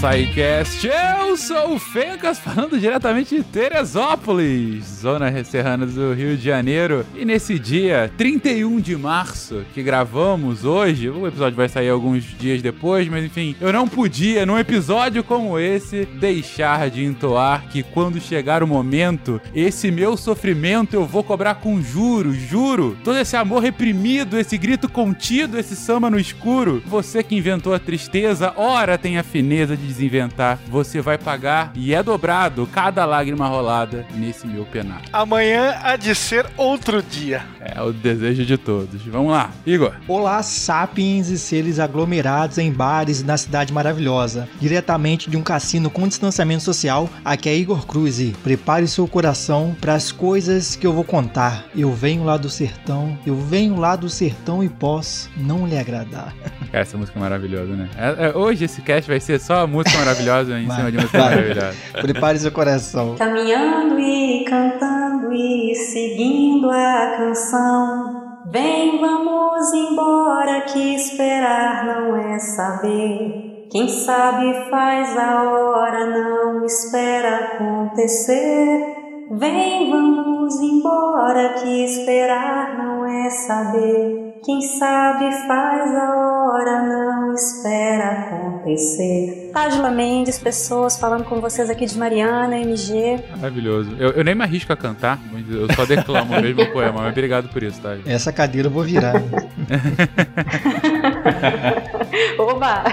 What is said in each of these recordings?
SciCast. Eu sou o Fencas, falando diretamente de Teresópolis, zona serrana do Rio de Janeiro. E nesse dia, 31 de março, que gravamos hoje, o episódio vai sair alguns dias depois, mas enfim, eu não podia, num episódio como esse, deixar de entoar que quando chegar o momento, esse meu sofrimento eu vou cobrar com juros, juro. Todo esse amor reprimido, esse grito contido, esse samba no escuro. Você que inventou a tristeza, ora tem a fineza de desinventar. Você vai pagar e é dobrado cada lágrima rolada nesse meu penar. Amanhã há de ser outro dia. É o desejo de todos. Vamos lá, Igor. Olá, sapiens e seres aglomerados em bares na cidade maravilhosa. Diretamente de um cassino com distanciamento social, aqui é Igor Cruz e prepare seu coração para as coisas que eu vou contar. Eu venho lá do sertão, eu venho lá do sertão e posso não lhe agradar. Essa música é maravilhosa, né? É, é, hoje esse cast vai ser só música maravilhosa em Vai, cima de música vai. maravilhosa. Prepare seu coração. Caminhando e cantando e seguindo a canção. Vem, vamos embora, que esperar não é saber. Quem sabe faz a hora, não espera acontecer. Vem, vamos embora, que esperar não é saber. Quem sabe faz a hora, não espera acontecer. Tágila Mendes, pessoas falando com vocês aqui de Mariana, MG. Maravilhoso. Eu, eu nem me arrisco a cantar, eu só declamo o mesmo poema, mas obrigado por isso, tá? Essa cadeira eu vou virar. Oba!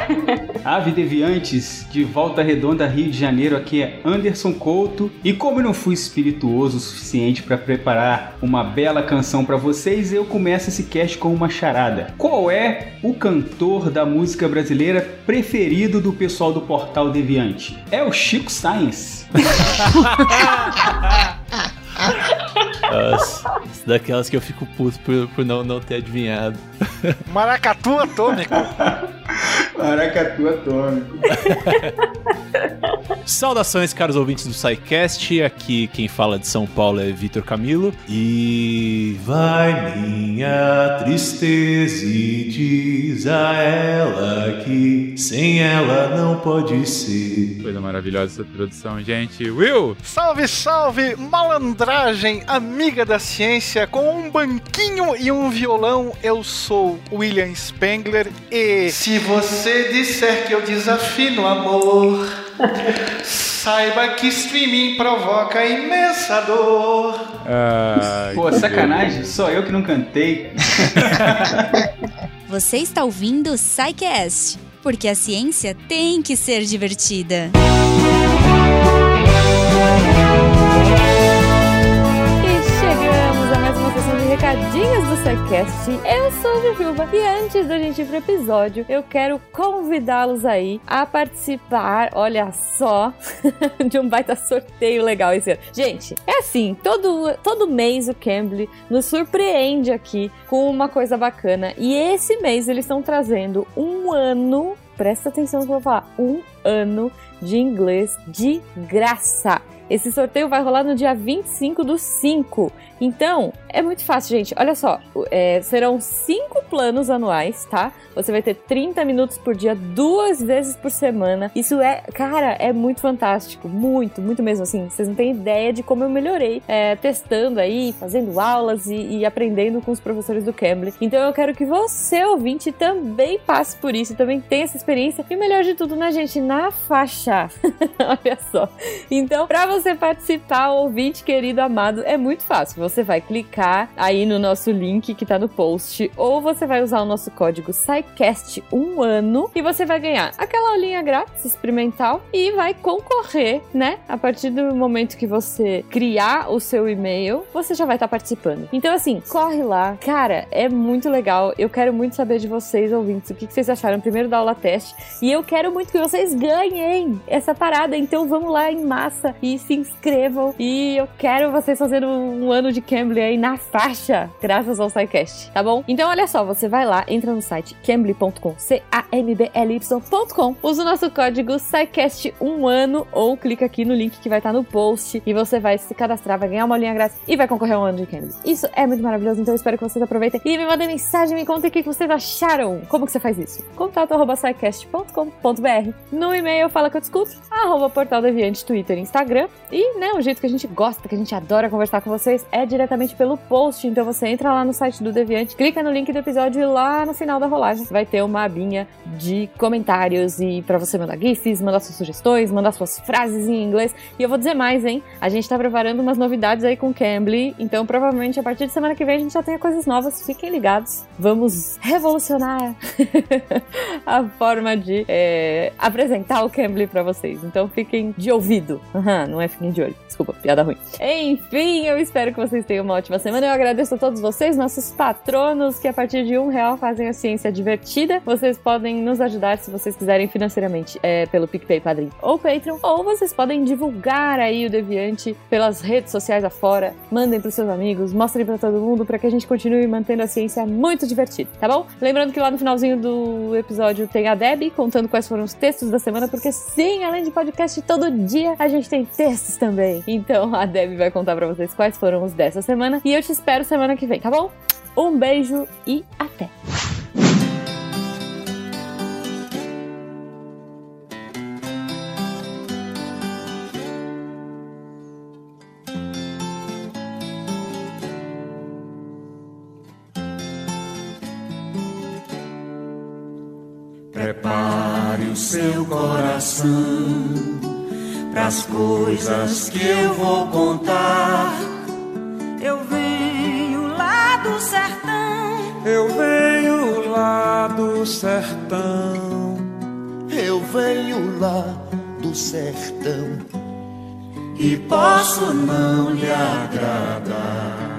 Ave Deviantes, de Volta Redonda, Rio de Janeiro, aqui é Anderson Couto. E como eu não fui espirituoso o suficiente para preparar uma bela canção para vocês, eu começo esse cast com uma charada. Qual é o cantor da música brasileira preferido do pessoal do Portal Deviante? É o Chico Sainz. Daquelas que eu fico puto por, por não, não ter adivinhado. Maracatu atômico. Maracatu atômico. Saudações, caros ouvintes do SciCast. Aqui quem fala de São Paulo é Vitor Camilo. E vai minha tristeza e diz a ela que sem ela não pode ser. Coisa maravilhosa essa produção, gente. Will! Salve, salve, malandragem, amiga da ciência, com um banquinho e um violão, eu sou William Spengler e se você disser que eu desafino amor, saiba que streaming provoca imensa dor. Ai, Pô, que sacanagem, só eu que não cantei. Você está ouvindo o SciCast, porque a ciência tem que ser divertida. E recadinhos do SciCast. Eu sou a Jujuba e antes da gente ir pro episódio, eu quero convidá-los aí a participar, olha só, de um baita sorteio legal esse ano. Gente, é assim, todo, todo mês o Cambly nos surpreende aqui com uma coisa bacana e esse mês eles estão trazendo um ano, presta atenção no que eu vou falar, um ano de inglês de graça. Esse sorteio vai rolar no dia 25 do 5. Então, é muito fácil, gente. Olha só, é, serão cinco planos anuais, tá? Você vai ter 30 minutos por dia, duas vezes por semana. Isso é, cara, é muito fantástico. Muito, muito mesmo. Assim, vocês não têm ideia de como eu melhorei é, testando aí, fazendo aulas e, e aprendendo com os professores do Cambly. Então, eu quero que você, ouvinte, também passe por isso, também tenha essa experiência. E o melhor de tudo, né, gente? Na faixa. Olha só. Então, para você participar, ouvinte querido amado, é muito fácil. Você vai clicar aí no nosso link que tá no post, ou você vai usar o nosso código SciCast um ano e você vai ganhar aquela aulinha grátis experimental e vai concorrer, né? A partir do momento que você criar o seu e-mail, você já vai estar participando. Então, assim, corre lá. Cara, é muito legal. Eu quero muito saber de vocês, ouvintes, o que vocês acharam primeiro da aula teste. E eu quero muito que vocês ganhem essa parada. Então, vamos lá em massa e se inscrevam. E eu quero vocês fazendo um ano de Cambly aí na faixa, graças ao SciCast, tá bom? Então olha só, você vai lá, entra no site cambly.com, C-A-M-B-L-Y.com, usa o nosso código SciCast um ano ou clica aqui no link que vai estar no post e você vai se cadastrar, vai ganhar uma linha grátis e vai concorrer a um ano de Cambly. Isso é muito maravilhoso, então eu espero que vocês aproveitem e me mandem mensagem, me contem o que vocês acharam. Como que você faz isso? Contato arroba No e-mail fala que eu discuto, arroba Portal Deviante, Twitter e Instagram. E, né, o jeito que a gente gosta, que a gente adora conversar com vocês é diretamente pelo post. Então você entra lá no site do Deviante, clica no link do episódio e lá no final da rolagem vai ter uma abinha de comentários e para você mandar gifs, mandar suas sugestões, mandar suas frases em inglês. E eu vou dizer mais, hein? A gente tá preparando umas novidades aí com o Cambly, então provavelmente a partir de semana que vem a gente já tenha coisas novas. Fiquem ligados. Vamos revolucionar a forma de é, apresentar o Cambly para vocês. Então fiquem de ouvido. Uhum, não é fiquem de olho. Desculpa, piada ruim. Enfim, eu espero que vocês tenham uma ótima semana. Eu agradeço a todos vocês, nossos patronos, que a partir de um real fazem a ciência divertida. Vocês podem nos ajudar se vocês quiserem financeiramente é, pelo PicPay, Padrim ou Patreon. Ou vocês podem divulgar aí o Deviante pelas redes sociais afora. Mandem pros seus amigos, mostrem para todo mundo para que a gente continue mantendo a ciência muito divertida, tá bom? Lembrando que lá no finalzinho do episódio tem a Deb contando quais foram os textos da semana, porque sim, além de podcast todo dia, a gente tem também. Então a Deb vai contar para vocês quais foram os dessa semana e eu te espero semana que vem, tá bom? Um beijo e até! Prepare o seu coração as coisas que eu vou contar. Eu venho lá do sertão. Eu venho lá do sertão. Eu venho lá do sertão. E posso não lhe agradar.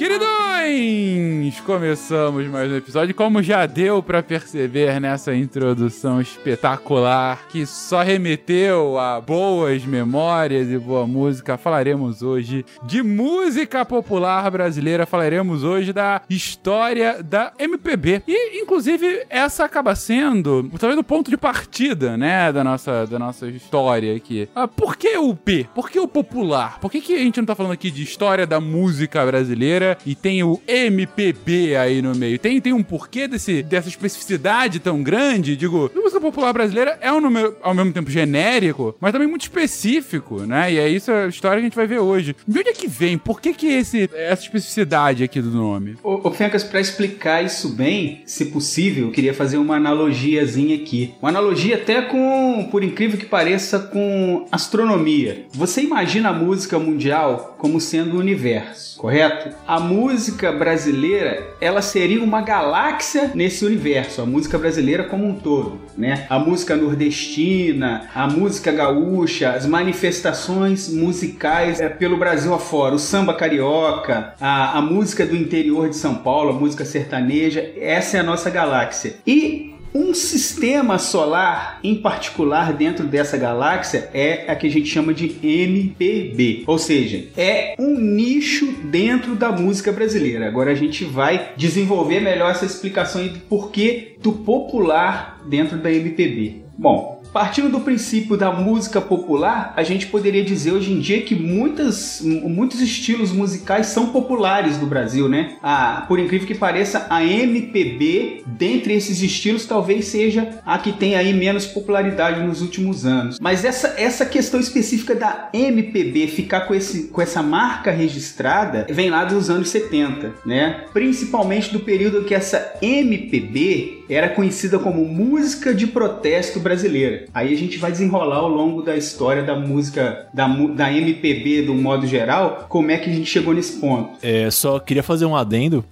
Queridões, começamos mais um episódio. Como já deu pra perceber nessa introdução espetacular, que só remeteu a boas memórias e boa música, falaremos hoje de música popular brasileira. Falaremos hoje da história da MPB. E, inclusive, essa acaba sendo talvez o ponto de partida, né, da nossa, da nossa história aqui. Ah, por que o P? Por que o popular? Por que, que a gente não tá falando aqui de história da música brasileira? E tem o MPB aí no meio. Tem, tem um porquê desse, dessa especificidade tão grande? Digo, a música popular brasileira é um número ao mesmo tempo genérico, mas também muito específico, né? E é isso a história que a gente vai ver hoje. De onde é que vem? Por que que esse, essa especificidade aqui do nome? Ô, ô Fencas, pra explicar isso bem, se possível, eu queria fazer uma analogiazinha aqui. Uma analogia até com, por incrível que pareça, com astronomia. Você imagina a música mundial como sendo o universo, correto? A música brasileira, ela seria uma galáxia nesse universo, a música brasileira como um todo, né? A música nordestina, a música gaúcha, as manifestações musicais é, pelo Brasil afora, o samba carioca, a, a música do interior de São Paulo, a música sertaneja, essa é a nossa galáxia. E um sistema solar em particular dentro dessa galáxia é a que a gente chama de MPB, ou seja, é um nicho dentro da música brasileira. Agora a gente vai desenvolver melhor essa explicação do porquê do popular dentro da MPB. Bom, Partindo do princípio da música popular, a gente poderia dizer hoje em dia que muitas, muitos estilos musicais são populares no Brasil, né? Ah, por incrível que pareça, a MPB, dentre esses estilos, talvez seja a que tem aí menos popularidade nos últimos anos. Mas essa, essa questão específica da MPB ficar com, esse, com essa marca registrada vem lá dos anos 70, né? Principalmente do período que essa MPB era conhecida como música de protesto brasileira. Aí a gente vai desenrolar ao longo da história da música, da, da MPB do modo geral, como é que a gente chegou nesse ponto. É, só queria fazer um adendo,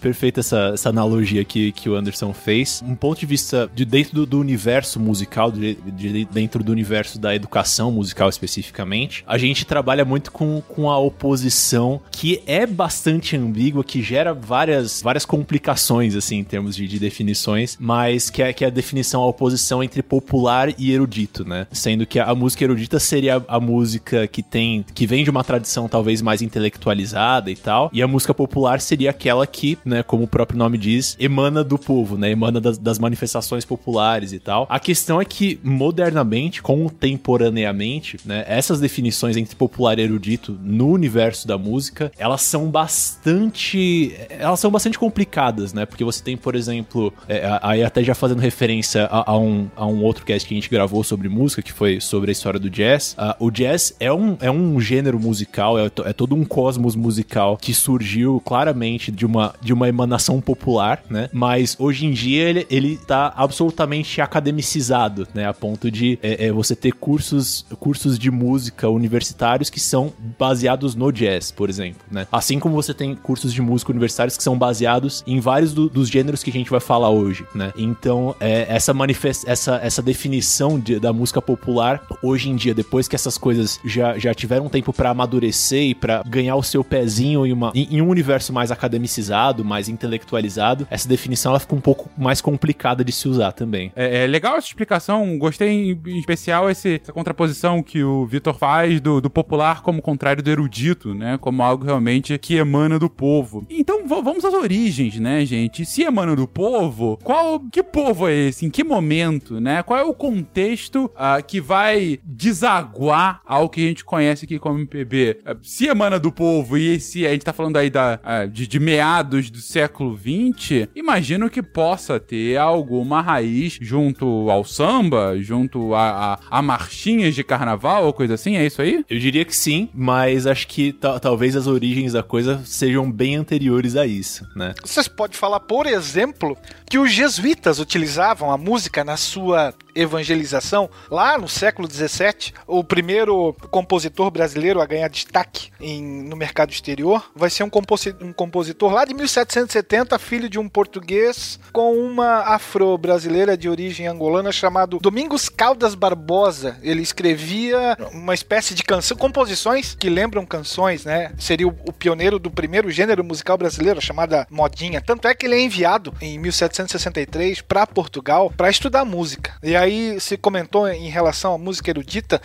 perfeita essa, essa analogia que, que o Anderson fez. Um ponto de vista de dentro do, do universo musical, de, de, dentro do universo da educação musical especificamente, a gente trabalha muito com, com a oposição que é bastante ambígua, que gera várias, várias complicações, assim. em termos de, de definições, mas que é, que é a definição, a oposição entre popular e erudito, né? Sendo que a, música erudita seria a, a, música que tem, que vem de uma tradição talvez mais intelectualizada e tal, e a música popular seria aquela que, né, como o próprio nome diz, emana do povo, né? Emana das, das manifestações populares e tal. A questão é que, modernamente, contemporaneamente, né, essas definições entre popular e erudito no universo da música, elas são bastante. Elas são bastante complicadas, né? Porque você tem, por exemplo, é, aí até já fazendo referência a, a, um, a um outro cast que a gente gravou sobre música, que foi sobre a história do jazz. Uh, o jazz é um, é um gênero musical, é, é todo um cosmos musical que surgiu claramente de uma, de uma emanação popular, né? Mas hoje em dia ele, ele tá absolutamente academicizado, né? A ponto de é, é você ter cursos, cursos de música universitários que são baseados no jazz, por exemplo, né? Assim como você tem cursos de música universitários que são baseados em vários do, dos gêneros que a gente vai falar hoje, né? Então, é, essa manifest essa, essa definição de, da música popular, hoje em dia, depois que essas coisas já, já tiveram tempo para amadurecer e para ganhar o seu pezinho em, uma, em, em, um universo mais academicizado, mais intelectualizado, essa definição ela fica um pouco mais complicada de se usar também. É, é legal essa explicação, gostei em especial esse, essa contraposição que o Vitor faz do, do popular como contrário do erudito, né? Como algo realmente que emana do povo. Então vamos às origens, né, gente? Se emana do povo, qual que povo é esse? Em que momento, né? Qual é o contexto uh, que vai desaguar ao que a gente conhece aqui como MPB? Uh, se emana do povo e se a gente tá falando aí da, uh, de, de, meados do século XX, imagino que possa ter alguma raiz junto ao samba, junto a, a, a marchinhas de carnaval ou coisa assim, é isso aí? Eu diria que sim, mas acho que talvez as origens da coisa sejam bem anteriores a isso, né? Vocês podem falar, por exemplo, que os jesuítas utilizavam a música na sua evangelização lá no século XVII. O primeiro compositor brasileiro a ganhar destaque em, no mercado exterior vai ser um, composi um compositor lá de 1770, filho de um português com uma afro-brasileira de origem angolana chamado Domingos Caldas Barbosa. Ele escrevia uma espécie de canção, composições que lembram canções, né? Seria o, o pioneiro do primeiro gênero musical brasileiro, chamada modinha. Tanto é que ele é enviado em 1770 1963 para Portugal para estudar música. E aí se comentou em relação à música erudita,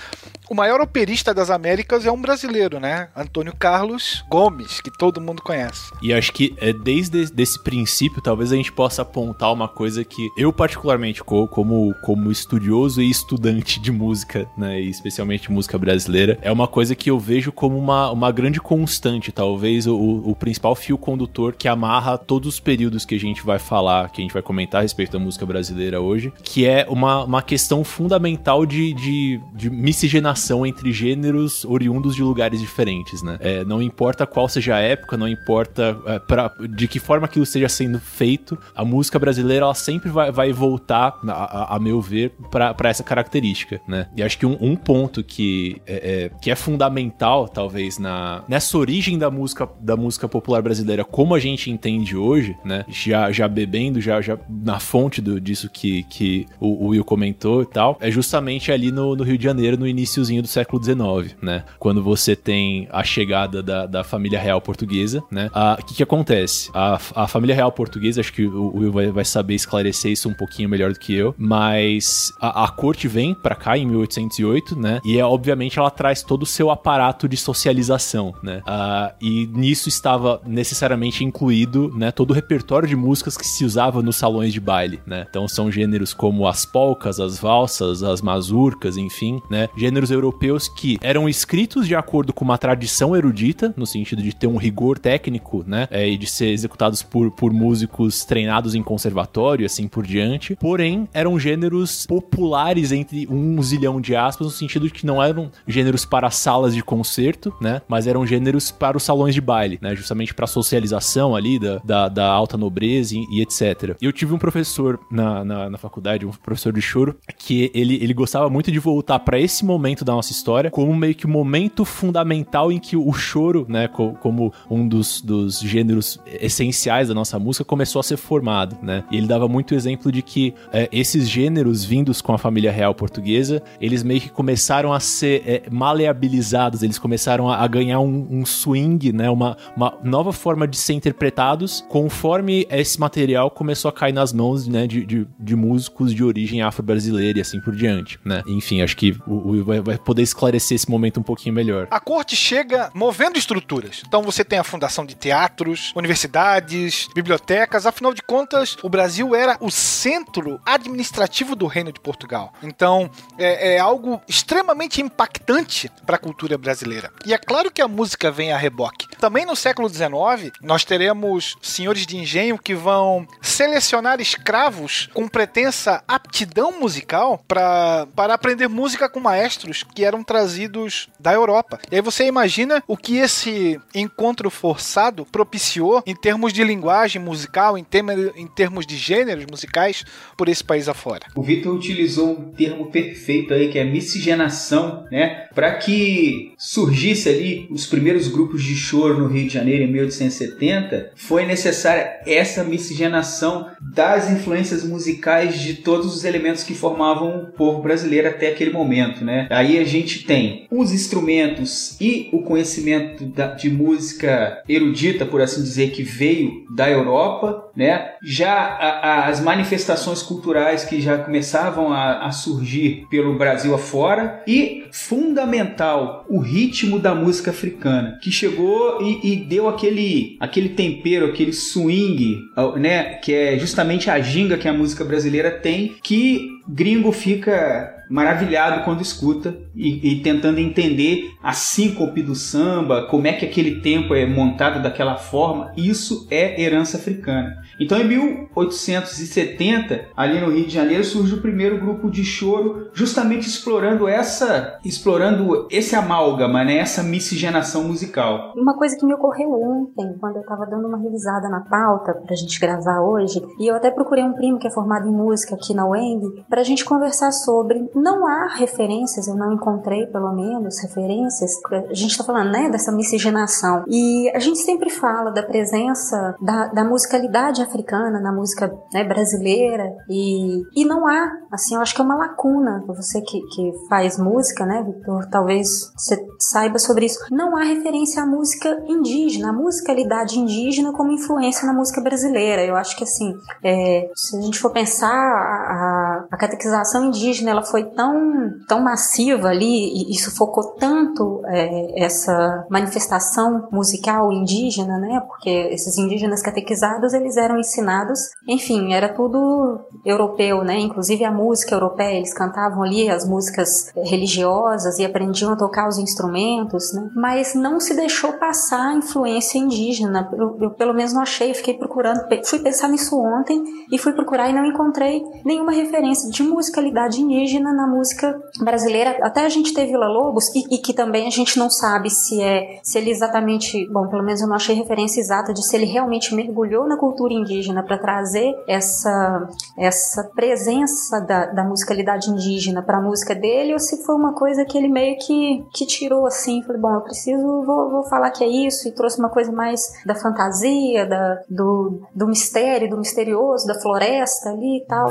o maior operista das Américas é um brasileiro, né? Antônio Carlos Gomes, que todo mundo conhece. E acho que é desde esse princípio, talvez a gente possa apontar uma coisa que eu particularmente como como estudioso e estudante de música, né, e especialmente música brasileira, é uma coisa que eu vejo como uma, uma grande constante, talvez o, o principal fio condutor que amarra todos os períodos que a gente vai falar, que a gente vai comentar a respeito da música brasileira hoje, que é uma, uma questão fundamental de, de, de miscigenação entre gêneros oriundos de lugares diferentes, né? É, não importa qual seja a época, não importa é, pra, de que forma aquilo esteja sendo feito, a música brasileira ela sempre vai, vai voltar, a, a meu ver, para essa característica, né? E acho que um, um ponto que é, é, que é fundamental, talvez, na, nessa origem da música, da música popular brasileira, como a gente entende hoje, né? Já, já bebendo, já já, na fonte do, disso que, que o, o, Will comentou e tal, é justamente ali no, no, Rio de Janeiro, no iníciozinho do século XIX, né? Quando você tem a chegada da, da família real portuguesa, né? O que, que acontece? A, a família real portuguesa, acho que o, o Will vai, vai, saber esclarecer isso um pouquinho melhor do que eu, mas a, a corte vem para cá em 1808, né? E é, obviamente ela traz todo o seu aparato de socialização, né? Uh, e nisso estava necessariamente incluído, né? Todo o repertório de músicas que se usava nos salões de baile, né? Então são gêneros como as polcas, as valsas, as mazurcas, enfim, né? Gêneros europeus que eram escritos de acordo com uma tradição erudita, no sentido de ter um rigor técnico, né? É, e de ser executados por, por músicos treinados em conservatório, assim por diante. Porém, eram gêneros populares entre um zilhão de aspas, no sentido de que não eram gêneros para salas de concerto, né? Mas eram gêneros para os salões de baile, né? Justamente para socialização ali da, da, da alta nobreza e, e etc. E eu tive um professor na, na, na, faculdade, um professor de choro, que ele, ele gostava muito de voltar para esse momento da nossa história como meio que o momento fundamental em que o choro, né, co como um dos, dos gêneros essenciais da nossa música, começou a ser formado, né? E ele dava muito exemplo de que é, esses gêneros vindos com a família real portuguesa, eles meio que começaram a ser é, maleabilizados, eles começaram a, a ganhar um, um, swing, né, uma, uma nova forma de ser interpretados conforme esse material começou a cair nas mãos né, de, de, de músicos de origem afro-brasileira e assim por diante, né? Enfim, acho que o Will vai, vai poder esclarecer esse momento um pouquinho melhor. A corte chega movendo estruturas. Então você tem a fundação de teatros, universidades, bibliotecas. Afinal de contas, o Brasil era o centro administrativo do Reino de Portugal. Então é, é algo extremamente impactante para a cultura brasileira. E é claro que a música vem a reboque. Também no século XIX, nós teremos senhores de engenho que vão selecionar escravos com pretensa aptidão musical pra, para aprender música com maestros que eram trazidos da Europa. E aí você imagina o que esse encontro forçado propiciou em termos de linguagem musical, em, termos, em termos de gêneros musicais por esse país afora. O Vitor utilizou um termo perfeito aí que é miscigenação, né? Para que surgisse ali os primeiros grupos de choro no Rio de Janeiro em 1870, foi necessária essa miscigenação das influências musicais de todos os elementos que formavam o povo brasileiro até aquele momento, né? Aí a gente tem os instrumentos e o conhecimento da, de música erudita, por assim dizer, que veio da Europa, né? Já a, a, as manifestações culturais que já começavam a, a surgir pelo Brasil afora e fundamental o ritmo da música africana que chegou e, e deu aquele aquele tempero, aquele swing, né? Que é justamente a ginga que a música brasileira tem, que gringo fica maravilhado quando escuta e, e, tentando entender a síncope do samba, como é que aquele tempo é montado daquela forma. Isso é herança africana. Então, em 1870, ali no Rio de Janeiro, surge o primeiro grupo de choro, justamente explorando essa, explorando esse amálgama, né, essa miscigenação musical. Uma coisa que me ocorreu ontem, quando eu estava dando uma revisada na pauta para a gente gravar hoje, e eu até procurei um primo que é formado em música aqui na UENG, para a gente conversar sobre. Não há referências, eu não encontrei pelo menos referências. A gente está falando, né, dessa miscigenação. E a gente sempre fala da presença da, da musicalidade africana na música né, brasileira e, e não há, assim, eu acho que é uma lacuna. Você que, que faz música, né, Victor, talvez você saiba sobre isso. Não há referência à música indígena, à musicalidade indígena como influência na música brasileira. Eu acho que, assim, é, se a gente for pensar a, a catequização indígena, ela foi tão, tão massiva ali e, e sufocou tanto é, essa manifestação musical indígena, né, porque esses indígenas catequizados, eles eram ensinados, enfim, era tudo europeu, né? Inclusive a música europeia, eles cantavam ali as músicas religiosas e aprendiam a tocar os instrumentos, né? Mas não se deixou passar a influência indígena. Eu, eu pelo menos não achei, fiquei procurando, fui pensar nisso ontem e fui procurar e não encontrei nenhuma referência de musicalidade indígena na música brasileira. Até a gente teve Vila Lobos e, e que também a gente não sabe se é se ele exatamente, bom, pelo menos eu não achei referência exata de se ele realmente mergulhou na cultura indígena para trazer essa, essa presença da, da musicalidade indígena para a música dele ou se foi uma coisa que ele meio que, que tirou assim, falei, bom, eu preciso, vou, vou falar que é isso e trouxe uma coisa mais da fantasia, da, do, do mistério, do misterioso, da floresta ali e tal.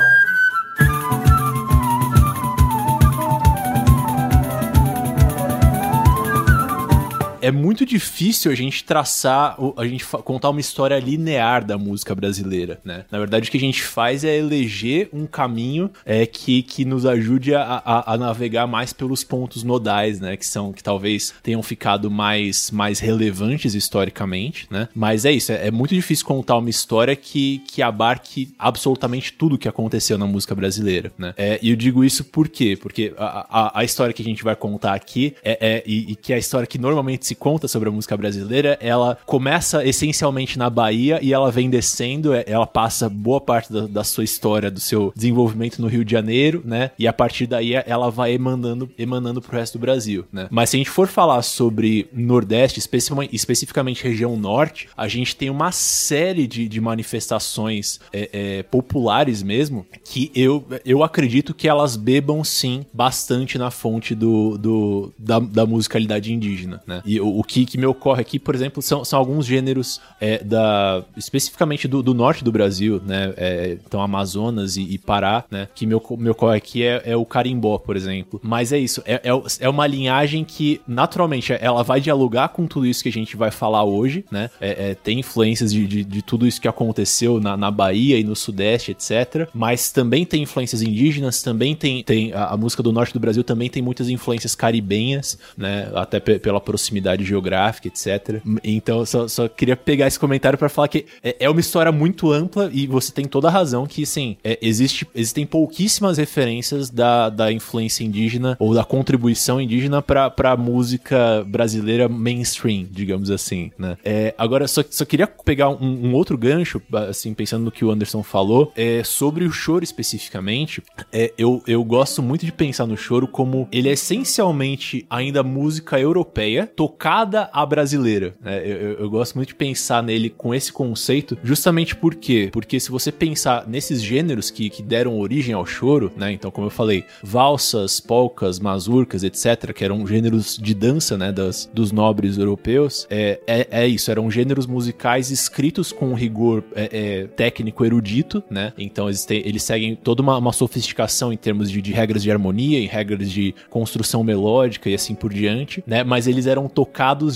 É muito difícil a gente traçar, a gente contar uma história linear da música brasileira, né? Na verdade, o que a gente faz é eleger um caminho é, que, que nos ajude a, a, a, navegar mais pelos pontos nodais, né? Que são, que talvez tenham ficado mais, mais relevantes historicamente, né? Mas é isso, é, é muito difícil contar uma história que, que abarque absolutamente tudo que aconteceu na música brasileira, né? É, e eu digo isso por quê? Porque a, a, a história que a gente vai contar aqui é, é e, e que é a história que normalmente se conta sobre a música brasileira, ela começa essencialmente na Bahia e ela vem descendo, é, ela passa boa parte da, da, sua história, do seu desenvolvimento no Rio de Janeiro, né? E a partir daí ela vai emanando, emanando pro resto do Brasil, né? Mas se a gente for falar sobre Nordeste, especificamente, especificamente região Norte, a gente tem uma série de, de manifestações é, é, populares mesmo, que eu, eu acredito que elas bebam sim bastante na fonte do, do da, da musicalidade indígena, né? E O, que, que me ocorre aqui, por exemplo, são, são alguns gêneros é, da especificamente do, do norte do Brasil, né? É, então Amazonas e, e, Pará, né? Que me, me ocorre aqui é, é, o carimbó, por exemplo. Mas é isso, é, é, é uma linhagem que naturalmente ela vai dialogar com tudo isso que a gente vai falar hoje, né? É, é, tem influências de, de, de, tudo isso que aconteceu na, na Bahia e no Sudeste, etc. Mas também tem influências indígenas, também tem, tem a, a música do norte do Brasil também tem muitas influências caribenhas, né? Até pela proximidade geográfica, etc. Então, só, só queria pegar esse comentário para falar que é, é, uma história muito ampla e você tem toda a razão que, sim, é, existe, existem pouquíssimas referências da, da influência indígena ou da contribuição indígena para a música brasileira mainstream, digamos assim, né? É, agora, só, só queria pegar um, um, outro gancho, assim, pensando no que o Anderson falou, é, sobre o choro especificamente. É, eu, eu gosto muito de pensar no choro como ele é essencialmente ainda música europeia tocada à brasileira. Né? Eu, eu, eu, gosto muito de pensar nele com esse conceito, justamente por quê? Porque se você pensar nesses gêneros que, que deram origem ao choro, né? Então, como eu falei, valsas, polcas, mazurcas, etc., que eram gêneros de dança, né? Das, dos nobres europeus, é, é, é isso, eram gêneros musicais escritos com rigor é, é, técnico erudito, né? Então, eles, eles seguem toda uma, uma sofisticação em termos de, de regras de harmonia, em regras de construção melódica e assim por diante, né? Mas eles eram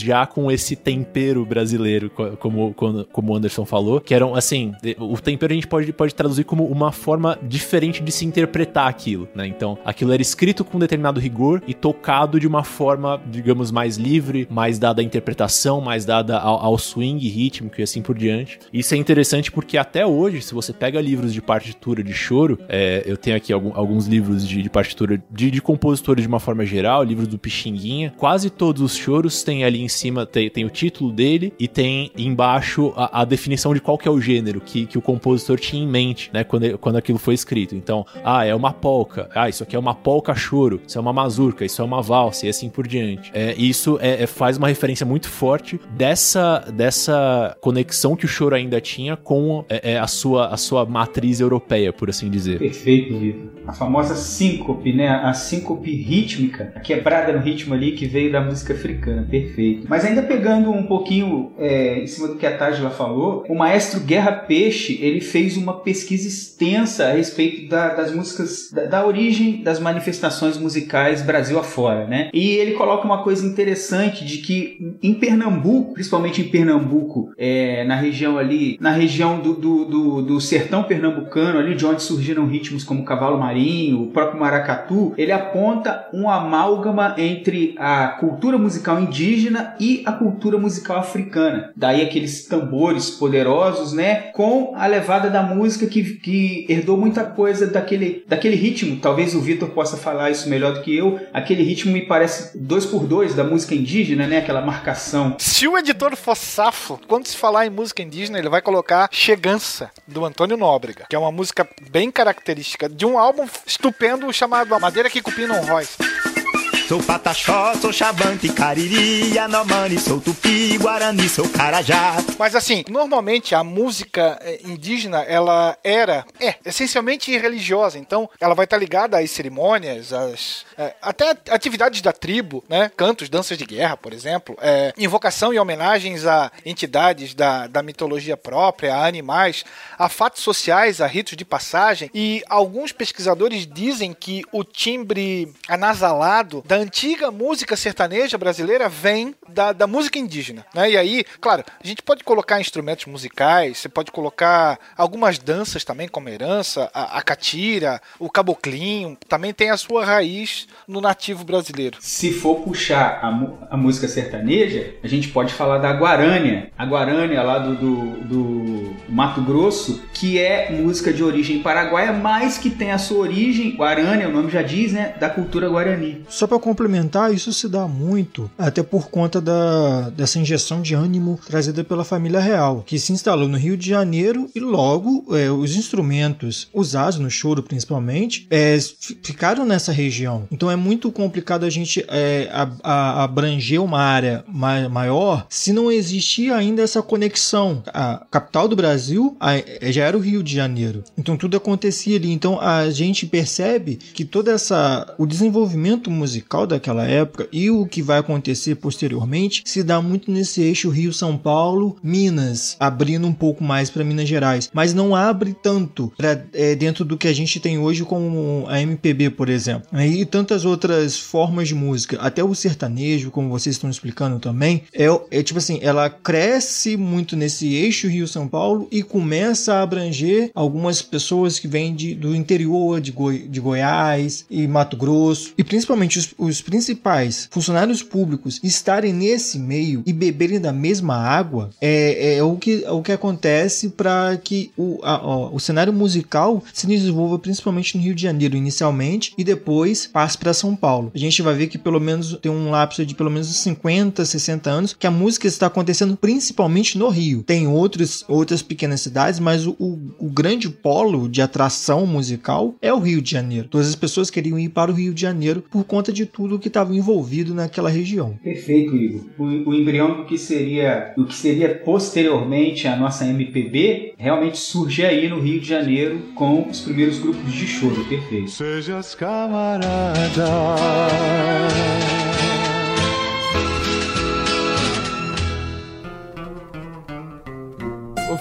já com esse tempero brasileiro, como, como o Anderson falou, que eram, assim, o tempero a gente pode, pode traduzir como uma forma diferente de se interpretar aquilo, né? Então, aquilo era escrito com determinado rigor e tocado de uma forma, digamos, mais livre, mais dada à interpretação, mais dada ao, ao swing rítmico e assim por diante. Isso é interessante porque até hoje, se você pega livros de partitura de choro, é, eu tenho aqui alguns livros de, de partitura de, de compositores de uma forma geral, livros do Pixinguinha, quase todos os choros têm ali em cima, tem, tem o título dele e tem embaixo a, a, definição de qual que é o gênero que, que o compositor tinha em mente, né, quando, quando aquilo foi escrito. Então, ah, é uma polca, ah, isso aqui é uma polca choro, isso é uma mazurca, isso é uma valsa e assim por diante. É, isso é, é, faz uma referência muito forte dessa, dessa conexão que o choro ainda tinha com é, é a, sua, a sua matriz europeia, por assim dizer. Perfeito, Vitor. A famosa síncope, né? A síncope rítmica, a quebrada no ritmo ali que veio da música africana. Perfeito. Mas ainda pegando um pouquinho é, em cima do que a Tajla falou, o maestro Guerra Peixe, ele fez uma pesquisa extensa a respeito da, das músicas, da, da, origem das manifestações musicais Brasil afora, né? E ele coloca uma coisa interessante de que em Pernambuco, principalmente em Pernambuco, é, na região ali, na região do, do, do, do sertão pernambucano, ali de onde surgiram ritmos como Cavalo Marinho, o próprio Maracatu, ele aponta um amálgama entre a cultura musical indígena e a cultura musical africana. Daí aqueles tambores poderosos, né? Com a levada da música que, que herdou muita coisa daquele, daquele ritmo. Talvez o Vitor possa falar isso melhor do que eu. Aquele ritmo me parece dois por dois da música indígena, né? Aquela marcação. Se o editor for safo, quando se falar em música indígena, ele vai colocar Chegança, do Antônio Nóbrega, que é uma música bem característica de um álbum estupendo chamado A Madeira que Cupim não rói. Sou pataxó, sou xavante, cariri, anomani, sou tupi, guarani, sou carajá. Mas assim, normalmente a música eh, indígena, ela era, é, essencialmente religiosa. Então, ela vai estar ligada às cerimônias, às, é, até atividades da tribo, né? Cantos, danças de guerra, por exemplo. É, invocação e homenagens a entidades da, da mitologia própria, a animais, a fatos sociais, a ritos de passagem. E alguns pesquisadores dizem que o timbre anasalado da antiga música sertaneja brasileira vem da, da música indígena. Né? E aí, claro, a gente pode colocar instrumentos musicais, você pode colocar algumas danças também, como herança, a, a catira, o caboclinho, também tem a sua raiz no nativo brasileiro. Se for puxar a, a música sertaneja, a gente pode falar da Guarânia. A Guarânia lá do, do, do Mato Grosso, que é música de origem paraguaia, mas que tem a sua origem, Guarânia, o nome já diz, né, da cultura guarani. Só para complementar, isso se dá muito, até por conta da, dessa injeção de ânimo trazida pela família real, que se instalou no Rio de Janeiro e logo é, os instrumentos usados no choro, principalmente, é, ficaram nessa região. Então é muito complicado a gente é, a, a, abranger uma área maior se não existia ainda essa conexão. A capital do Brasil a, é, já era o Rio de Janeiro. Então tudo acontecia ali. Então a gente percebe que toda essa o desenvolvimento musical musical daquela época e o que vai acontecer posteriormente se dá muito nesse eixo Rio-São Paulo, Minas, abrindo um pouco mais para Minas Gerais, mas não abre tanto pra, é, dentro do que a gente tem hoje como a MPB, por exemplo. E tantas outras formas de música, até o sertanejo, como vocês estão explicando também, é, é tipo assim, ela cresce muito nesse eixo Rio-São Paulo e começa a abranger algumas pessoas que vêm de, do interior de, Goi de Goiás e Mato Grosso, e principalmente os, os principais funcionários públicos estarem nesse meio e beberem da mesma água, é, é o, que, é o que acontece para que o, a, ó, o cenário musical se desenvolva principalmente no Rio de Janeiro inicialmente e depois passe para São Paulo. A gente vai ver que pelo menos tem um lapso de pelo menos 50, 60 anos que a música está acontecendo principalmente no Rio. Tem outros, outras pequenas cidades, mas o, o, o grande polo de atração musical é o Rio de Janeiro. Todas as pessoas queriam ir para o Rio de Janeiro por conta de tudo que estava envolvido naquela região. Perfeito, Igor. O, o embrião que seria, do que seria posteriormente a nossa MPB realmente surge aí no Rio de Janeiro com os primeiros grupos de choro. Perfeito. Sejas camarada.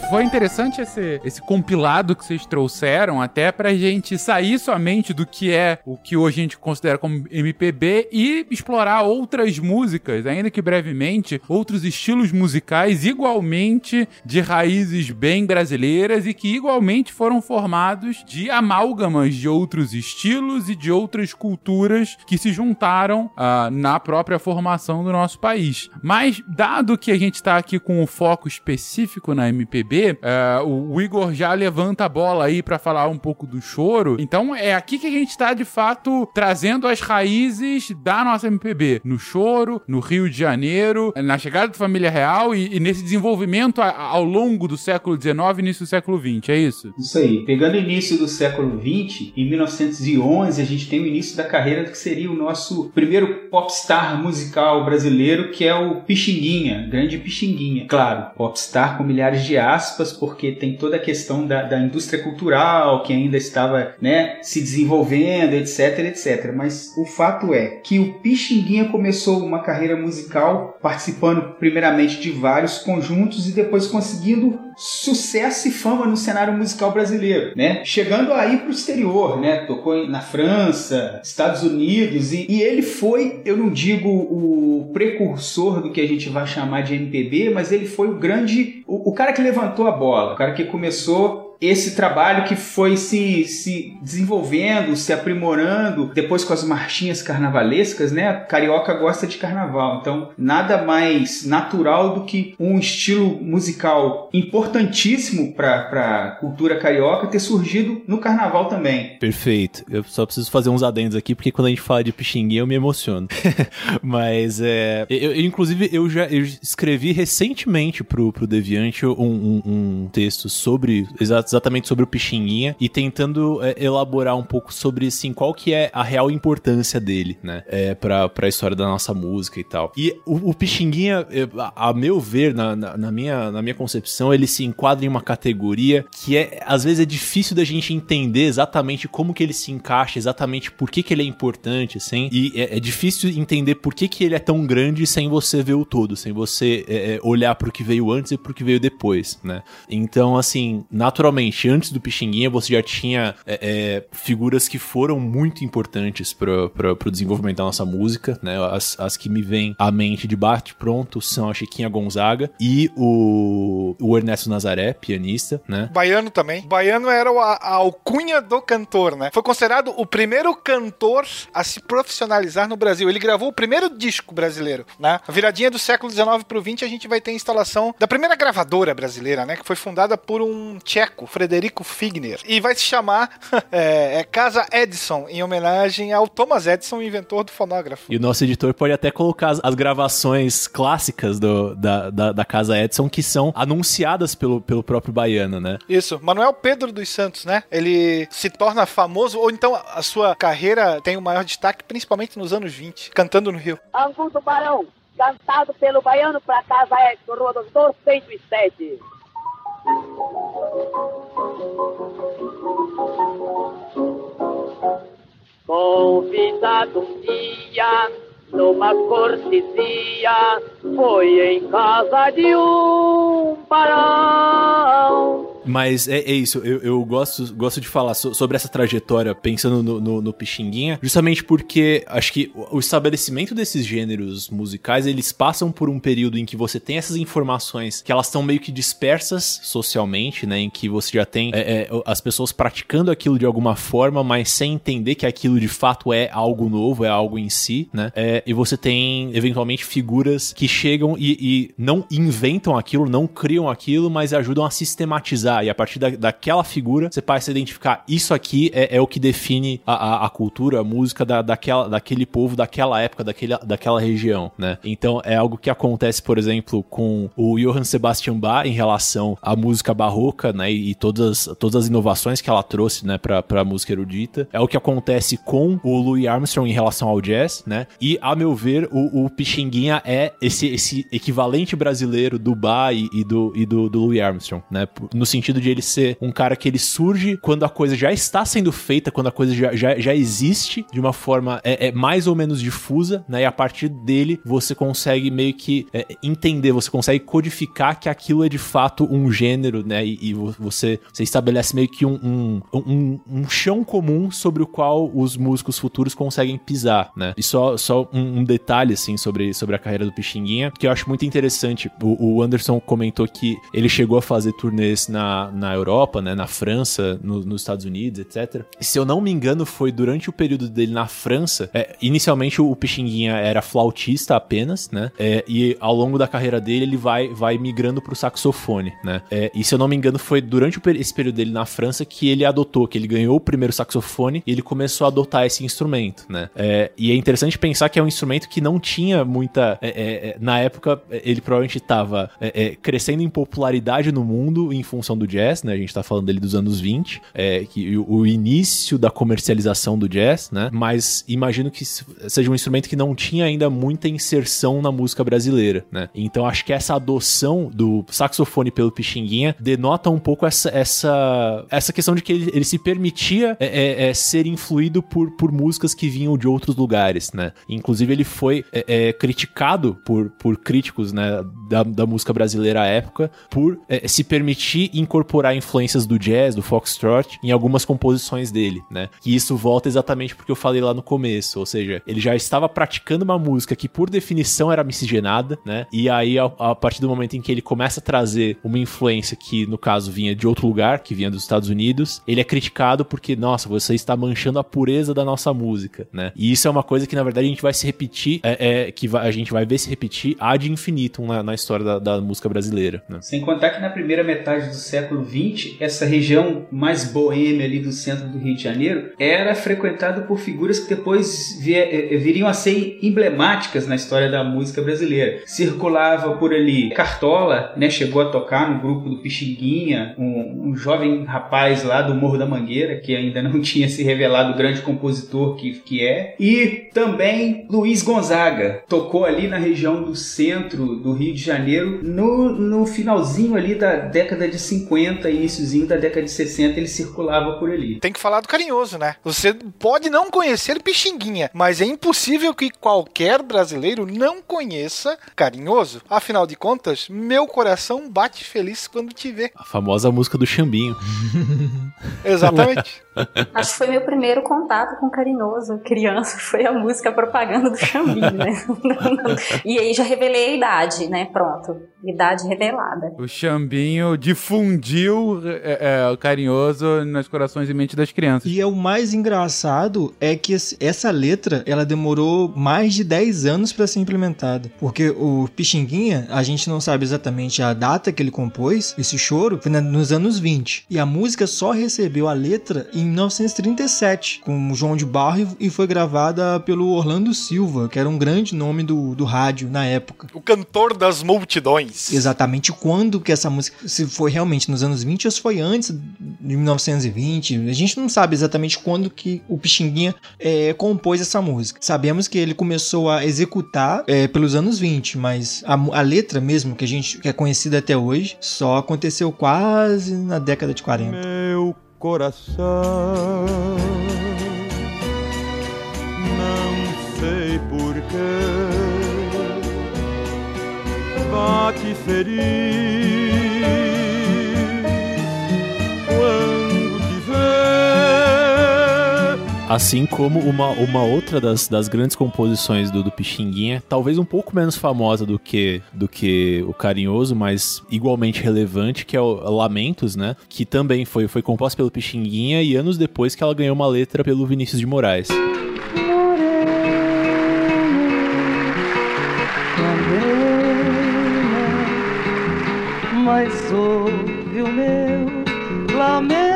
Foi interessante esse, esse compilado que vocês trouxeram, até pra gente sair somente do que é o que hoje a gente considera como MPB e explorar outras músicas, ainda que brevemente, outros estilos musicais igualmente de raízes bem brasileiras e que igualmente foram formados de amálgamas de outros estilos e de outras culturas que se juntaram uh, na própria formação do nosso país. Mas, dado que a gente está aqui com o foco específico na MPB, é, o Igor já levanta a bola aí para falar um pouco do choro. Então é aqui que a gente tá de fato trazendo as raízes da nossa MPB. No choro, no Rio de Janeiro, na chegada da família real e, e nesse desenvolvimento a, ao longo do século XIX e início do século XX, é isso? Isso aí. Pegando o início do século XX, em 1911 a gente tem o início da carreira que seria o nosso primeiro popstar musical brasileiro, que é o Pixinguinha, grande Pixinguinha. Claro, popstar com milhares de aspas, porque tem toda a questão da, da indústria cultural que ainda estava né, se desenvolvendo, etc, etc. Mas o fato é que o Pixinguinha começou uma carreira musical participando primeiramente de vários conjuntos e depois conseguindo sucesso e fama no cenário musical brasileiro, né? Chegando aí para o exterior, né? Tocou na França, Estados Unidos e, e, ele foi, eu não digo o precursor do que a gente vai chamar de MPB, mas ele foi o grande, o, o cara que levantou a bola, o cara que começou esse trabalho que foi se, se desenvolvendo, se aprimorando, depois com as marchinhas carnavalescas, né? Carioca gosta de carnaval, então nada mais natural do que um estilo musical importantíssimo para a cultura carioca ter surgido no carnaval também. Perfeito. Eu só preciso fazer uns adendos aqui, porque quando a gente fala de Pixinguinha eu me emociono. Mas, é, eu, eu, inclusive, eu já eu escrevi recentemente pro, pro Deviante um, um, um texto sobre exatamente sobre o Pixinguinha e tentando é, elaborar um pouco sobre, assim, qual que é a real importância dele, né? É, pra, pra história da nossa música e tal. E o, o Pixinguinha, a, a meu ver, na, na, na, minha, na minha concepção, ele se enquadra em uma categoria que é, às vezes é difícil da gente entender exatamente como que ele se encaixa, exatamente por que que ele é importante, assim, e é, é difícil entender por que que ele é tão grande sem você ver o todo, sem você é, é olhar pro que veio antes e pro que veio depois, né? Então, assim, naturalmente realmente, antes do Pixinguinha, você já tinha é, é, figuras que foram muito importantes para o desenvolvimento da nossa música, né? As, as que me vêm à mente de bate pronto são a Chiquinha Gonzaga e o, o Ernesto Nazaré, pianista, né? Baiano também. Baiano era a, a alcunha do cantor, né? Foi considerado o primeiro cantor a se profissionalizar no Brasil. Ele gravou o primeiro disco brasileiro, né? A viradinha do século XIX para o XX, a gente vai ter a instalação da primeira gravadora brasileira, né? Que foi fundada por um tcheco, Frederico Figner. E vai se chamar é, é Casa Edison, em homenagem ao Thomas Edison, inventor do fonógrafo. E o nosso editor pode até colocar as, as gravações clássicas do, da, da, da, Casa Edison que são anunciadas pelo, pelo próprio baiano, né? Isso. Manuel Pedro dos Santos, né? Ele se torna famoso, ou então a sua carreira tem o maior destaque, principalmente nos anos 20, cantando no Rio. Angu do Barão, cantado pelo baiano para Casa Edson, Rua Doutor 107. Convidado um dia, numa cortesia, foi em casa de um barão. Mas é, é isso, eu, eu gosto, gosto de falar so- sobre essa trajetória pensando no, no, no Pixinguinha, justamente porque acho que o o estabelecimento desses gêneros musicais, eles passam por um período em que você tem essas informações que elas estão meio que dispersas socialmente, né? Em que você já tem é, é, as pessoas praticando aquilo de alguma forma, mas sem entender que aquilo de fato é algo novo, é algo em si, né? É, e você tem, eventualmente, figuras que chegam e, e não inventam aquilo, não criam aquilo, mas ajudam a sistematizar. E a partir da, daquela figura, você passa a identificar isso aqui é, é o que define a, a, a cultura, a música da, daquela, daquele povo, daquela época, daquele, daquela região, né? Então é algo que acontece, por exemplo, com o Johann Sebastian Bach em relação à música barroca, né? E, todas, todas as inovações que ela trouxe, né, pra, pra música erudita. É o que acontece com o Louis Armstrong em relação ao jazz, né? E, a meu ver, o, o Pixinguinha é esse, esse equivalente brasileiro do Bach e, do, e do, do Louis Armstrong, né? No sentido de ele ser um cara que ele surge quando a coisa já está sendo feita, quando a coisa já, já, já existe de uma forma é, é mais ou menos difusa, né? E a partir dele você consegue meio que é, entender, você consegue codificar que aquilo é de fato um gênero, né? E, e vo- você, você estabelece meio que um, um, um, um chão comum sobre o qual os músicos futuros conseguem pisar, né? E só, só um, um detalhe, assim, sobre, sobre a carreira do Pixinguinha, que eu acho muito interessante. O, o Anderson comentou que ele chegou a fazer turnês na, na Europa, né? Na França, no- nos Estados Unidos, etc. Se eu não me engano, foi durante o período dele na França. é, inicialmente o Pixinguinha era flautista apenas, né? É, e ao longo da carreira dele, ele vai, vai migrando pro saxofone, né? É, e se eu não me engano, foi durante esse período dele na França que ele adotou, que ele ganhou o primeiro saxofone e ele começou a adotar esse instrumento, né? É, e é interessante pensar que é um instrumento que não tinha muita. é, é, é, na época, é, ele provavelmente estava crescendo em popularidade no mundo em função do jazz, né? A gente tá falando dele dos anos 20, é, que o, início da comercialização do jazz, né? Mas imagino que se- seja um instrumento que não tinha ainda muita inserção na música brasileira, né? Então acho que essa adoção do saxofone pelo Pixinguinha denota um pouco essa, essa, essa questão de que ele, ele se permitia é, é, é, ser influído por, por músicas que vinham de outros lugares, né? Inclusive ele foi é, é, criticado por, por críticos né, da, da música brasileira à época por é, se permitir incorporar influências do jazz, do foxtrot, em algumas composições dele, né? E isso volta exatamente porque eu falei lá no começo, ou seja, ele já estava praticando uma música que por definição era miscigenada, né? E aí a, a partir do momento em que ele começa a trazer uma influência que no caso vinha de outro lugar, que vinha dos Estados Unidos, ele é criticado porque, nossa, você está manchando a pureza da nossa música, né? E isso é uma coisa que na verdade a gente vai se repetir, é, é, que vai- a gente vai ver se repetir ad infinitum na, na história da, da música brasileira, né? Sem contar que na primeira metade do século XX, essa região mais boêmia ali do centro do Rio de Janeiro era frequentada por figuras que depois vi- eh, viriam a ser emblemáticas na história da música brasileira. Circulava por ali Cartola, né, chegou a tocar no grupo do Pixinguinha, um, um jovem rapaz lá do Morro da Mangueira, que ainda não tinha se revelado o grande compositor que, que é. E também Luiz Gonzaga, tocou ali na região do centro do Rio de Janeiro, no, no finalzinho ali da década de 50, iníciozinho da década de 60, ele circulava por ali. Tem que falar do carinhoso, né? Você pode não conhecer Pixinguinha, mas é impossível que qualquer brasileiro não conheça Carinhoso. Afinal de contas, meu coração bate feliz quando te vê. A famosa música do Chambinho. Exatamente. Acho que foi meu primeiro contato com carinhoso, criança, foi a música propaganda do Xambim, né? e aí já revelei a idade, né? Pronto, idade revelada. O Xambinho difundiu é, é, o carinhoso nos corações e mentes das crianças. E é o mais engraçado é que essa letra, ela demorou mais de 10 anos para ser implementada. Porque o Pixinguinha, a gente não sabe exatamente a data que ele compôs, esse choro, foi nos anos 20. E a música só recebeu a letra em 1937, com o João de Barro e foi gravada pelo Orlando Silva, que era um grande nome do, do rádio na época. O cantor das multidões. Exatamente quando que essa música, se foi realmente nos anos 20 ou se foi antes de 1920, a gente não sabe exatamente quando que o Pixinguinha é, compôs essa música. Sabemos que ele começou a executar é, pelos anos 20, mas a, a letra mesmo, que a gente que é conhecida até hoje, só aconteceu quase na década de 40. Meu coração sei porquê. Quando. Assim como uma, uma outra das, das grandes composições do, do Pixinguinha, talvez um pouco menos famosa do que, do que o Carinhoso, mas igualmente relevante, que é o Lamentos, né? Que também foi, foi composta pelo Pixinguinha e anos depois que ela ganhou uma letra pelo Vinícius de Moraes. Mas ouve o meu lamento.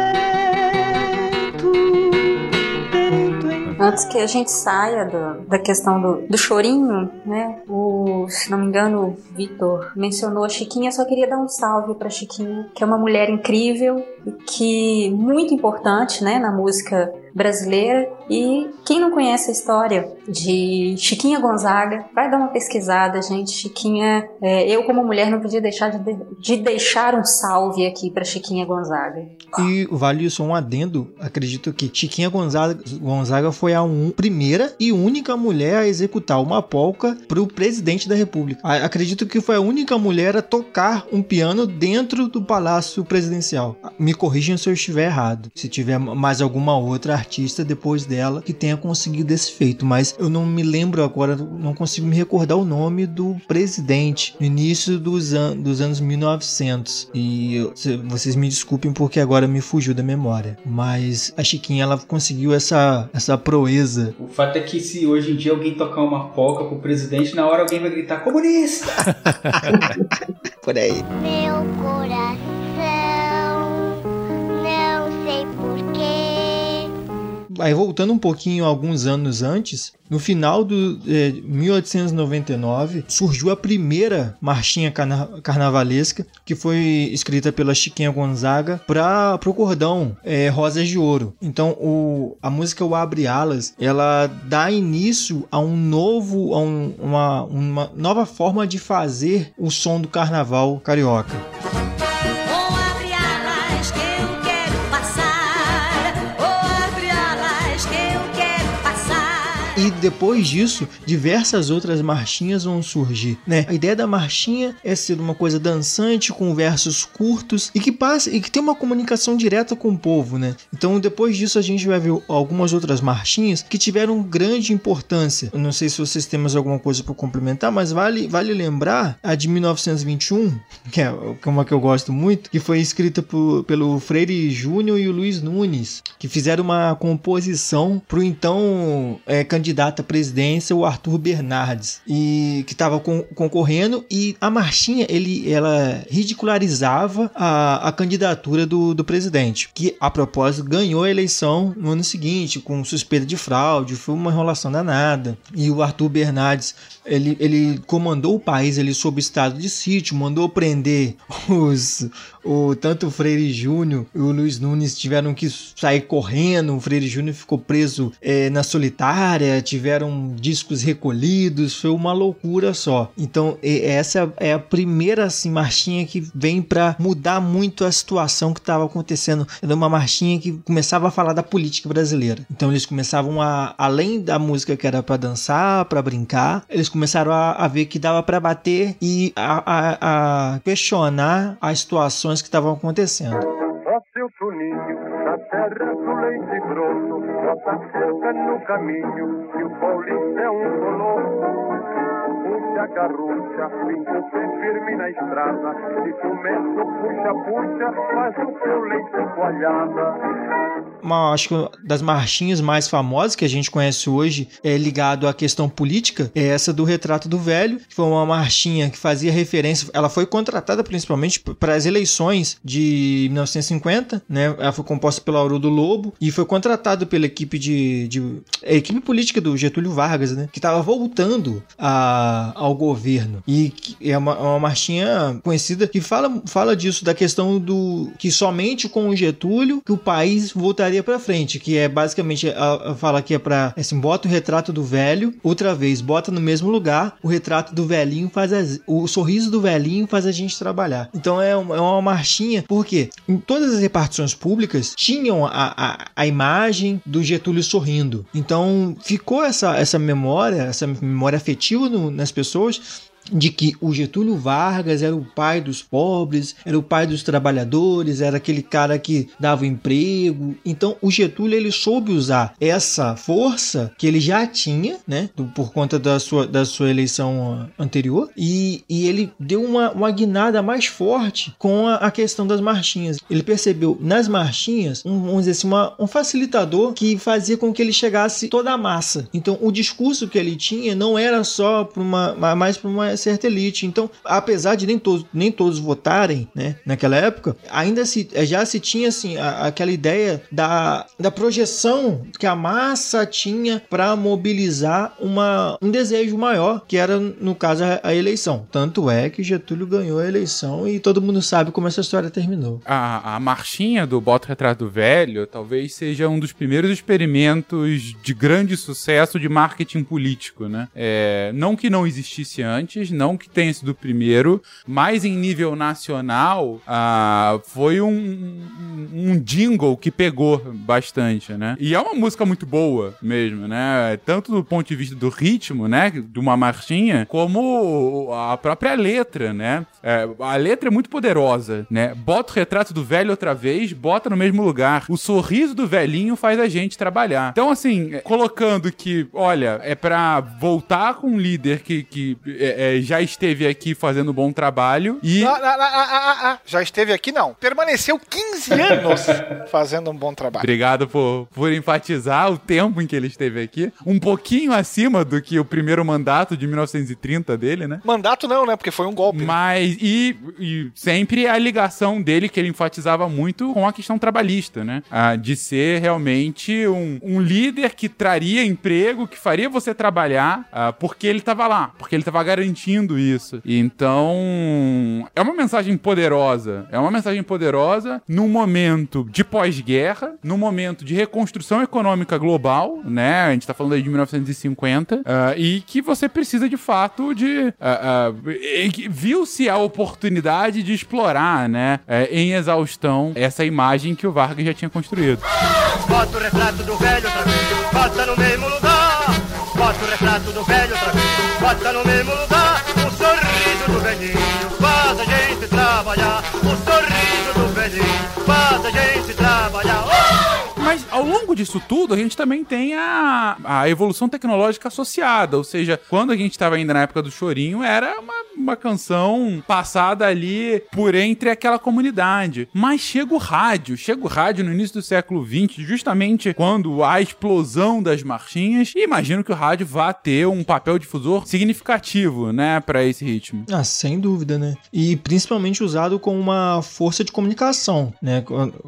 Antes que a gente saia do- da questão do, do chorinho, né? O, se não me engano, o Vitor mencionou a Chiquinha. Só queria dar um salve pra Chiquinha, que é uma mulher incrível e que muito importante, né, na música brasileira. E quem não conhece a história de Chiquinha Gonzaga, vai dar uma pesquisada, gente. Chiquinha, é, eu como mulher não podia deixar de, de- de deixar um salve aqui pra Chiquinha Gonzaga. E vale só um adendo, acredito que Chiquinha Gonzaga, Gonzaga foi a um- primeira e única mulher a executar uma polca para o presidente da república. Acredito que foi a única mulher a tocar um piano dentro do palácio presidencial. Me corrijam se eu estiver errado, se tiver mais alguma outra artista depois dela que tenha conseguido esse feito, mas eu não me lembro agora, não consigo me recordar o nome do presidente no início dos, an dos anos 1900. E eu- se- vocês me desculpem porque agora me fugiu da memória. Mas a Chiquinha ela conseguiu essa, essa proeza. O fato é que se hoje em dia alguém tocar uma polca pro presidente, na hora alguém vai gritar comunista! Por aí. Meu coração, Aí voltando um pouquinho alguns anos antes, no final de 1899 surgiu a primeira marchinha carna- carnavalesca que foi escrita pela Chiquinha Gonzaga para o cordão é, Rosas de Ouro. Então o, a música O Abre Alas ela dá início a um novo, a um- uma, uma nova forma de fazer o som do carnaval carioca. Passar. Depois disso, diversas outras marchinhas vão surgir, né? A ideia da marchinha é ser uma coisa dançante com versos curtos e que passa e que tem uma comunicação direta com o povo, né? Então, depois disso a gente vai ver algumas outras marchinhas que tiveram grande importância. Eu não sei se vocês têm mais alguma coisa para complementar, mas vale vale lembrar a de 1921, que é que é uma que eu gosto muito, que foi escrita por- pelo Freire Júnior e o Luiz Nunes, que fizeram uma composição pro então é, candidato à presidência, o Arthur Bernardes, e que estava concorrendo e a marchinha ele ela ridicularizava a, a candidatura do, do presidente, que a propósito ganhou a eleição no ano seguinte com suspeita de fraude, foi uma enrolação danada. E o Arthur Bernardes ele, ele comandou o país ele sob estado de sítio, mandou prender os o tanto o Freire Júnior e o Luiz Nunes tiveram que sair correndo, o Freire Júnior ficou preso eh, na solitária, tiveram discos recolhidos, foi uma loucura só. Então essa é a primeira assim marchinha que vem para mudar muito a situação que estava acontecendo. Era uma marchinha que começava a falar da política brasileira. Então eles começavam a além da música que era para dançar, para brincar, eles começaram a, a ver que dava para bater e a, a- a questionar as situações que estavam acontecendo. Seu terra do leite grosso, bota cerca no caminho, que o paulista é um colosso. Puxa a garrucha, pinta o pé firme na estrada, e começa o puxa-puxa, faz o seu leite coalhada. uma, acho que das marchinhas mais famosas que a gente conhece hoje é ligado à questão política é essa do Retrato do Velho, que foi uma marchinha que fazia referência, ela foi contratada principalmente para as eleições de 1950, né? Ela foi composta pelo Haroldo Lobo e foi contratado pela equipe de, de a equipe política do Getúlio Vargas, né? Que estava voltando a, ao governo e é uma, uma marchinha conhecida que fala, fala disso da questão do que somente com o Getúlio que o país voltaria pra frente, que é basicamente, a, a fala que é pra, assim, bota o retrato do velho, outra vez, bota no mesmo lugar, o retrato do velhinho faz as, o sorriso do velhinho faz a gente trabalhar. Então é uma, é uma marchinha, porque em todas as repartições públicas tinham a, a, a imagem do Getúlio sorrindo. Então ficou essa, essa memória, essa memória afetiva no- nas pessoas pessoas de que o Getúlio Vargas era o pai dos pobres, era o pai dos trabalhadores, era aquele cara que dava emprego. Então o Getúlio ele soube usar essa força que ele já tinha, né, por conta da sua, da sua eleição anterior, e, e ele deu uma, uma guinada mais forte com a, a questão das marchinhas. Ele percebeu nas marchinhas um, vamos dizer assim, uma- um facilitador que fazia com que ele chegasse toda a massa. Então o discurso que ele tinha não era só para uma, ma- mais para uma certa elite. Então, apesar de nem todos, nem todos votarem, né, naquela época, ainda se eh, já se tinha assim a- aquela ideia da, da projeção que a massa tinha para mobilizar uma, um desejo maior, que era no caso a, a eleição. Tanto é que Getúlio ganhou a eleição e todo mundo sabe como essa história terminou. A, a marchinha do Bota Retrato do Velho talvez seja um dos primeiros experimentos de grande sucesso de marketing político, né? É, não que não existisse antes, não que tenha sido o primeiro, mas em nível nacional ah, foi um, um, jingle que pegou bastante, né? E é uma música muito boa mesmo, né? Tanto do ponto de vista do ritmo, né? De uma marchinha, como a própria letra, né? É, a letra é muito poderosa, né? Bota o retrato do velho outra vez, bota no mesmo lugar. O sorriso do velhinho faz a gente trabalhar. Então, assim, é, colocando que, olha, é pra voltar com um líder que, que é, é, já esteve aqui fazendo um bom trabalho e. Ah, ah, ah, ah, ah, ah. Já esteve aqui, não. Permaneceu 15 anos fazendo um bom trabalho. Obrigado por, por enfatizar o tempo em que ele esteve aqui. Um pouquinho acima do que o primeiro mandato de 1930 dele, né? Mandato não, né? Porque foi um golpe. Mas, e, e sempre a ligação dele, que ele enfatizava muito com a questão trabalhista, né? Ah, de ser realmente um, um líder que traria emprego, que faria você trabalhar, ah, porque ele estava lá, porque ele estava garantindo isso. Então, é uma mensagem poderosa. É uma mensagem poderosa num momento de pós-guerra, num momento de reconstrução econômica global, né? A gente tá falando aí de 1950, ah, e que você precisa de fato de. e que Viu-se a oportunidade de explorar, né? eh, em exaustão, essa imagem que o Vargas já tinha construído. Bota o retrato do velho outra vez, bota no mesmo lugar. Bota o retrato do velho outra vez, bota no mesmo lugar. Faz a gente trabalhar. Mas ao longo disso tudo, a gente também tem a, a evolução tecnológica associada. Ou seja, quando a gente estava ainda na época do chorinho, era uma, uma canção passada ali por entre aquela comunidade. Mas chega o rádio, chega o rádio no início do século XX, justamente quando há a explosão das marchinhas. E imagino que o rádio vá ter um papel difusor significativo, né, para esse ritmo. Ah, sem dúvida, né? E principalmente usado como uma força de comunicação, né?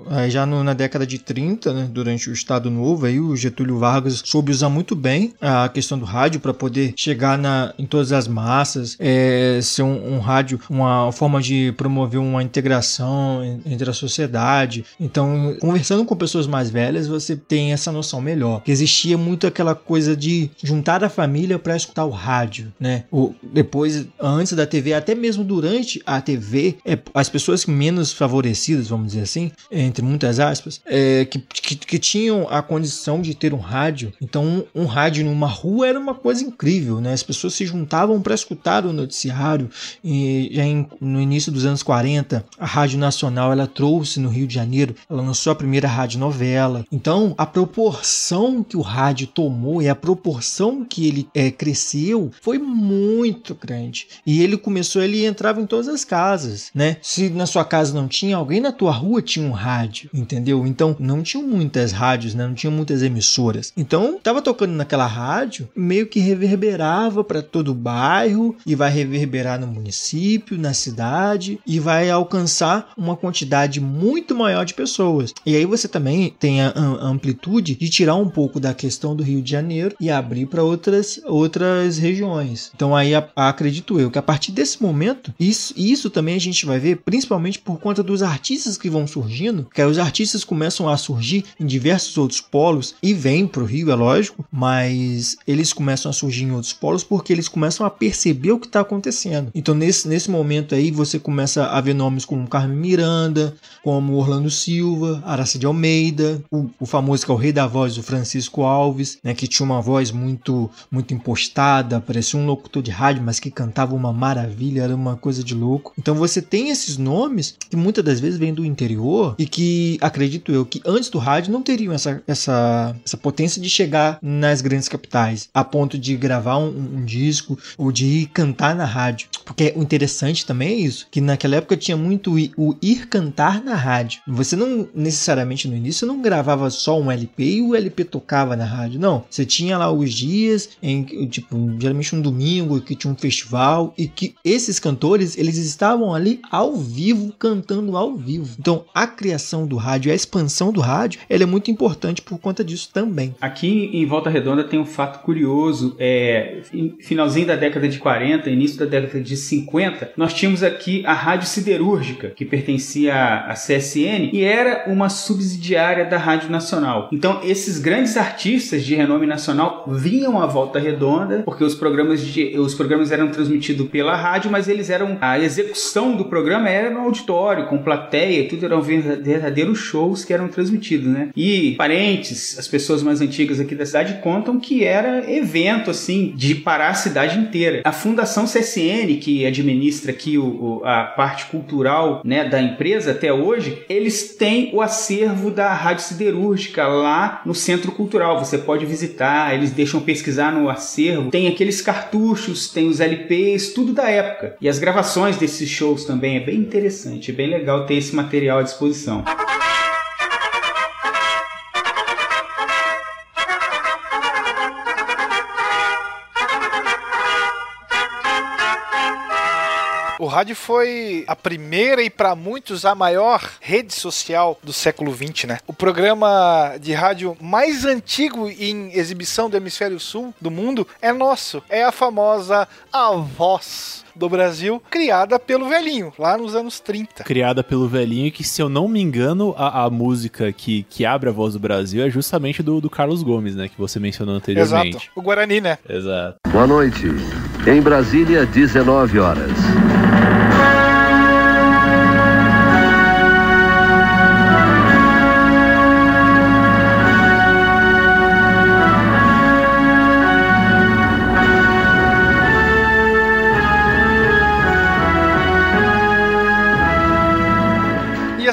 Aí Já no- na década de 30, né, durante o Estado Novo, aí o Getúlio Vargas soube usar muito bem a questão do rádio para poder chegar na, em todas as massas, é, ser um, um rádio, uma forma de promover uma integração en- entre a sociedade. Então, conversando com pessoas mais velhas, você tem essa noção melhor. Que existia muito aquela coisa de juntar a família para escutar o rádio, né? O, depois, antes da TV, até mesmo durante a TV, é, as pessoas menos favorecidas, vamos dizer assim, entre muitas aspas, é, que, que, que tinham a condição de ter um rádio. Então, um, um rádio numa rua era uma coisa incrível, né? As pessoas se juntavam para escutar o noticiário. E já em- no início dos anos 40, a Rádio Nacional ela trouxe no Rio de Janeiro, ela lançou a primeira rádio novela. Então, a proporção que o rádio tomou e a proporção que ele é, cresceu foi muito grande. E ele começou, ele entrava em todas as casas, né? Se na sua casa não tinha, alguém na tua rua tinha um rádio, entendeu? Então, não tinham muitas rádios, né? Não tinham muitas emissoras. Então, tava tocando naquela rádio, meio que reverberava para todo o bairro e vai reverberar no município, na cidade e vai alcançar uma quantidade muito maior de pessoas. E aí você também tem a amplitude de tirar um pouco da questão do Rio de Janeiro e abrir para outras, outras regiões. Então aí acredito eu que a partir desse momento, isso, isso também a gente vai ver principalmente por conta dos artistas que vão surgindo, que aí os artistas começam a surgir em diversos outros polos e vêm para o Rio, é lógico, mas eles começam a surgir em outros polos porque eles começam a perceber o que está acontecendo. Então nesse, nesse momento aí você começa a ver nomes como Carmen Miranda, como Orlando Silva, Aracide Almeida, o, o famoso que é o rei da voz, o Francisco Alves, né, que tinha uma voz muito muito impostada, parecia um locutor de rádio, mas que cantava uma maravilha, era uma coisa de louco. Então você tem esses nomes que muitas das vezes vêm do interior e que acredito eu que antes do rádio não teriam essa, essa, essa potência de chegar nas grandes capitais, a ponto de gravar um, um disco ou de ir cantar na rádio. Porque o interessante também é isso, que naquela época tinha muito o ir cantar na rádio. Você não necessariamente no início não gravava só um LP e o LP tocava na rádio, não. Você tinha lá os dias em tipo, geralmente um domingo que tinha um festival e que esses cantores, eles estavam ali ao vivo cantando ao vivo. Então, a criação do rádio, a expansão do rádio, ela é muito importante por conta disso também. Aqui em Volta Redonda tem um fato curioso. É, finalzinho da década de 40, início da década de 50, nós tínhamos aqui a Rádio Siderúrgica, que pertencia à CSN e era uma subsidiária da Rádio Nacional. Então, esses grandes artistas de renome nacional vinham à Volta Redonda, porque os programas, de, os programas eram transmitidos pela rádio, mas eles eram. A execução do programa era no auditório, com plateia, tudo eram verda- verdadeiros shows que eram transmitidos, né? E parentes, as pessoas mais antigas aqui da cidade contam que era evento, assim, de parar a cidade inteira. A Fundação CSN, que administra aqui o, o- a parte cultural né, da empresa até hoje, eles têm o acervo da Rádio Siderúrgica lá no Centro Cultural. Você pode visitar, eles deixam pesquisar no acervo. Tem aqueles cartuchos, tem os LPs, tudo da época. E as gravações desses shows também é bem interessante, é bem legal ter esse material à disposição. O rádio foi a primeira e para muitos a maior rede social do século XX, né? O programa de rádio mais antigo em exibição do hemisfério sul do mundo é nosso. É a famosa A Voz do Brasil, criada pelo velhinho, lá nos anos 30. Criada pelo velhinho, que se eu não me engano, a, a música que, que abre a voz do Brasil é justamente do, do Carlos Gomes, né? Que você mencionou anteriormente. Exato. O Guarani, né? Exato. Boa noite. Em Brasília, 19 horas.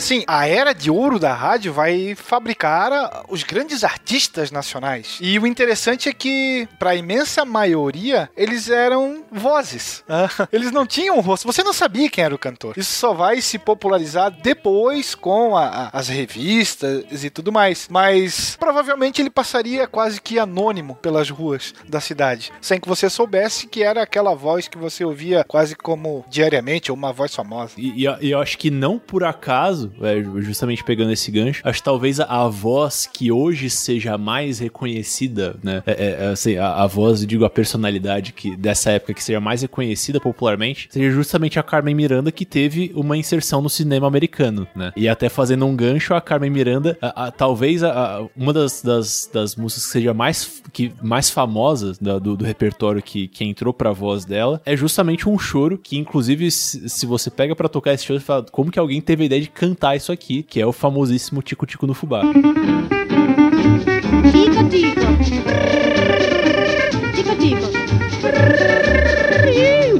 Assim, a era de ouro da rádio vai fabricar os grandes artistas nacionais. E o interessante é que, para a imensa maioria, eles eram vozes. Ah, Eles não tinham rosto. Você não sabia quem era o cantor. Isso só vai se popularizar depois com a- a- as revistas e tudo mais. Mas provavelmente ele passaria quase que anônimo pelas ruas da cidade, sem que você soubesse que era aquela voz que você ouvia quase como diariamente, ou uma voz famosa. E, e e eu acho que não por acaso, é, justamente pegando esse gancho, acho que talvez a, a voz que hoje seja mais reconhecida, né? É, é, assim, a, a voz, digo, a personalidade que dessa época que seja mais reconhecida popularmente, seja justamente a Carmen Miranda que teve uma inserção no cinema americano, né? E até fazendo um gancho, a Carmen Miranda, a- talvez uma das, das, das músicas que seja mais, que, mais famosas da- do, do repertório que, que entrou pra voz dela, é justamente um choro que, inclusive, se, se você pega pra tocar esse choro, você fala, como que alguém teve a ideia de cantar isso aqui, que é o famosíssimo Tico Tico no Fubá. Tico, tico. Tico, tico.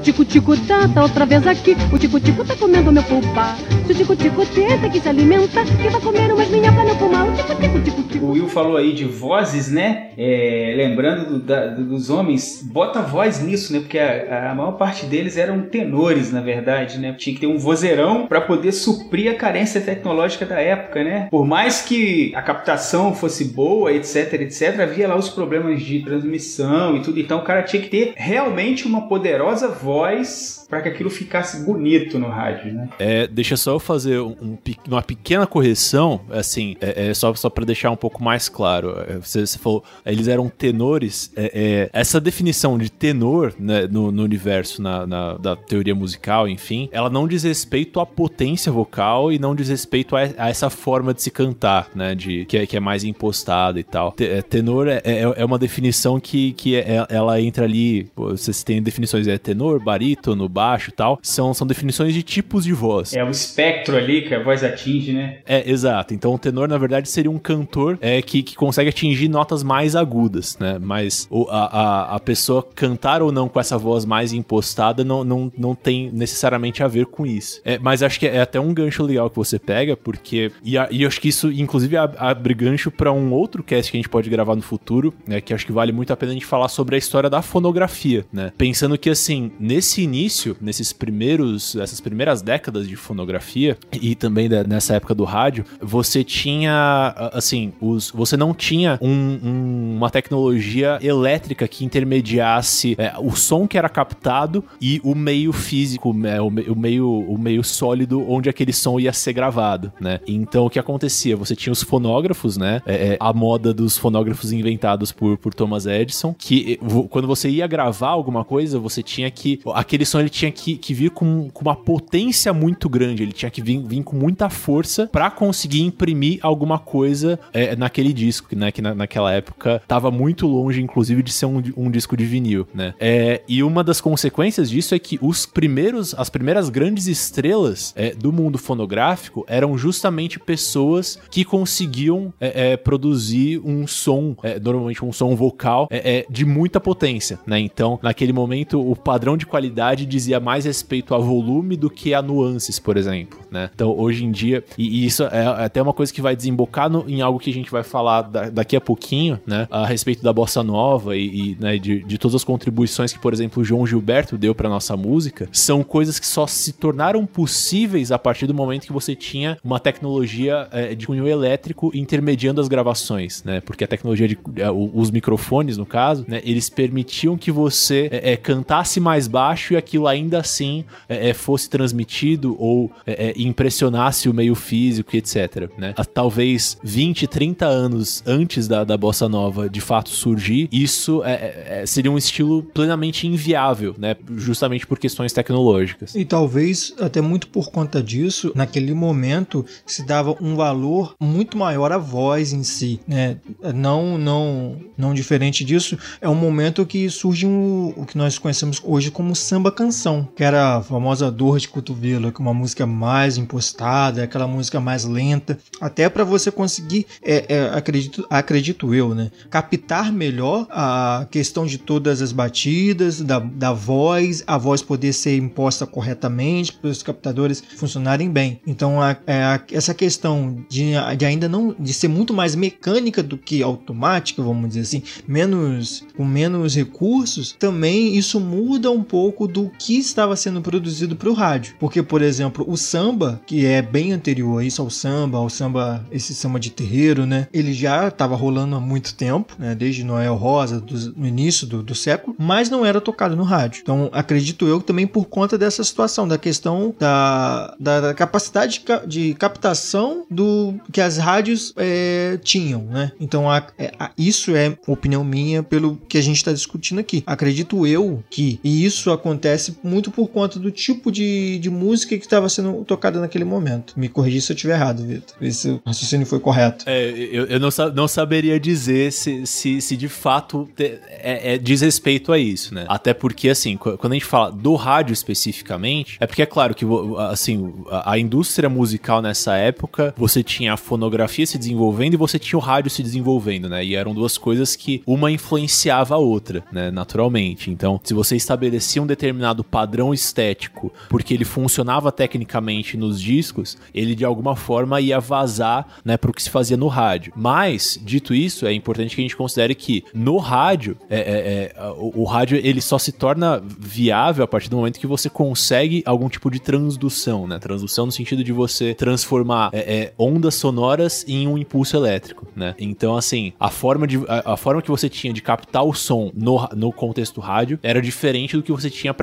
Tico-tico tá, tá outra vez aqui. O tico-tico tá comendo meu fubá. Se o tico-tico tenta que se alimenta, que vai comer umas minhocas no fumar. O tico-tico, tico-tico. O Will falou aí de vozes, né? É, lembrando do- da- do- dos homens, bota voz nisso, né? Porque a, a maior parte deles eram tenores, na verdade, né? Tinha que ter um vozeirão para poder suprir a carência tecnológica da época, né? Por mais que a captação fosse boa, etc, etc, havia lá os problemas de transmissão e tudo. Então o cara tinha que ter realmente uma poderosa voz voz para que aquilo ficasse bonito no rádio, né? É, deixa só eu fazer um, um uma pequena correção, assim, é, é só, só para deixar um pouco mais claro. É, Você, você falou, eles eram tenores. é, é, essa definição de tenor né, no, no universo na, na- da teoria musical, enfim, ela não diz respeito à potência vocal e não diz respeito a, a essa forma de se cantar, né? De, que, é, que é mais impostada e tal. É, tenor é, é, uma definição que, que ela entra ali. Vocês têm definições, é tenor, barítono, baixo e tal. São, são definições de tipos de voz. É o espectro ali que a voz atinge, né? É, exato. Então o tenor, na verdade, seria um cantor é, que, que consegue atingir notas mais agudas, né? Mas o- a, a, a pessoa cantar ou não com essa voz mais impostada não, não, não tem necessariamente a ver com isso. É, mas acho que é até um gancho legal que você pega, porque. E, a- e acho que isso, inclusive, ab- abre gancho para um outro cast que a gente pode gravar no futuro, né? Que acho que vale muito a pena a gente falar sobre a história da fonografia, né? Pensando que, assim, nesse início, nesses primeiros, essas primeiras décadas de fonografia e também da- nessa época do rádio, você tinha, assim, os, você não tinha um- um- uma tecnologia elétrica que intermediasse é, o som que era captado e o meio físico, né, o, o meio, o meio sólido onde aquele som ia ser gravado, né? Então o que acontecia? Você tinha os fonógrafos, né? É, é, a moda dos fonógrafos inventados por, por Thomas Edison, que quando você ia gravar alguma coisa, você tinha que. Aquele som ele tinha que, que vir com, com uma potência muito grande, ele tinha que vir, vir com muita força pra conseguir imprimir alguma coisa eh, naquele disco, né? Que na, naquela época tava muito longe, inclusive, de ser um, um disco de vinil, né? É, e uma das consequências disso é que os primeiros, as primeiras grandes estrelas eh, do mundo fonográfico eram justamente pessoas que conseguiam eh, eh, produzir um som, eh, normalmente um som vocal, de muita potência, né? Então, naquele momento, o padrão de qualidade dizia mais respeito a volume do que a nuances, por exemplo, né? Então, hoje em dia, e, e isso é até uma coisa que vai desembocar no- em algo que a gente vai falar da- daqui a pouquinho, né? A respeito da bossa nova e, e, né, de, de todas as contribuições que, por exemplo, o João Gilberto deu para nossa música, são coisas que só se tornaram possíveis a partir do momento que você tinha uma tecnologia eh, de cunho elétrico intermediando as gravações, né? Porque a tecnologia de o- os microfones, no caso, né? Eles permitiam que você eh, eh, cantasse mais baixo e aquilo ainda assim eh, eh, fosse transmitido ou eh, eh, impressionasse o meio físico, etc. Né? Ah, Talvez 20, 30 anos antes da, da bossa nova de fato surgir, isso eh, eh, seria um estilo plenamente inviável, né? Justamente por questões tecnológicas. E talvez até muito por conta disso, naquele momento se dava um valor muito maior à voz em si, né? Não, não, não diferente disso, é um momento que surge um, o que nós conhecemos hoje como samba canção, que era a famosa dor de cotovelo, que é uma música mais impostada, aquela música mais lenta, até para você conseguir, é, é, acredito, acredito eu, né? Captar melhor a questão de todas as batidas, da, da voz, a voz poder ser imposta corretamente, para os captadores funcionarem bem. Então, a- é, a- essa questão de, de ainda não de ser muito mais mecânica do que automática, vamos dizer assim, menos com menos recursos, também isso muda um pouco do que estava sendo produzido para o rádio. Porque, por exemplo, o samba, que é bem anterior a isso ao samba, ao samba, esse samba de terreiro, né? Ele já estava rolando há muito tempo, né? Desde Noel Rosa, do- no início do, do século, mas não era tocado no rádio. Então, acredito eu também por conta dessa situação, da questão da, da, da capacidade de, ca- de captação do que as rádios é, tinham, né? Então, a- é, a- isso é opinião minha pelo que a gente está discutindo aqui. Acredito eu que e isso acontece muito por conta do tipo de, de música que estava sendo tocada naquele momento. Me corrigi se eu estiver errado, Vitor. Se o raciocínio foi correto. É, eu, eu não, não saberia dizer se, se, se de fato te- é, é- diz respeito a isso, né? Até porque, assim, qu- quando a gente fala do rádio especificamente, é porque é claro que, assim, a, a indústria musical nessa época, você tinha a fonografia se desenvolvendo e você tinha o rádio se desenvolvendo, né? E eram duas coisas que uma influenciava a outra, né? Naturalmente. Então, se você estabelecia um determinado padrão estético porque ele funcionava tecnicamente nos discos, ele de alguma forma ia vazar, né, pro que se fazia no rádio. Mas, dito isso, é importante que a gente considere que no rádio, é, é, é, o, o rádio ele só se torna viável a partir do momento que você consegue algum tipo de transdução, né? Transdução no sentido de você transformar é, é, ondas sonoras em um impulso elétrico, né? Então, assim, a forma, de, a, a forma que você tinha de captar o som no, no contexto rádio era diferente do que você tinha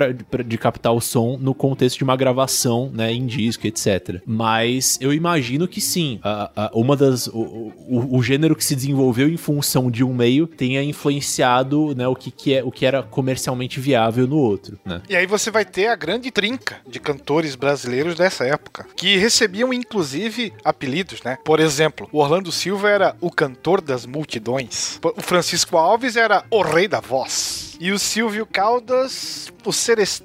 de captar o som no contexto de uma gravação, né, em disco, etc. Mas eu imagino que sim, a- a- uma das o, o, o gênero que se desenvolveu em função de um meio tenha influenciado, né, o que, que é o que era comercialmente viável no outro, né? E aí você vai ter a grande trinca de cantores brasileiros dessa época, que recebiam inclusive apelidos, né? Por exemplo, o Orlando Silva era o cantor das multidões. O Francisco Alves era o rei da voz. E o Silvio Caldas, o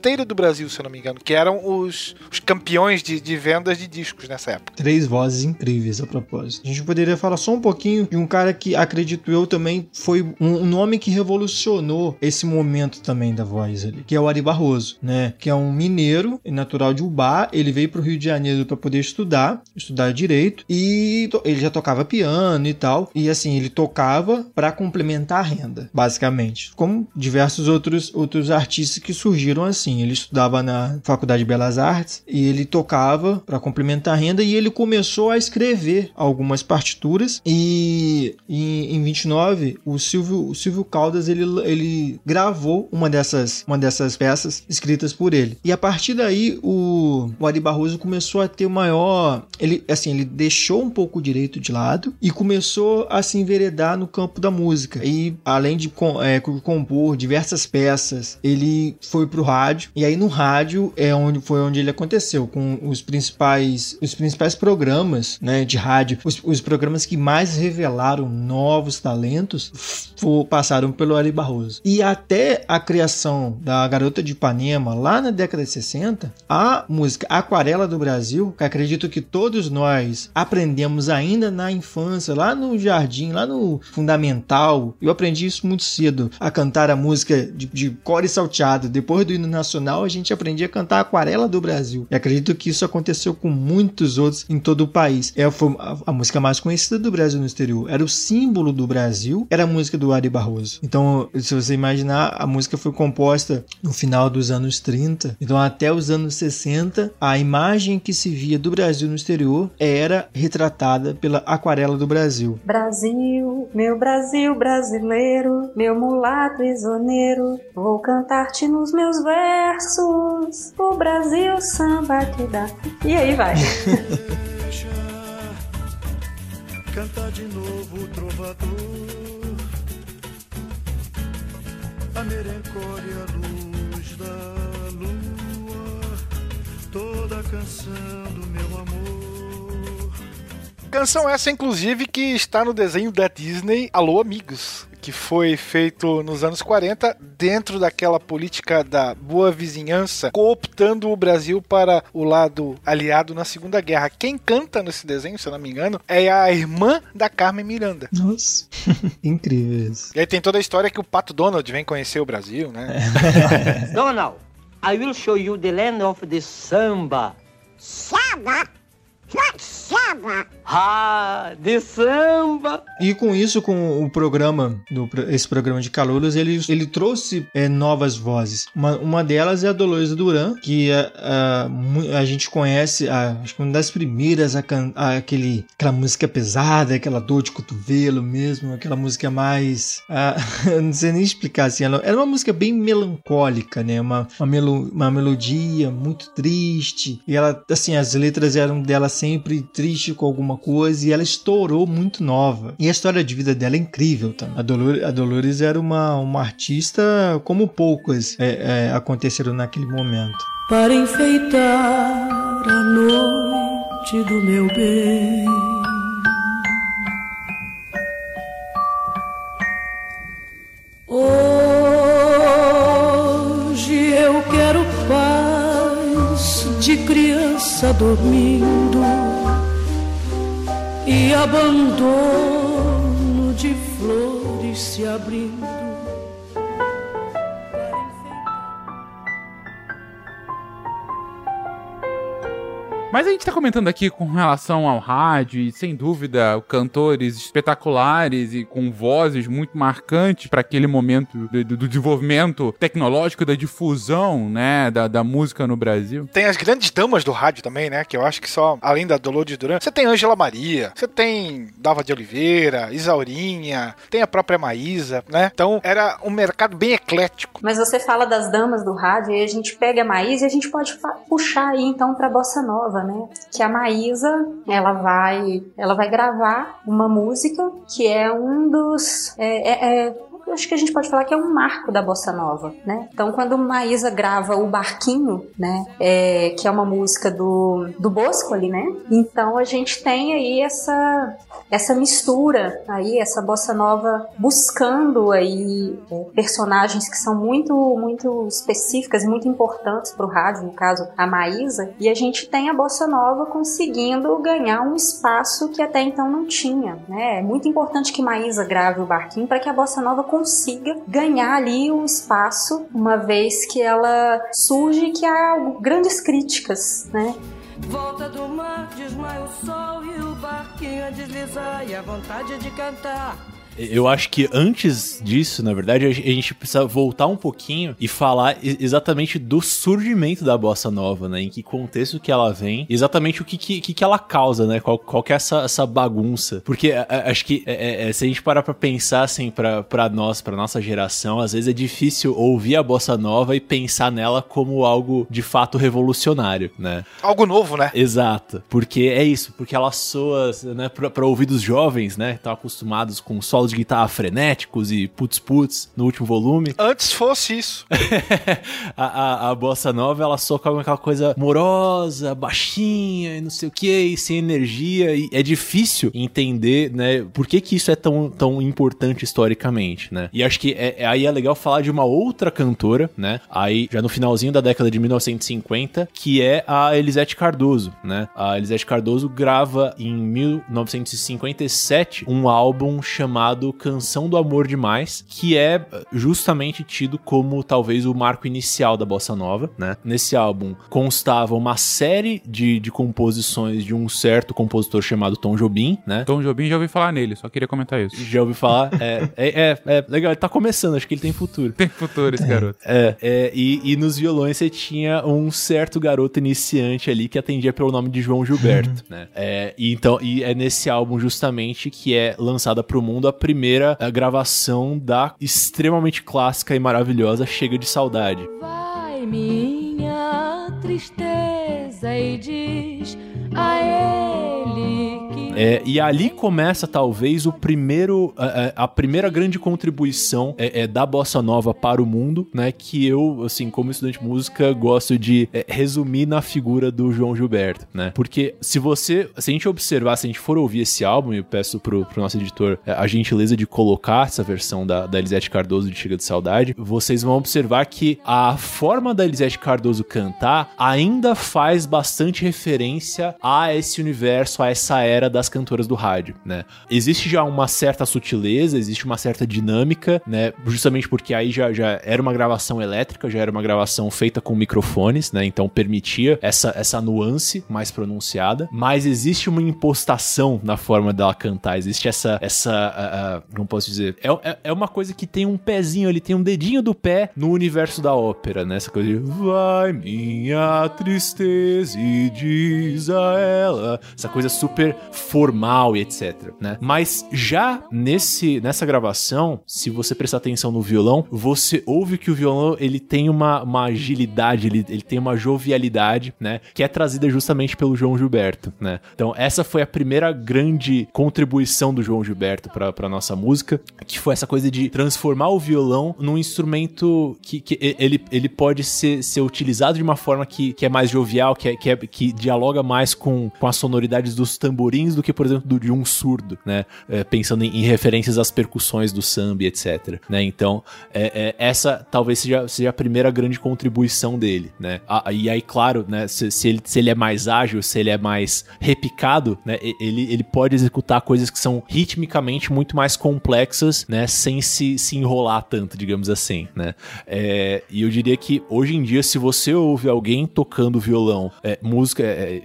seresteiro do Brasil, se eu não me engano, que eram os, os campeões de, de vendas de discos nessa época. Três vozes incríveis a propósito. A gente poderia falar só um pouquinho de um cara que, acredito eu, também foi um, nome que revolucionou esse momento também da voz ali, que é o Ari Barroso, né? Que é um mineiro, natural de Ubá. Ele veio pro Rio de Janeiro para poder estudar, estudar direito, e ele já tocava piano e tal. E assim, ele tocava para complementar a renda, basicamente. Como diversos outros, outros artistas que surgiram assim. Ele estudava na Faculdade de Belas Artes e ele tocava para complementar a renda e ele começou a escrever algumas partituras e em, em 29 o Silvio, o Silvio Caldas ele, ele gravou uma dessas, uma dessas peças escritas por ele. E a partir daí o, o Ari Barroso começou a ter maior, ele assim, ele deixou um pouco o direito de lado e começou a se enveredar no campo da música. E além de é, compor diversas peças, ele foi pro rádio e aí no rádio é onde foi onde ele aconteceu com os principais os principais programas, né, de rádio, os, os programas que mais revelaram novos talentos fo- passaram pelo Ari Barroso. E até a criação da Garota de Ipanema lá na década de 60, a música Aquarela do Brasil, que acredito que todos nós aprendemos ainda na infância, lá no jardim, lá no fundamental. Eu aprendi isso muito cedo, a cantar a música de, de core salteado. Depois do hino nacional, a gente aprendia a cantar Aquarela do Brasil. E acredito que isso aconteceu com muitos outros em todo o país. É a música mais conhecida do Brasil no exterior. Era o símbolo do Brasil, era a música do Ari Barroso. Então, se você imaginar, a música foi composta no final dos anos 30. Então, até os anos 60, a imagem que se via do Brasil no exterior era retratada pela Aquarela do Brasil. Brasil, meu Brasil brasileiro, meu mulato isoneiro, vou cantar-te nos meus versos, o Brasil samba que dá. E aí vai. Canta de novo o trovador A merencória luz da lua Toda a canção do meu amor Canção essa, inclusive, que está no desenho da Disney Alô Amigos, que foi feito nos anos 40, dentro daquela política da boa vizinhança, cooptando o Brasil para o lado aliado na Segunda Guerra. Quem canta nesse desenho, se eu não me engano, é a irmã da Carmen Miranda. Nossa, incrível isso. E aí tem toda a história que o Pato Donald vem conhecer o Brasil, né? Donald, I will show you the land of the samba. Samba? What samba? Ah, de samba. E com isso, com o programa, do, esse programa de calouros, ele, ele trouxe é, novas vozes. Uma, uma delas é a Dolores Duran, que a, a, mu- a gente conhece, a- acho que uma das primeiras a, a aquele, aquela música pesada, aquela dor de cotovelo mesmo, aquela música mais. eu não sei nem explicar assim. Ela, era uma música bem melancólica, né? Uma, uma, melo, uma melodia muito triste. E ela, assim, as letras eram dela sempre triste com alguma coisa. E ela estourou muito nova. E a história de vida dela é incrível também. A Dolores, a Dolores era uma, uma artista como poucas é, é, aconteceram naquele momento. Para enfeitar a noite do meu bem Hoje eu quero paz de criança dormindo e abandono de flores se abrindo. Mas a gente tá comentando aqui com relação ao rádio e, sem dúvida, cantores espetaculares e com vozes muito marcantes para aquele momento do, do- do desenvolvimento tecnológico, da difusão, né, da, da música no Brasil. Tem as grandes damas do rádio também, né? Que eu acho que só, além da Dolores Duran, você tem Ângela Maria, você tem Dava de Oliveira, Isaurinha, tem a própria Maísa, né? Então era um mercado bem eclético. Mas você fala das damas do rádio e a gente pega a Maísa e a gente pode puxar aí então pra bossa nova, né? Que a Maísa, ela vai, ela vai gravar uma música que é um dos é, é- é- acho que a gente pode falar que é um marco da bossa nova, né? Então, quando Maísa grava o Barquinho, né, é, que é uma música do, do Bosco ali, né? Então a gente tem aí essa essa mistura aí, essa bossa nova buscando aí é, personagens que são muito muito específicas e muito importantes para o rádio, no caso a Maísa, e a gente tem a bossa nova conseguindo ganhar um espaço que até então não tinha, né? É muito importante que Maísa grave o barquinho para que a bossa nova consiga ganhar ali um espaço, uma vez que ela surge que há grandes críticas, né? Volta do mar, desmaia o sol e o barquinho a deslizar e a vontade de cantar. Eu acho que antes disso, na verdade, a gente precisa voltar um pouquinho e falar exatamente do surgimento da bossa nova, né? Em que contexto que ela vem, exatamente o que, que, que ela causa, né? Qual, qual que é essa, essa bagunça. Porque a- a- acho que é- é- é, se a gente parar pra pensar, assim, pra, pra nós, pra nossa geração, às vezes é difícil ouvir a bossa nova e pensar nela como algo de fato revolucionário, né? Algo novo, né? Exato. Porque é isso, porque ela soa, né, pra, pra ouvidos jovens, né? que Estão acostumados com solos de guitarra frenéticos e putz-putz no último volume. Antes fosse isso. A, a, a bossa nova, ela soa com aquela coisa morosa, baixinha e não sei o que, e sem energia. E é difícil entender, né, por que que isso é tão, tão importante historicamente, né? E acho que é, é- aí é legal falar de uma outra cantora, né? Aí, já no finalzinho da década de 1950, que é a Elisete Cardoso, né? A Elisete Cardoso grava em 1957 um álbum chamado Canção do Amor Demais, que é justamente tido como talvez o marco inicial da bossa nova, né? Nesse álbum constava uma série de, de composições de um certo compositor chamado Tom Jobim, né? Tom Jobim já ouvi falar nele, só queria comentar isso. Já ouvi falar? É, é, é, é legal, ele tá começando, acho que ele tem futuro. Tem futuro esse garoto. É, é, e, e nos violões você tinha um certo garoto iniciante ali que atendia pelo nome de João Gilberto, né? É, e então, e é nesse álbum justamente que é lançada pro mundo a primeira eh, gravação da extremamente clássica e maravilhosa Chega de Saudade. Vai minha tristeza e diz a ele É, e ali começa talvez o primeiro a, a- primeira grande contribuição é, é, da bossa nova para o mundo, né? Que eu, assim, como estudante de música, gosto de é, resumir na figura do João Gilberto, né? Porque se você, se a gente observar, se a gente for ouvir esse álbum, eu peço pro, pro nosso editor é, a gentileza de colocar essa versão da, da Elisete Cardoso de Chega de Saudade, vocês vão observar que a forma da Elisete Cardoso cantar ainda faz bastante referência a esse universo, a essa era das cantoras do rádio, né? Existe já uma certa sutileza, existe uma certa dinâmica, né? Justamente porque aí já, já era uma gravação elétrica, já era uma gravação feita com microfones, né? Então permitia essa, essa nuance mais pronunciada, mas existe uma impostação na forma dela cantar, existe essa, essa, ah, ah, não posso dizer, é, é, é uma coisa que tem um pezinho, ele tem um dedinho do pé no universo da ópera, né? Essa coisa de vai minha tristeza e diz a ela, essa coisa super formal e etc, né? Mas já nesse nessa gravação, se você prestar atenção no violão, você ouve que o violão ele tem uma, uma agilidade, ele, ele tem uma jovialidade, né? Que é trazida justamente pelo João Gilberto, né? Então essa foi a primeira grande contribuição do João Gilberto para nossa música, que foi essa coisa de transformar o violão num instrumento que, que ele, ele pode ser, ser utilizado de uma forma que, que é mais jovial, que, é, que, é, que dialoga mais com, com as sonoridades dos tamborins do que, por exemplo, de um surdo, né? É, pensando em, em referências às percussões do samba, etc. Né? Então, é, é, essa talvez seja, seja a primeira grande contribuição dele, né? E aí, claro, né? Se, se ele, se ele é mais ágil, se ele é mais repicado, né? Ele, ele pode executar coisas que são ritmicamente muito mais complexas, né? Sem se, se enrolar tanto, digamos assim, né? É, e eu diria que hoje em dia, se você ouve alguém tocando violão, é, música, é,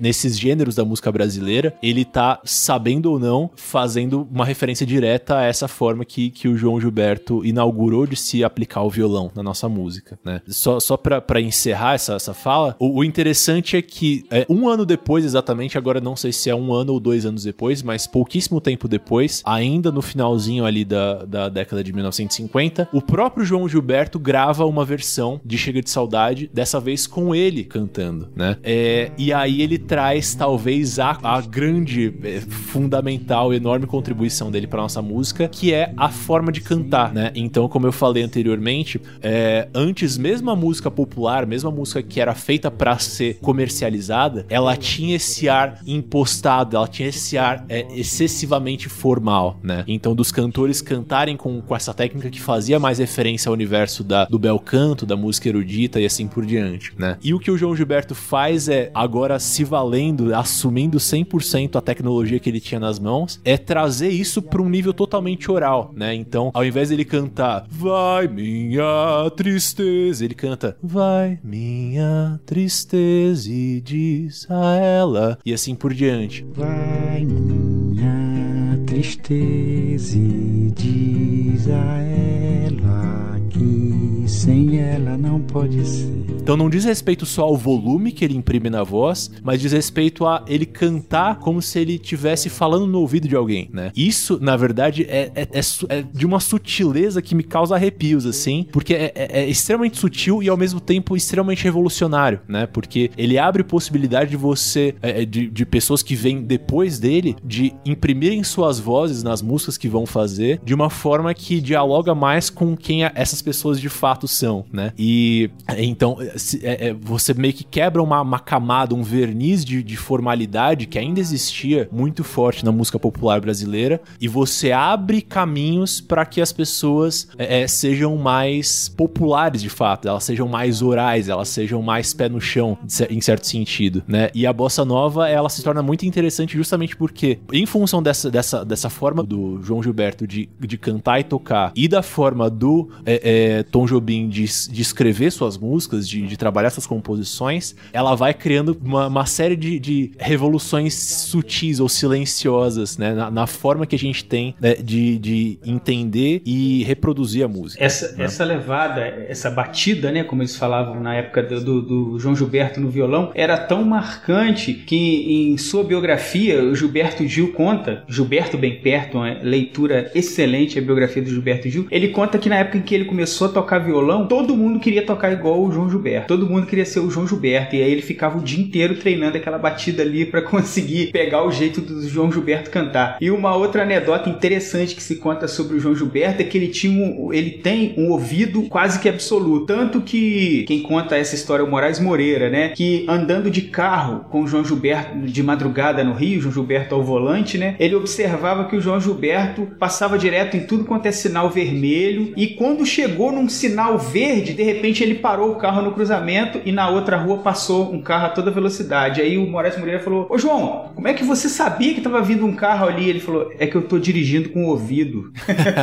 nesses gêneros da música brasileira, ele tá, sabendo ou não, fazendo uma referência direta a essa forma que, que o João Gilberto inaugurou de se aplicar o violão na nossa música, né? Só, só pra encerrar essa, essa fala, o, o interessante é que é, um ano depois, exatamente, agora não sei se é um ano ou dois anos depois, mas pouquíssimo tempo depois, ainda no finalzinho ali da, da década de 1950, o próprio João Gilberto grava uma versão de Chega de Saudade, dessa vez com ele cantando, né? É, e aí ele traz talvez a, a grande, é, fundamental, enorme contribuição dele pra nossa música, que é a forma de cantar, né? Então, como eu falei anteriormente, é, antes mesmo a música popular, mesmo a música que era feita pra ser comercializada, ela tinha esse ar impostado, ela tinha esse ar é, excessivamente formal, né? Então, dos cantores cantarem com, com essa técnica que fazia mais referência ao universo da, do bel canto, da música erudita e assim por diante, né? E o que o João Gilberto faz é, agora se valendo, assumindo 100% a tecnologia que ele tinha nas mãos, é trazer isso pra um nível totalmente oral, né? Então, ao invés dele cantar Vai minha tristeza, ele canta Vai minha tristeza e diz a ela, e assim por diante. Vai minha tristeza e diz a ela que sem ela não pode ser. Então não diz respeito só ao volume que ele imprime na voz, mas diz respeito a ele cantar como se ele estivesse falando no ouvido de alguém, né? Isso, na verdade, é, é- é é de uma sutileza que me causa arrepios, assim, porque é, é- é extremamente sutil e ao mesmo tempo extremamente revolucionário, né? Porque ele abre possibilidade de você, é, de, de pessoas que vêm depois dele, de imprimirem suas vozes nas músicas que vão fazer de uma forma que dialoga mais com quem essas pessoas de fato são, né? E então se- é- é, você meio que quebra uma, uma camada, um verniz de, de formalidade que ainda existia muito forte na música popular brasileira e você abre caminhos para que as pessoas é, é, sejam mais populares de fato, elas sejam mais orais, elas sejam mais pé no chão em certo sentido, né? E a bossa nova ela se torna muito interessante justamente porque em função dessa, dessa, dessa forma do João Gilberto de, de cantar e tocar e da forma do é, é, Tom Jobim de, de escrever suas músicas, de, de trabalhar suas composições, ela vai criando uma, uma série de, de revoluções sutis ou silenciosas, né? Na, na forma que a gente tem né, de, de entender e reproduzir a música. Essa, né? essa levada, essa batida, né, como eles falavam na época do, do- do João Gilberto no violão, era tão marcante que em sua biografia, o Gilberto Gil conta, Gilberto bem perto, uma leitura excelente a biografia do Gilberto Gil, ele conta que na época em que ele começou a tocar violão, todo mundo queria tocar igual o João Gilberto, todo mundo queria ser o João Gilberto, e aí ele ficava o dia inteiro treinando aquela batida ali para conseguir pegar o jeito do João Gilberto cantar. E uma outra anedota interessante que se conta sobre o João Gilberto é que ele tinha um, ele tem um ouvido quase que absoluto, tanto que quem conta essa história é o Moraes Moreira, né, que andando de carro com o João Gilberto de madrugada no Rio, João Gilberto ao volante, né, ele observava que o João Gilberto passava direto em tudo quanto é sinal vermelho. E quando chegou num sinal verde, de repente ele parou o carro no cruzamento e na outra rua passou um carro a toda velocidade. Aí o Moraes Moreira falou: Ô João, como é que você sabia que tava vindo um carro ali? Ele falou: É que eu tô dirigindo com o ouvido.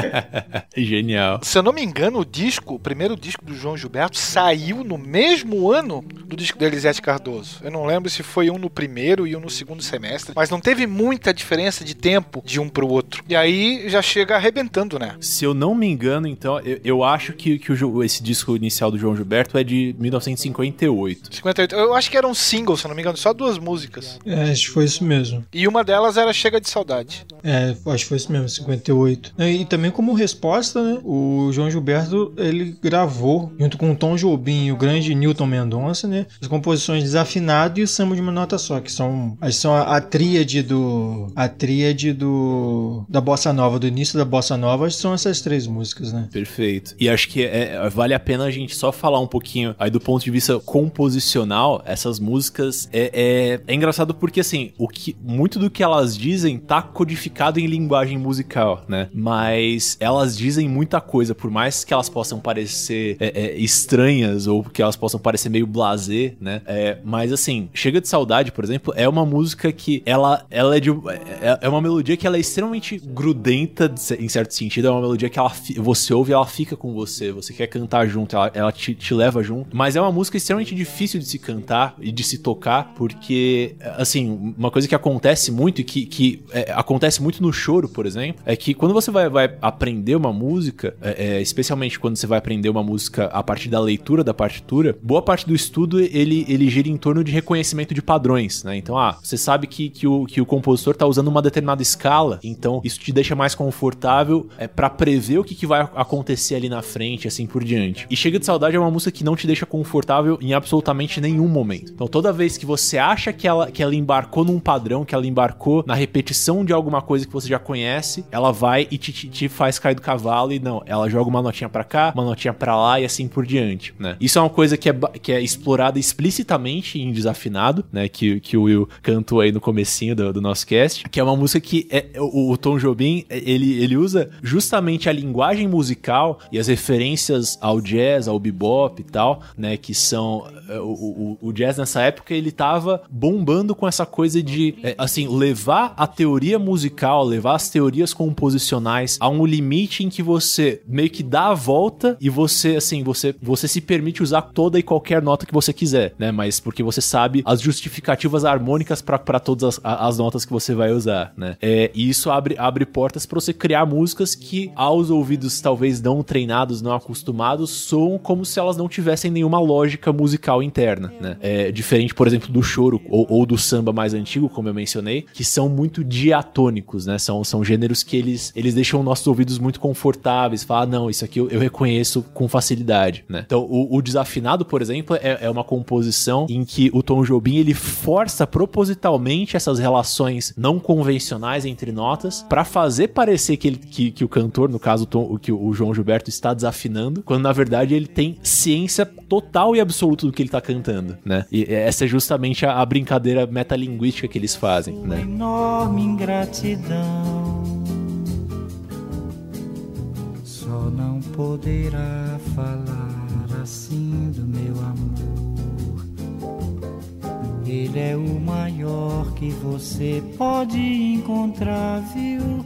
Genial. Se eu não me engano, o disco, o primeiro disco do João Gilberto, saiu no mesmo ano do disco da Elisete Cardoso. Eu não lembro se foi um no primeiro e um no segundo semestre, mas não teve muita diferença de tempo de um pro outro. E aí já chega arrebentando, né? Se eu não me engano, então, eu, eu acho que, que o Esse disco inicial do João Gilberto é de 1958. 58. Eu acho que era um single, se eu não me engano, só duas músicas. É, acho que foi isso mesmo. E uma delas era Chega de Saudade. É, acho que foi isso mesmo, 58. E também como resposta né? O João Gilberto ele gravou junto com o Tom Jobim e o grande Newton Mendonça, né? As composições Desafinado e o Samba de uma Nota Só, que são, as são a, a tríade do a tríade do da bossa nova, do início da bossa nova, são essas três músicas, né? Perfeito. E acho que é- vale a pena a gente só falar um pouquinho aí do ponto de vista composicional, essas músicas é, é, é engraçado porque assim, o que muito do que elas dizem tá codificado em linguagem musical, né? Mas elas dizem muita coisa, por mais que elas possam parecer é, é, estranhas ou que elas possam parecer meio blasé, né? É, mas assim, Chega de Saudade, por exemplo, é uma música que ela, ela é de é, é uma melodia que ela é extremamente grudenta em certo sentido, é uma melodia que ela você ouve e ela fica com você, você quer cantar junto, ela, ela te, te leva junto, mas é uma música extremamente difícil de se cantar e de se tocar, porque assim, uma coisa que acontece muito e que, que é, acontece muito no choro, por exemplo, é que quando você vai, vai aprender uma música, é, é, especialmente quando você vai aprender uma música a partir da leitura da partitura, boa parte do estudo ele, ele gira em torno de reconhecimento de padrões, né? Então, ah, você sabe que, que, o, que o compositor tá usando uma determinada escala, então isso te deixa mais confortável é, para prever o que, que vai acontecer ali na frente, assim por diante. E Chega de Saudade é uma música que não te deixa confortável em absolutamente nenhum momento. Então, toda vez que você acha que ela, que ela embarcou num padrão, que ela embarcou na repetição de alguma coisa que você já conhece, ela vai e te, te, te faz cair do cavalo e não, ela joga uma notinha pra cá, uma notinha pra lá e assim por diante, né? Isso é uma coisa que é, que é explorada explicitamente em Desafinado, né? Que, que o Will cantou aí no comecinho do, do nosso cast, que é uma música que é, o, o Tom Jobim, ele, ele usa justamente a linguagem musical e as referências ao jazz, ao bebop e tal, né? Que são... é, O, o, o jazz nessa época, ele tava bombando com essa coisa de, é, assim, levar a teoria musical, levar as teorias composicionais a um limite em que você meio que dá a volta e você, assim, você, você se permite usar toda e qualquer nota que você quiser, né? Mas porque você sabe as justificativas harmônicas para todas as, as notas que você vai usar, né? É, e isso abre, abre portas para você criar músicas que, aos ouvidos talvez não treinados, não acostumados, soam como se elas não tivessem nenhuma lógica musical interna, né? É diferente, por exemplo, do choro ou, ou do samba mais antigo, como eu mencionei, que são muito diatônicos, né? São, são gêneros que eles, eles deixam nossos ouvidos muito confortáveis. Falar, ah, não, isso aqui eu, eu reconheço com facilidade, né? Então, o, o desafinado, por exemplo, é, é uma composição em que o Tom Jobim ele força propositalmente essas relações não convencionais entre notas para fazer parecer que, ele, que, que o cantor, no caso o, Tom, que o João Gilberto está desafinando, quando na verdade ele tem ciência total e absoluta do que ele tá cantando, né? E essa é justamente a, a brincadeira metalinguística que eles fazem, né? enorme ingratidão. Só não poderá falar assim do meu amor. Ele é o maior que você pode encontrar, viu?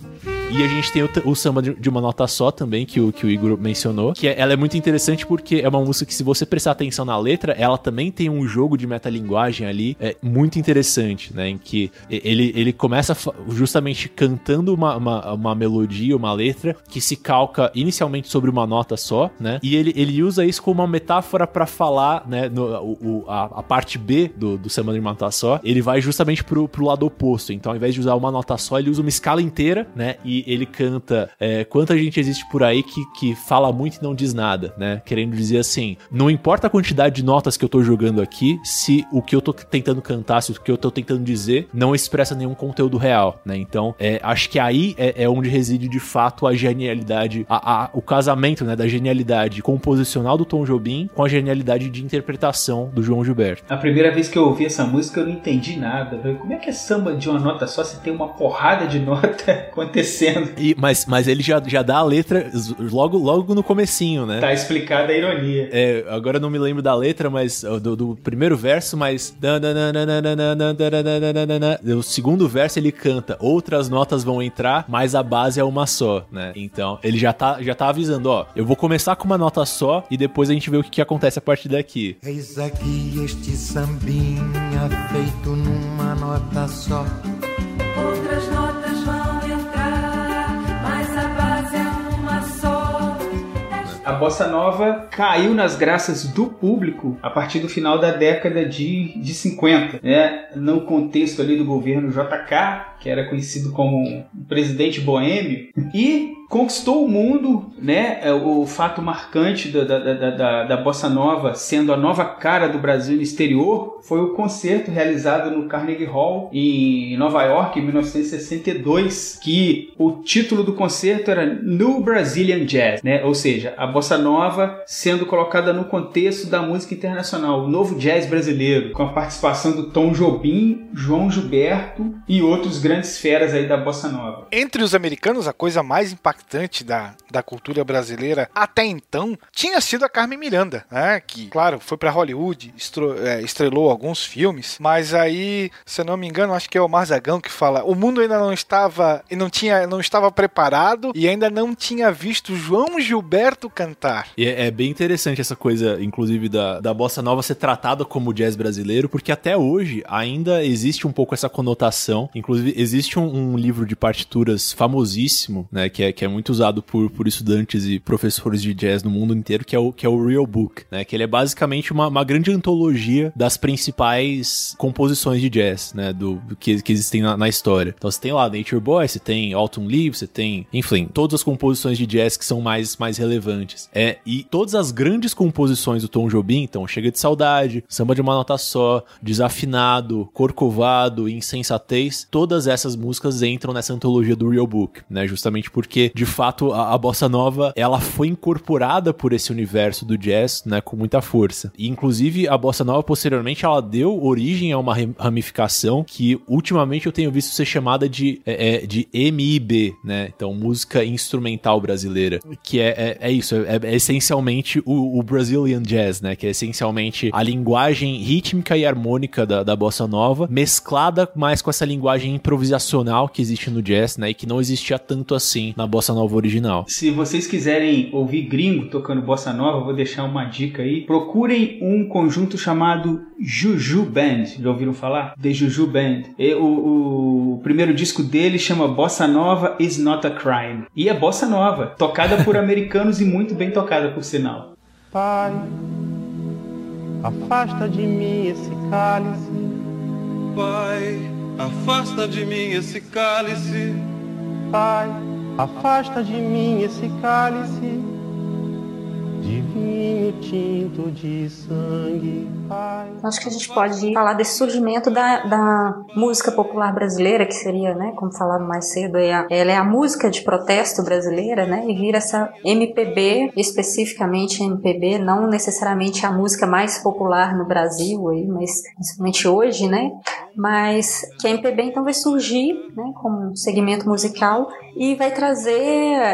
E a gente tem o, o samba de uma nota só também, que o, que o Igor mencionou, que é- ela é muito interessante porque é uma música que, se você prestar atenção na letra, ela também tem um jogo de metalinguagem ali é, muito interessante, né? Em que ele, ele começa justamente cantando uma, uma, uma melodia, uma letra, que se calca inicialmente sobre uma nota só, né? E ele, ele usa isso como uma metáfora pra falar, né? No, o- a, a parte B do, do samba de uma nota só, ele vai justamente pro, pro lado oposto. Então, ao invés de usar uma nota só, ele usa uma escala inteira, né? E ele canta é, quanta gente existe por aí que, que fala muito e não diz nada, né? Querendo dizer assim, não importa a quantidade de notas que eu tô jogando aqui, se o que eu tô tentando cantar, se o que eu tô tentando dizer não expressa nenhum conteúdo real, né? Então, é, acho que aí é, é onde reside de fato a genialidade, a, a- o casamento, né? Da genialidade composicional do Tom Jobim com a genialidade de interpretação do João Gilberto. A primeira vez que eu ouvi essa música eu não entendi nada. Como é que é samba de uma nota só se tem uma porrada de nota acontecendo? E, mas, mas ele já, já dá a letra logo, logo no comecinho, né? Tá explicada a ironia. É, agora eu não me lembro da letra, mas do, do primeiro verso, mas o segundo verso ele canta outras notas vão entrar, mas a base é uma só, né? Então ele já tá, já tá avisando, ó, eu vou começar com uma nota só e depois a gente vê o que, que acontece a partir daqui. Eis aqui este sambinha feito numa nota só. A bossa nova caiu nas graças do público a partir do final da década de, de 50, né? No contexto ali do governo JK, que era conhecido como o presidente boêmio, e conquistou o mundo, né? É, O fato marcante da, da, da, da, da bossa nova sendo a nova cara do Brasil no exterior foi o concerto realizado no Carnegie Hall em Nova York em 1962, que o título do concerto era New Brazilian Jazz, né? Ou seja, a bossa nova sendo colocada no contexto da música internacional, o novo jazz brasileiro, com a participação do Tom Jobim, João Gilberto e outros grandes feras aí da bossa nova. Entre os americanos, a coisa mais impactante da, da cultura brasileira até então tinha sido a Carmen Miranda, né? Que, claro, foi para Hollywood, estro- é, estrelou alguns filmes, mas aí, se eu não me engano, acho que é o Marzagão que fala: o mundo ainda não estava e não tinha, não estava preparado e ainda não tinha visto João Gilberto cantar. E é, é bem interessante essa coisa, inclusive, da, da bossa nova ser tratada como jazz brasileiro, porque até hoje ainda existe um pouco essa conotação. Inclusive, existe um, um livro de partituras famosíssimo, né, que é, que é muito usado por, por estudantes e professores de jazz no mundo inteiro, que é o, que é o Real Book, né, que ele é basicamente uma, uma grande antologia das principais composições de jazz, né, do, que, que existem na, na história. Então você tem lá Nature Boy, você tem Autumn Leaves, você tem, enfim, todas as composições de jazz que são mais, mais relevantes. É, e todas as grandes composições do Tom Jobim, então Chega de Saudade, Samba de uma Nota Só, Desafinado, Corcovado, Insensatez, todas essas músicas entram nessa antologia do Real Book, né? Justamente porque, de fato, a, a bossa nova, ela foi incorporada por esse universo do jazz, né, com muita força. E, inclusive, a bossa nova, posteriormente, ela deu origem a uma ramificação que, ultimamente, eu tenho visto ser chamada de, é, é, de MIB, né? Então, música instrumental brasileira, que é, é, é isso, é, é essencialmente o, o Brazilian Jazz, né? Que é essencialmente a linguagem rítmica e harmônica da, da bossa nova, mesclada mais com essa linguagem improvisacional que existe no jazz, né? E que não existia tanto assim na bossa nova original. Se vocês quiserem ouvir gringo tocando bossa nova, vou deixar uma dica aí. Procurem um conjunto chamado Juju Band. Já ouviram falar? The Juju Band. E o, o primeiro disco dele chama Bossa Nova Is Not a Crime. E é bossa nova, tocada por americanos e muito bem tocada, por sinal. Pai, afasta de mim esse cálice. Pai, afasta de mim esse cálice. Pai, afasta de mim esse cálice de vinho tinto de sangue. Pai. Acho que a gente pode falar desse surgimento da, da música popular brasileira, que seria, né, como falaram mais cedo, é a- ela é a música de protesto brasileira, né, e vira essa MPB, especificamente MPB, não necessariamente a música mais popular no Brasil, aí, mas principalmente hoje, né, mas que a MPB então vai surgir, né, como um segmento musical e vai trazer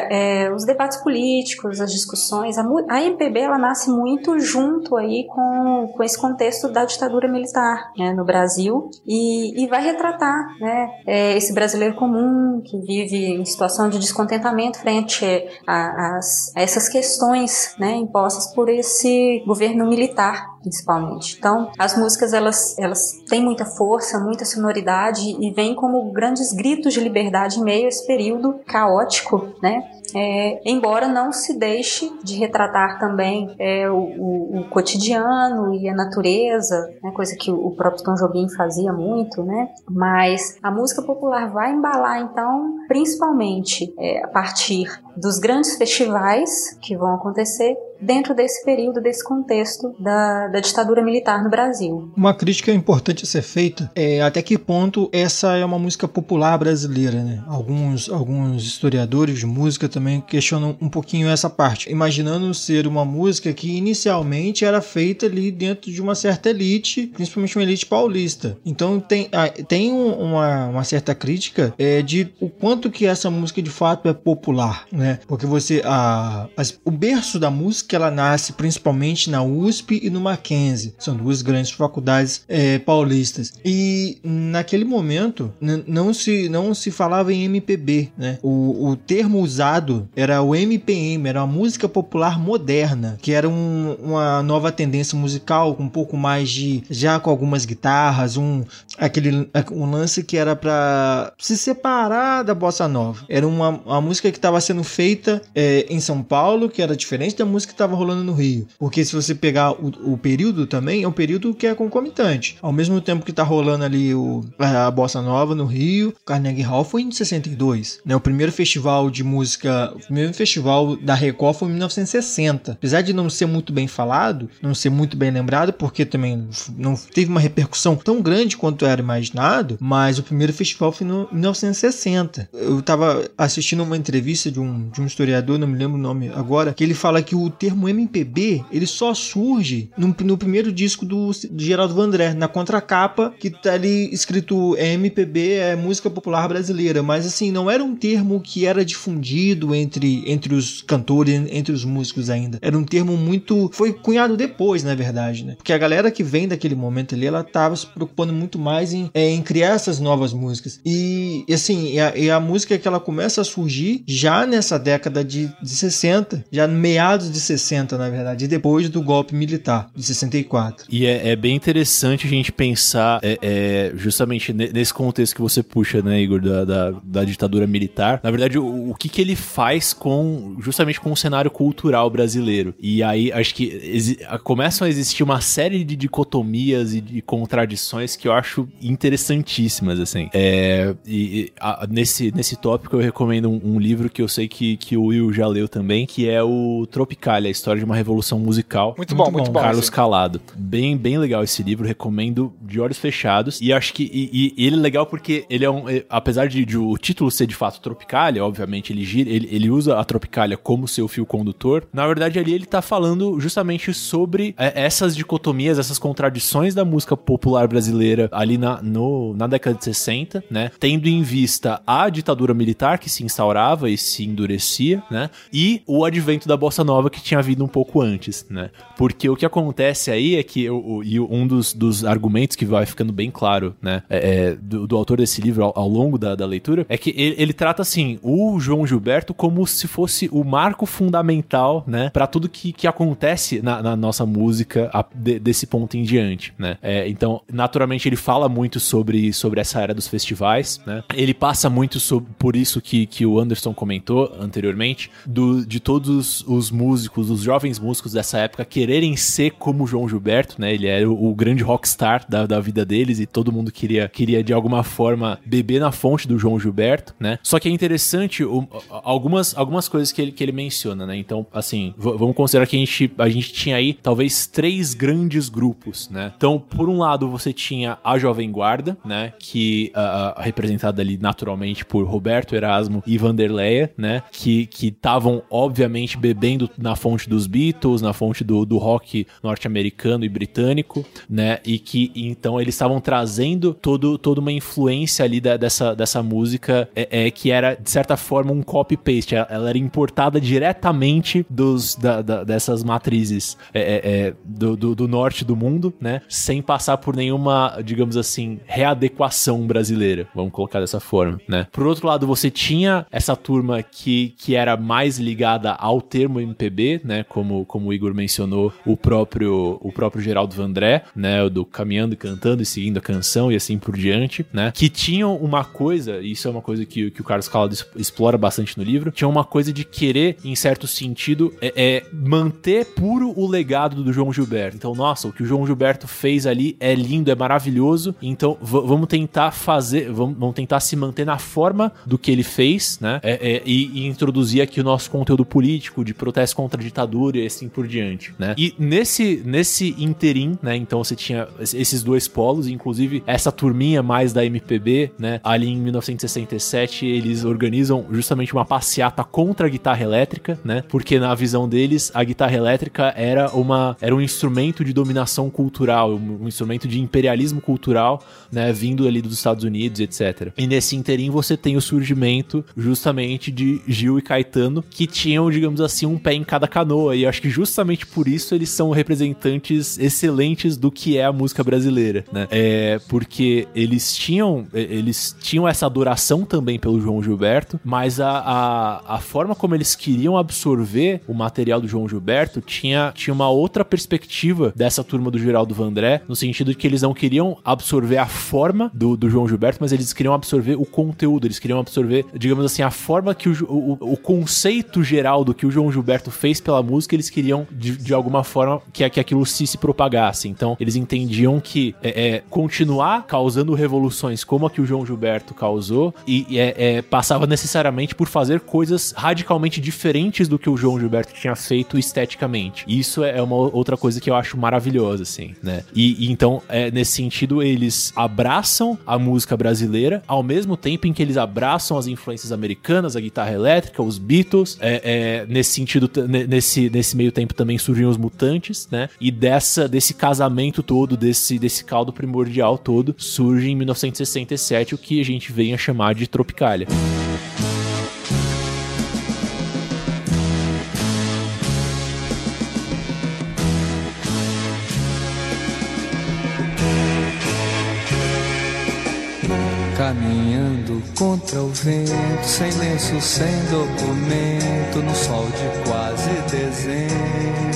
é, os debates políticos, as discussões. A, mu- a MPB ela nasce muito junto aí com, com esse contexto da ditadura militar né, no Brasil e, e vai retratar né, é, esse brasileiro comum que vive em situação de descontentamento frente a, as- a essas questões né, impostas por esse governo militar principalmente. Então, as músicas elas, elas têm muita força, muita sonoridade e vêm como grandes gritos de liberdade em meio a esse período caótico, né? É, embora não se deixe de retratar também é, o, o- o cotidiano e a natureza, né, coisa que o próprio Tom Jobim fazia muito, né? Mas a música popular vai embalar então, principalmente é, a partir dos grandes festivais que vão acontecer dentro desse período, desse contexto da, da ditadura militar no Brasil. Uma crítica importante a ser feita é até que ponto essa é uma música popular brasileira, né? Alguns, alguns historiadores de música também questionam um pouquinho essa parte, imaginando ser uma música que inicialmente era feita ali dentro de uma certa elite, principalmente uma elite paulista. Então tem, ah, tem um- uma, uma certa crítica é, de o quanto que essa música de fato é popular, né? Porque você, a, as- o berço da música música ela nasce principalmente na USP e no Mackenzie, são duas grandes faculdades é, paulistas. E naquele momento não se, não se falava em MPB, né? O, o termo usado era o MPM, era uma música popular moderna, que era um, uma nova tendência musical com um pouco mais de já com algumas guitarras, um aquele um lance que era para se separar da bossa nova. Era uma, uma música que estava sendo feita é, em São Paulo, que era diferente da música que estava rolando no Rio. Porque se você pegar o, o, período também, é um período que é concomitante. Ao mesmo tempo que tá rolando ali o, a bossa nova no Rio, Carnegie Hall foi em 62, né? O primeiro festival de música, o primeiro festival da Record foi em 1960. Apesar de não ser muito bem falado, não ser muito bem lembrado, porque também não teve uma repercussão tão grande quanto era imaginado, mas o primeiro festival foi em 1960. Eu estava assistindo uma entrevista de um, de um historiador, não me lembro o nome agora, que ele fala que o termo MPB ele só surge no, no primeiro disco do, do Geraldo Vandré, na contracapa, que tá ali escrito MPB é música popular brasileira, mas assim, não era um termo que era difundido entre, entre os cantores, entre os músicos ainda. Era um termo muito. Foi cunhado depois, na verdade, né? Porque a galera que vem daquele momento ali, ela tava se preocupando muito mais em, é, em criar essas novas músicas. E, e assim, e a, e a, música que ela começa a surgir já nessa década de, de 60, já meados de 60, na verdade, depois do golpe militar, de 64. E é, é bem interessante a gente pensar é, é, justamente nesse contexto que você puxa, né, Igor, da, da, da ditadura militar. Na verdade, o, o, que, que ele faz com justamente com o cenário cultural brasileiro. E aí acho que começam a existir uma série de dicotomias e de contradições que eu acho interessantíssimas, assim. É, e, a, nesse, nesse tópico eu recomendo um, um, livro que eu sei que, que o Will já leu também, que é o Tropicalia, a história de uma revolução musical. Muito bom, muito, muito bom. Carlos Calado. Bem, bem legal esse livro, recomendo de olhos fechados. E acho que e, e ele é legal porque ele é um. É, apesar de, de, o título ser de fato Tropicalia, obviamente ele gira, ele, ele usa a Tropicalia como seu fio condutor. Na verdade, ali ele tá falando justamente sobre é, essas dicotomias, essas contradições da música popular brasileira ali na, no, na década de 60, né? Tendo em vista a ditadura militar que se instaurava e se endurecia, né? E o advento da bossa nova que tinha vindo um pouco antes, né? Porque o que acontece aí é que o, e um dos, dos argumentos que vai ficando bem claro, né? É, é, do, do, autor desse livro ao, ao longo da, da, leitura, é que ele, ele, trata assim o João Gilberto como se fosse o marco fundamental, né, para tudo que, que acontece na, na nossa música a, de, desse ponto em diante, né. É, então, naturalmente, ele fala muito sobre, sobre essa era dos festivais, né. Ele passa muito sobre, por isso que, que o Anderson comentou anteriormente, do, de todos os músicos, os jovens músicos dessa época quererem ser como João Gilberto, né. Ele era o, o grande rockstar da, da vida deles e todo mundo queria, queria de alguma forma beber na fonte do João Gilberto, né? Só que é interessante o, algumas, algumas coisas que ele, que ele menciona, né? Então, assim, vamos considerar que a gente, a gente tinha aí talvez três grandes grupos, né? Então, por um lado, você tinha a Jovem Guarda, né? Que uh, representada ali naturalmente por Roberto Erasmo e Vanderleia, né? Que estavam, obviamente, bebendo na fonte dos Beatles, na fonte do, do rock norte-americano e britânico, né? E que então eles estavam trazendo todo, toda uma influência ali da, dessa, dessa música é, é, que era, de certa forma, um copy-paste. Ela, ela, era importada diretamente dos, da, da, dessas matrizes é, é, é, do, do, do, norte do mundo, né? Sem passar por nenhuma, digamos assim, readequação brasileira. Vamos colocar dessa forma, né? Por outro lado, você tinha essa turma que, que era mais ligada ao termo MPB, né? Como, como o Igor mencionou, o próprio, o próprio Geraldo Vandré, né? Do caminhando e cantando e seguindo a canção e assim por diante, né? Que tinham uma coisa, e isso é uma coisa que, que o Carlos Calado explora bastante no livro, tinha uma coisa de querer, em certo sentido, é, é manter puro o legado do João Gilberto. Então, nossa, o que o João Gilberto fez ali é lindo, é maravilhoso. Então, vamos tentar fazer, vamos, tentar se manter na forma do que ele fez, né? É, é, e, e, introduzir aqui o nosso conteúdo político de protesto contra ditadura e assim por diante, né? E nesse, nesse interim, né? Então você tinha esses dois polos, inclusive essa turminha mais da MPB, né? Ali em 1967 eles organizam justamente uma passeata contra a guitarra elétrica, né? Porque na visão deles a guitarra elétrica era uma era um instrumento de dominação cultural, um, instrumento de imperialismo cultural, né? Vindo ali dos Estados Unidos, etc. E nesse interim você tem o surgimento justamente de Gil e Caetano que tinham, digamos assim, um pé em cada canoa. E acho que justamente por isso eles são representantes excelentes do que é a música brasileira, né? É porque eles tinham, eles tinham essa adoração também pelo João Gilberto, mas a, a, a forma como eles queriam absorver o material do João Gilberto tinha, tinha uma outra perspectiva dessa turma do Geraldo Vandré, no sentido de que eles não queriam absorver a forma do, do João Gilberto, mas eles queriam absorver o conteúdo, eles queriam absorver, digamos assim, a forma que o, o, o conceito geral do que o João Gilberto fez pela música, eles queriam de, de alguma forma que, que aquilo se, se propagasse. Então, eles entendiam que é, é, continuar causando revoluções como a que o João Gilberto causou e, é, é, passava necessariamente por fazer coisas radicalmente diferentes do que o João Gilberto tinha feito esteticamente. Isso é uma outra coisa que eu acho maravilhosa, assim, né? E, e então, é, nesse sentido, eles abraçam a música brasileira ao mesmo tempo em que eles abraçam as influências americanas, a guitarra elétrica, os Beatles. É, é, nesse sentido, nesse, nesse meio tempo também surgiram os Mutantes, né? E dessa, desse casamento todo, desse, desse caldo primordial todo, surge em 1967 o que a gente vem a chamar de Tropicália. Caminhando contra o vento, sem lenço, sem documento, no sol de quase dezembro,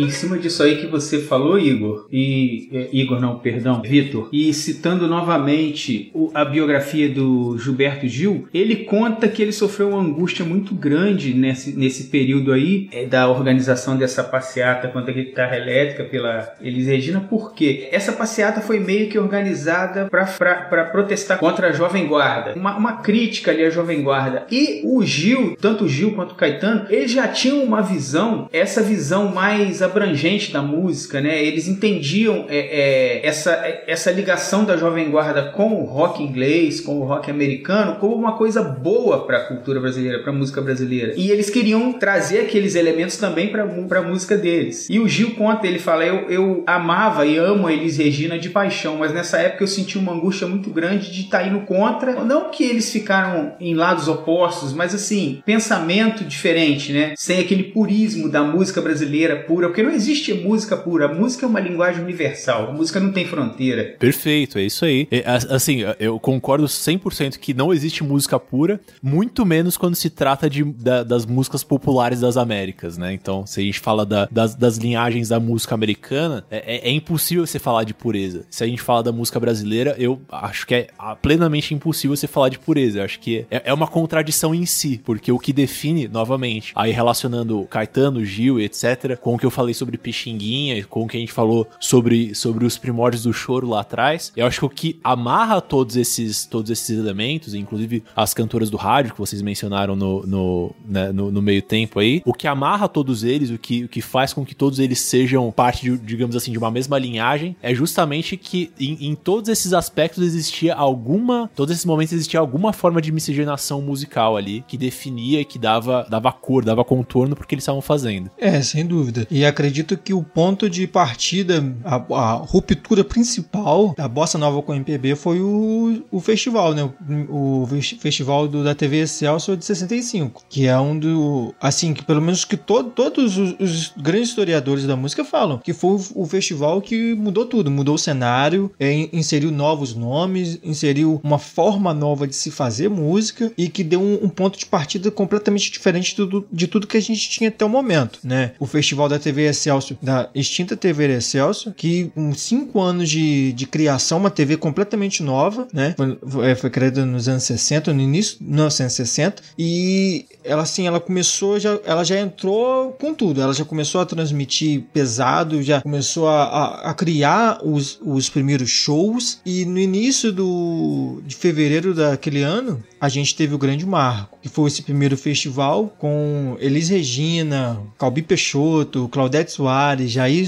Em cima disso aí que você falou, Igor, e é, Igor não, perdão, Vitor, e citando novamente o- a biografia do Gilberto Gil, ele conta que ele sofreu uma angústia muito grande nesse, nesse período aí é, da organização dessa passeata contra a guitarra elétrica pela Elis Regina, porque essa passeata foi meio que organizada para protestar contra a Jovem Guarda, uma, uma crítica ali à Jovem Guarda. E o Gil, tanto o Gil quanto o Caetano, eles já tinham uma visão, essa visão mais abrangente da música, né? Eles entendiam é, é, essa, é, essa ligação da Jovem Guarda com o rock inglês, com o rock americano, como uma coisa boa para a cultura brasileira, para a música brasileira. E eles queriam trazer aqueles elementos também para a música deles. E o Gil conta, ele fala: eu, eu amava e amo a Elis Regina de paixão, mas nessa época eu senti uma angústia muito grande de estar indo contra. Não que eles ficaram em lados opostos, mas assim, pensamento diferente, né? Sem aquele purismo da música brasileira pura, porque não existe música pura. A música é uma linguagem universal. A música não tem fronteira. Perfeito, é isso aí. É, assim, eu concordo 100% que não existe música pura, muito menos quando se trata de, da- das músicas populares das Américas, né? Então, se a gente fala da- das, das linhagens da música americana, é, é- é impossível você falar de pureza. Se a gente fala da música brasileira, eu acho que é plenamente impossível você falar de pureza. Eu acho que é, é uma contradição em si, porque o que define, novamente, aí relacionando Caetano, Gil, etc., com o que eu falei sobre Pixinguinha, com o que a gente falou sobre, sobre os primórdios do choro lá atrás, eu acho que o que amarra todos esses, todos esses elementos, inclusive as cantoras do rádio que vocês mencionaram no, no, né, no, no meio tempo aí, o que amarra todos eles, o que, o que faz com que todos eles sejam parte, de, digamos assim, de uma mesma linhagem, é justamente que em, em todos esses aspectos existia alguma, todos esses momentos existia alguma forma de miscigenação musical ali, que definia, que dava, dava cor, dava contorno porque eles estavam fazendo. É, sem dúvida. E acredito que o ponto de partida, a, a ruptura principal da Bossa Nova com o MPB foi o, o festival, né? O, o festival do- da TV Excelsior de 65, que é um do. Assim, que pelo menos que to- todos os, os grandes historiadores da música falam, que foi o, o festival que mudou tudo, mudou o cenário, é, in- inseriu novos nomes, inseriu uma forma nova de se fazer música e que deu um, um ponto de partida completamente diferente tudo, de tudo que a gente tinha até o momento, né? O festival da TV Excelsior, da extinta TV Excelsior, que com cinco anos de, de criação, uma TV completamente nova, né? Foi, foi- foi criada nos anos 60, no início de 1960, e ela assim, ela começou, já, ela já entrou com tudo, ela já começou a transmitir pesado, já começou a, a, a criar os, os primeiros shows, e no início do, de fevereiro daquele ano, a gente teve o grande marco, que foi esse primeiro festival com Elis Regina, Calbi Peixoto, Claudete Soares, Jair,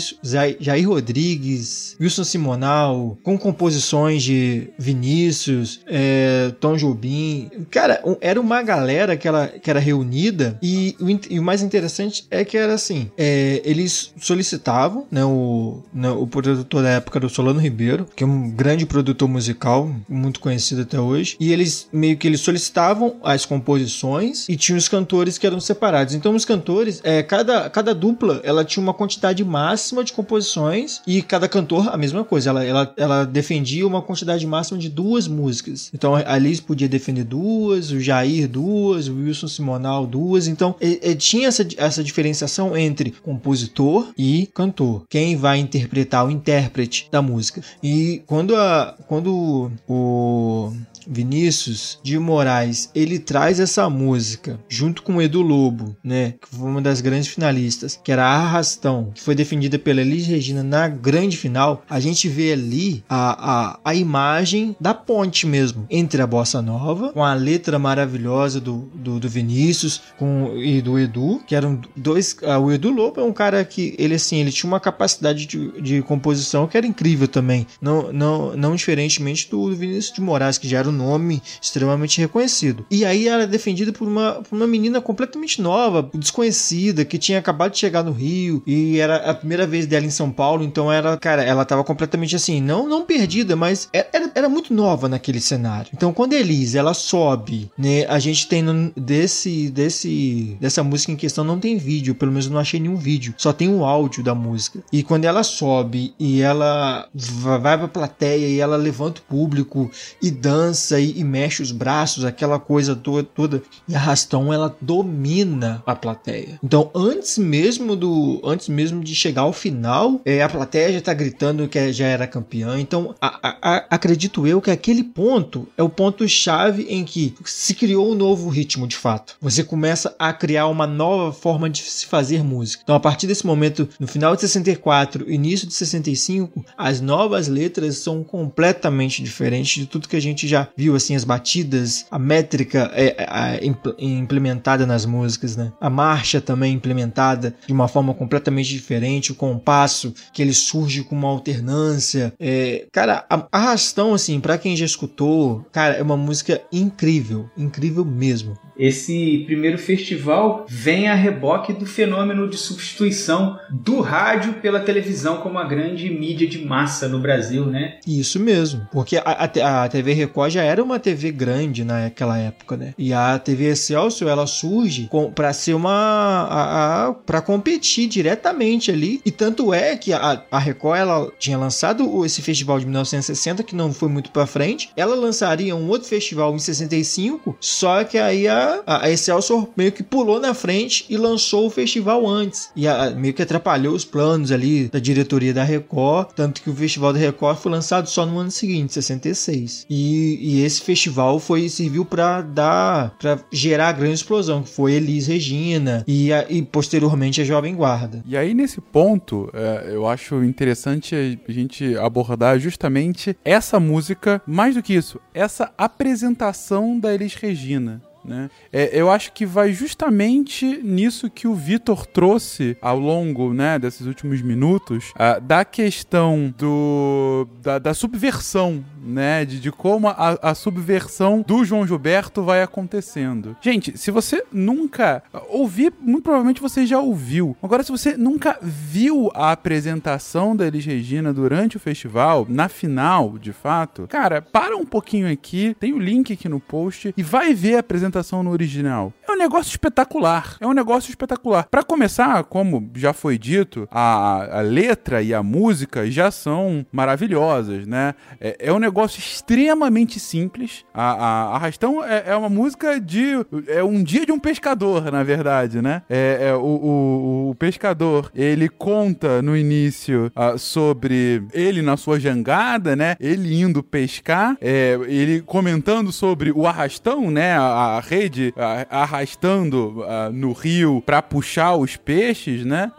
Jair Rodrigues, Wilson Simonal, com composições de Vinícius, é, Tom Jobim. Cara, era uma galera que, ela, que era reunida e e o mais interessante é que era assim, é, eles solicitavam, né, o, né, o produtor da época era o Solano Ribeiro, que é um grande produtor musical, muito conhecido até hoje, e eles meio que eles solicitavam as composições e tinha os cantores que eram separados. Então os cantores, é, cada, cada dupla, ela tinha uma quantidade máxima de composições e cada cantor a mesma coisa. Ela, ela, ela defendia uma quantidade máxima de duas músicas. Então a Liz podia defender duas, o Jair duas, o Wilson Simonal duas. Então é, é, tinha essa, essa diferenciação entre compositor e cantor. Quem vai interpretar o intérprete da música. E quando, a, quando o Vinícius de Moraes, ele traz essa música junto com o Edu Lobo, né, que foi uma das grandes finalistas, que era Arrastão, que foi defendida pela Elis Regina na grande final, a gente vê ali a, a, a imagem da ponte mesmo, entre a Bossa Nova, com a letra maravilhosa do, do, do Vinícius com, e do Edu, que eram dois, ah, o Edu Lobo é um cara que, ele assim, ele tinha uma capacidade de, de composição que era incrível também, não, não, não diferentemente do Vinícius de Moraes, que já era um nome extremamente reconhecido. E aí ela é defendida por uma, por uma menina completamente nova, desconhecida, que tinha acabado de chegar no Rio e era a primeira vez dela em São Paulo, então era, cara, ela tava completamente assim, não não perdida, mas era, era muito nova naquele cenário. Então quando a Elise, ela sobe, né, a gente tem no, desse desse dessa música em questão não tem vídeo, pelo menos não achei nenhum vídeo, só tem o áudio da música. E quando ela sobe e ela vai pra plateia e ela levanta o público e dança e, e, mexe os braços, aquela coisa toda, toda. E a Rastão ela domina a plateia. Então, antes mesmo do, antes mesmo de chegar ao final, é, a plateia já tá gritando que já era campeã. Então, a, a, a, acredito eu que aquele ponto é o ponto chave em que se criou um novo ritmo de fato. Você começa a criar uma nova forma de se fazer música. Então, a partir desse momento, no final de 64, início de 65, as novas letras são completamente diferentes de tudo que a gente já viu assim as batidas, a métrica é, é, é implementada nas músicas, né? A marcha também implementada de uma forma completamente diferente, o compasso que ele surge com uma alternância. É, cara, a, Arrastão assim, para quem já escutou, cara, é uma música incrível, incrível mesmo. Esse primeiro festival vem a reboque do fenômeno de substituição do rádio pela televisão como a grande mídia de massa no Brasil, né? Isso mesmo, porque a, a, a TV Record já era uma TV grande naquela época, né? E a TV Excelsior ela surge para ser uma para competir diretamente ali. E tanto é que a, a Record ela tinha lançado esse festival de 1960 que não foi muito para frente. Ela lançaria um outro festival em 65, só que aí a a, Excelsior meio que pulou na frente e lançou o festival antes. E a, meio que atrapalhou os planos ali da diretoria da Record. Tanto que o festival da Record foi lançado só no ano seguinte, 66. E, e esse festival foi serviu para dar, para gerar a grande explosão, que foi Elis Regina e, a, e posteriormente a Jovem Guarda. E aí nesse ponto, é, eu acho interessante a gente abordar justamente essa música, mais do que isso, essa apresentação da Elis Regina. Né? É, eu acho que vai justamente nisso que o Vitor trouxe ao longo né, desses últimos minutos, uh, da questão do, da, da subversão né? De, de como a, a, subversão do João Gilberto vai acontecendo. Gente, se você nunca ouvir, muito provavelmente você já ouviu. Agora, se você nunca viu a apresentação da Elis Regina durante o festival, na final, de fato, cara, para um pouquinho aqui, tem o link aqui no post e vai ver a apresentação no original. É um negócio espetacular. É um negócio espetacular. Para começar, como já foi dito, a, a letra e a música já são maravilhosas, né? É, é um negócio negócio extremamente simples. A, a Arrastão é, é, uma música de. É um dia de um pescador, na verdade, né? É, é o, o, o, pescador, ele conta no início uh, sobre ele na sua jangada, né? Ele indo pescar, é, ele comentando sobre o arrastão, né? A, a rede uh, arrastando uh, no rio para puxar os peixes, né?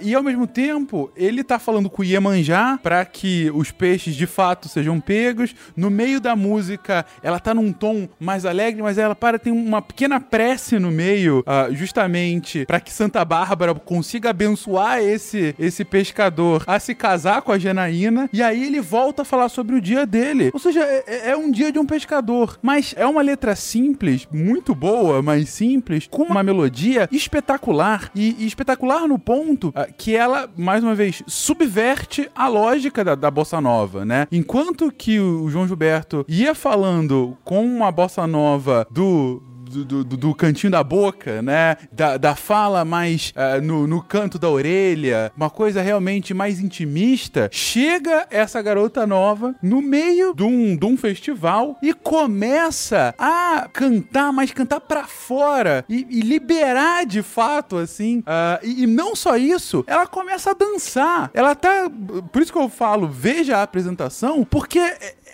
e ao mesmo tempo, ele tá falando com o Iemanjá para que os peixes de fato sejam pegos. No meio da música, ela tá num tom mais alegre, mas ela para tem uma pequena prece no meio, uh, justamente para que Santa Bárbara consiga abençoar esse esse pescador a se casar com a Janaína. E aí ele volta a falar sobre o dia dele. Ou seja, é, é um dia de um pescador. Mas é uma letra simples, muito boa, mas simples, com uma melodia espetacular. E, e espetacular no ponto uh, que ela, mais uma vez, subverte a lógica da, da bossa nova, né? Enquanto que o João Gilberto ia falando com uma bossa nova do do, do, do, cantinho da boca, né? Da, da fala mais uh, no, no canto da orelha, uma coisa realmente mais intimista. Chega essa garota nova no meio de um, de um festival e começa a cantar, mas cantar pra fora e, e liberar de fato, assim. Uh, e, e não só isso, ela começa a dançar. Ela tá. Por isso que eu falo, veja a apresentação, porque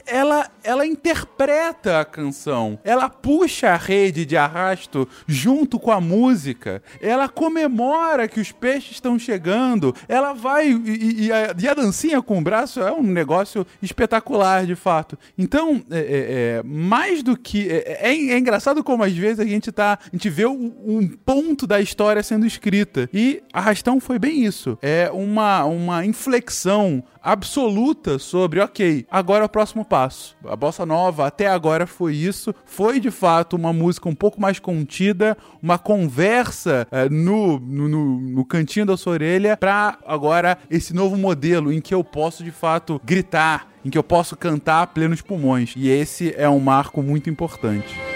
ela, ela interpreta a canção, ela puxa a rede de arrasto junto com a música, ela comemora que os peixes estão chegando, ela vai. E, e, a, e, a, dancinha com o braço é um negócio espetacular, de fato. Então, é, é, é mais do que. É, é, é, engraçado como às vezes a gente tá. A gente vê um, um ponto da história sendo escrita. E Arrastão foi bem isso. É uma, uma inflexão absoluta sobre, ok, agora é o próximo passo. A bossa nova até agora foi isso, foi de fato uma música um pouco mais contida, uma conversa é, no, no, no, cantinho da sua orelha, para agora esse novo modelo em que eu posso de fato gritar, em que eu posso cantar a plenos pulmões. E esse é um marco muito importante.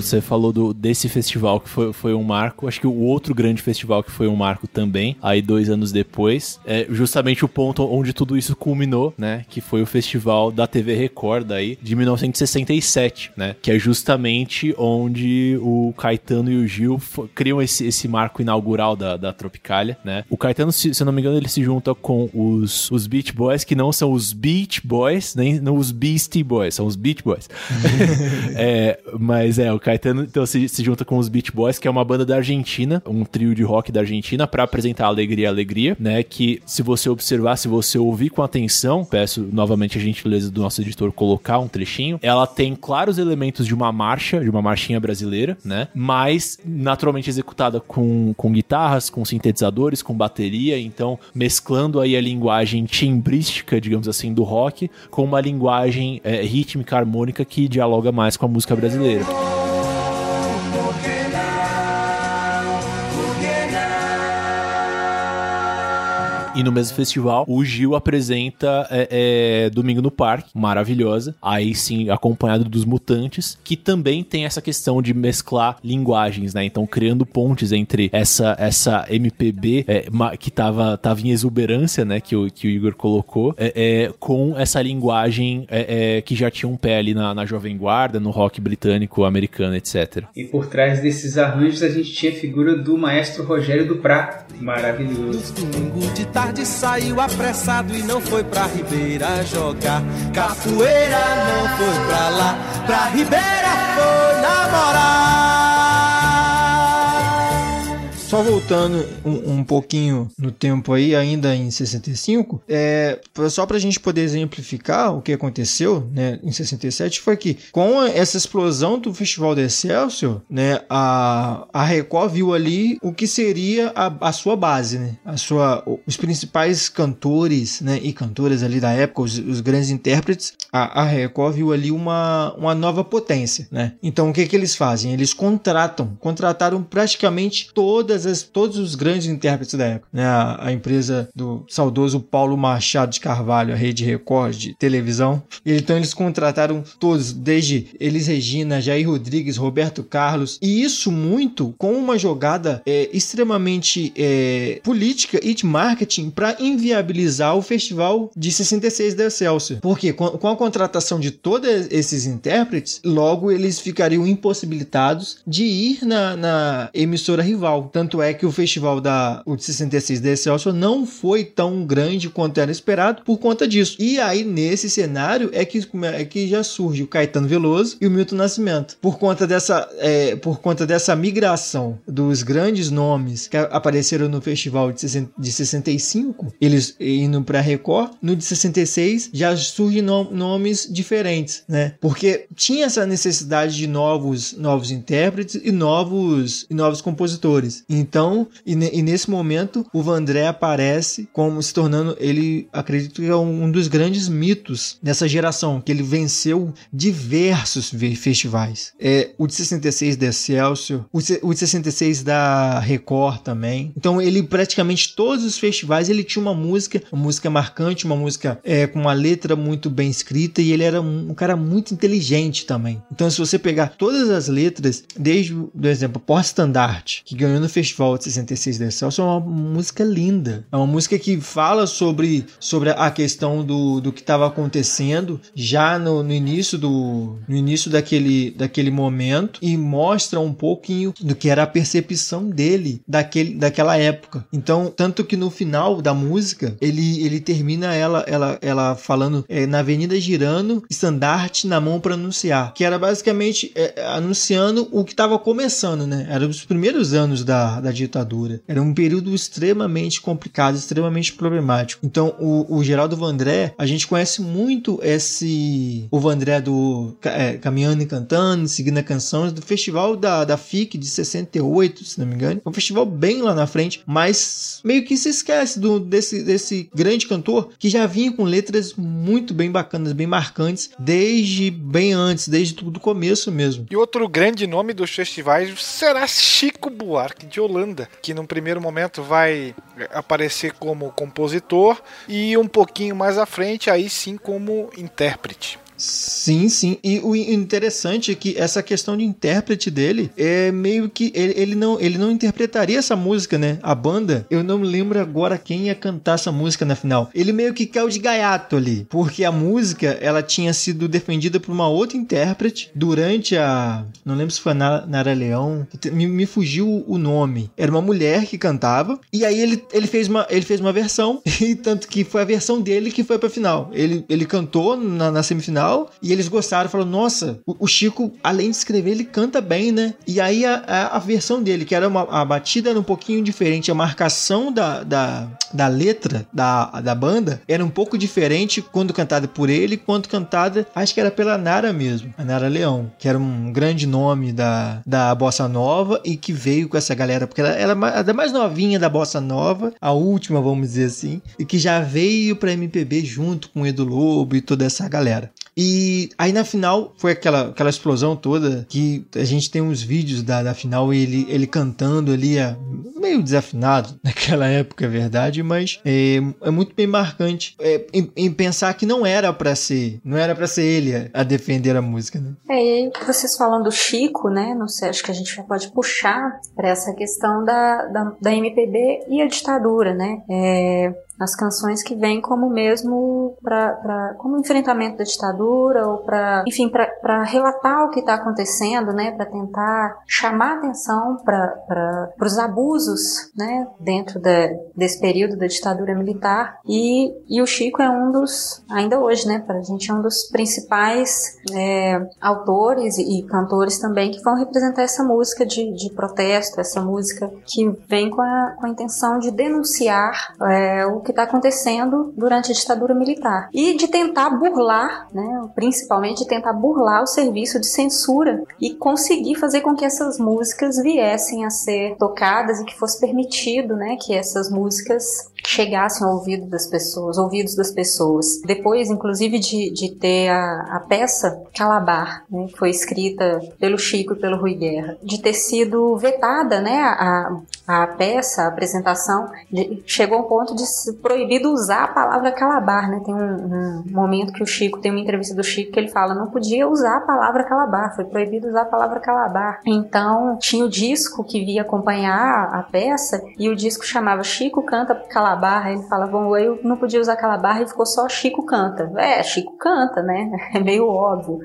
Você falou do, desse festival que foi, foi um marco. Acho que o outro grande festival que foi um marco também, aí dois anos depois, é justamente o ponto onde tudo isso culminou, né? Que foi o festival da TV Record aí, de 1967, né? Que é justamente onde o Caetano e o Gil criam esse, esse marco inaugural da, da Tropicália, né? O Caetano, se, se eu não me engano, ele se junta com os, os Beach Boys, que não são os Beach Boys, nem não os Beastie Boys, são os Beach Boys. é, mas é, o Caetano então se, se junta com os Beach Boys, que é uma banda da Argentina, um trio de rock da Argentina, para apresentar Alegria Alegria, né? Que se você observar, se você ouvir com atenção, peço novamente a gentileza do nosso editor colocar um trechinho, ela tem claros elementos de uma marcha, de uma marchinha brasileira, né? Mas naturalmente executada com, com guitarras, com sintetizadores, com bateria, então mesclando aí a linguagem timbrística, digamos assim, do rock, com uma linguagem é, rítmica, harmônica que dialoga mais com a música brasileira. E no mesmo festival, o Gil apresenta é, é, Domingo no Parque, maravilhosa. Aí sim, acompanhado dos Mutantes, que também tem essa questão de mesclar linguagens, né? Então, criando pontes entre essa, essa MPB é, que tava, tava em exuberância, né? Que o, que o Igor colocou, é, é, com essa linguagem é, que já tinha um pé ali na, na Jovem Guarda, no rock britânico, americano, etc. E por trás desses arranjos a gente tinha a figura do maestro Rogério Duprat, maravilhoso. Domingo de tarde saiu apressado e não foi pra Ribeira jogar. Capoeira não foi pra lá, pra Ribeira foi namorar. Só voltando um, um, pouquinho no tempo aí, ainda em 65, é, só para a gente poder exemplificar o que aconteceu né, em 67, foi que com essa explosão do Festival de Excelsior, né, a, a Record viu ali o que seria a, a sua base, né, a sua, os principais cantores né, e cantoras ali da época, os, os grandes intérpretes, a, a Record viu ali uma, uma nova potência. Né? Então o que, que eles fazem? Eles contratam, contrataram praticamente todas todas as, todos os grandes intérpretes da época. Né? A, a, empresa do saudoso Paulo Machado de Carvalho, a rede Record de televisão. Então eles contrataram todos, desde Elis Regina, Jair Rodrigues, Roberto Carlos. E isso muito com uma jogada é, extremamente é, política e de marketing para inviabilizar o festival de 66 da Excelsior. Porque com, com a contratação de todos esses intérpretes, logo eles ficariam impossibilitados de ir na, na emissora rival. Tanto Tanto é que o festival da o de 66 da Excelsior não foi tão grande quanto era esperado por conta disso. E aí, nesse cenário, é que, é que já surge o Caetano Veloso e o Milton Nascimento. Por conta dessa, é, por conta dessa migração dos grandes nomes que apareceram no festival de, 60, de 65, eles indo para Record, no de 66 já surgem no, nomes diferentes, né? Porque tinha essa necessidade de novos, novos intérpretes e novos, e novos compositores. Então, e, e nesse momento, o Vandré aparece como se tornando, ele acredito que é um dos grandes mitos dessa geração, que ele venceu diversos festivais. É, o de 66 da Excelsior, o de 66 da Record também. Então, ele praticamente todos os festivais ele tinha uma música, uma música marcante, uma música é, com uma letra muito bem escrita e ele era um, um cara muito inteligente também. Então, se você pegar todas as letras, desde o exemplo Porta Standard, que ganhou no Festival de 66 da Excelsior, é uma música linda. É uma música que fala sobre, sobre a questão do, do que estava acontecendo já no, no, início do no início daquele, daquele momento e mostra um pouquinho do que era a percepção dele daquele, daquela época. Então, tanto que no final da música, ele, ele termina ela, ela, ela falando é, na Avenida Girando, estandarte na mão para anunciar, que era basicamente é, anunciando o que estava começando, né? Era os primeiros anos da, da ditadura. Era um período extremamente complicado, extremamente problemático. Então, o, o Geraldo Vandré, a gente conhece muito esse o Vandré do é, Caminhando e Cantando, seguindo a canção do festival da, da FIC de 68, se não me engano. Um festival bem lá na frente, mas meio que se esquece do, desse, desse grande cantor que já vinha com letras muito bem bacanas, bem marcantes, desde bem antes, desde do começo mesmo. E outro grande nome dos festivais será Chico Buarque de Holanda, que num primeiro momento vai aparecer como compositor e um pouquinho mais à frente aí sim como intérprete. Sim, sim. E o interessante é que essa questão de intérprete dele é meio que ele, ele, não, ele não interpretaria essa música, né? A banda, eu não me lembro agora quem ia cantar essa música na final. Ele meio que caiu de gaiato ali, porque a música ela tinha sido defendida por uma outra intérprete durante a. Não lembro se foi a Nara Leão, me, me fugiu o nome. Era uma mulher que cantava, e aí ele, ele, fez, uma, ele fez uma versão, e tanto que foi a versão dele que foi pra final. Ele, ele cantou na, na semifinal tal. E eles gostaram, falaram: Nossa, o, Chico, além de escrever, ele canta bem, né? E aí a, a, a versão dele, que era uma a batida era um pouquinho diferente, a marcação da, da, da letra da, da banda era um pouco diferente quando cantada por ele, quando cantada, acho que era pela Nara mesmo, a Nara Leão, que era um grande nome da, da Bossa Nova e que veio com essa galera, porque ela era a mais novinha da Bossa Nova, a última, vamos dizer assim, e que já veio pra MPB junto com o Edu Lobo e toda essa galera. E aí na final foi aquela, aquela explosão toda que a gente tem uns vídeos da, da final ele, ele cantando ali, é, meio desafinado naquela época, é verdade, mas é, é muito bem marcante é, em, em, pensar que não era para ser, não era para ser ele a, defender a música, né? É, e vocês falando do Chico, né? Não sei, acho que a gente pode puxar para essa questão da, da, da MPB e a ditadura, né? É, as canções que vêm como mesmo para como enfrentamento da ditadura ou para enfim para relatar o que está acontecendo né? Para tentar chamar atenção para os abusos né? Dentro desse período da ditadura militar. E, e o Chico é um dos ainda hoje né? Para a gente é um dos principais é, autores e cantores também que vão representar essa música de, de protesto essa música que vem com a, com a intenção de denunciar é, o que que está acontecendo durante a ditadura militar. E de tentar burlar, né, principalmente de tentar burlar o serviço de censura e conseguir fazer com que essas músicas viessem a ser tocadas e que fosse permitido, né, que essas músicas chegassem ao ouvido das pessoas, ouvidos das pessoas. Depois, inclusive, de, de ter a, a peça Calabar, né, que foi escrita pelo Chico e pelo Rui Guerra, de ter sido vetada, né, a, a peça, a apresentação, de, chegou ao ponto de ser proibido usar a palavra calabar, né? Tem um, um, momento que o Chico, tem uma entrevista do Chico que ele fala, não podia usar a palavra calabar, foi proibido usar a palavra calabar. Então, tinha o disco que via acompanhar a peça e o disco chamava Chico canta calabar aquela barra, ele fala, bom, eu não podia usar aquela barra e ficou só Chico canta. É, Chico canta, né? É meio óbvio.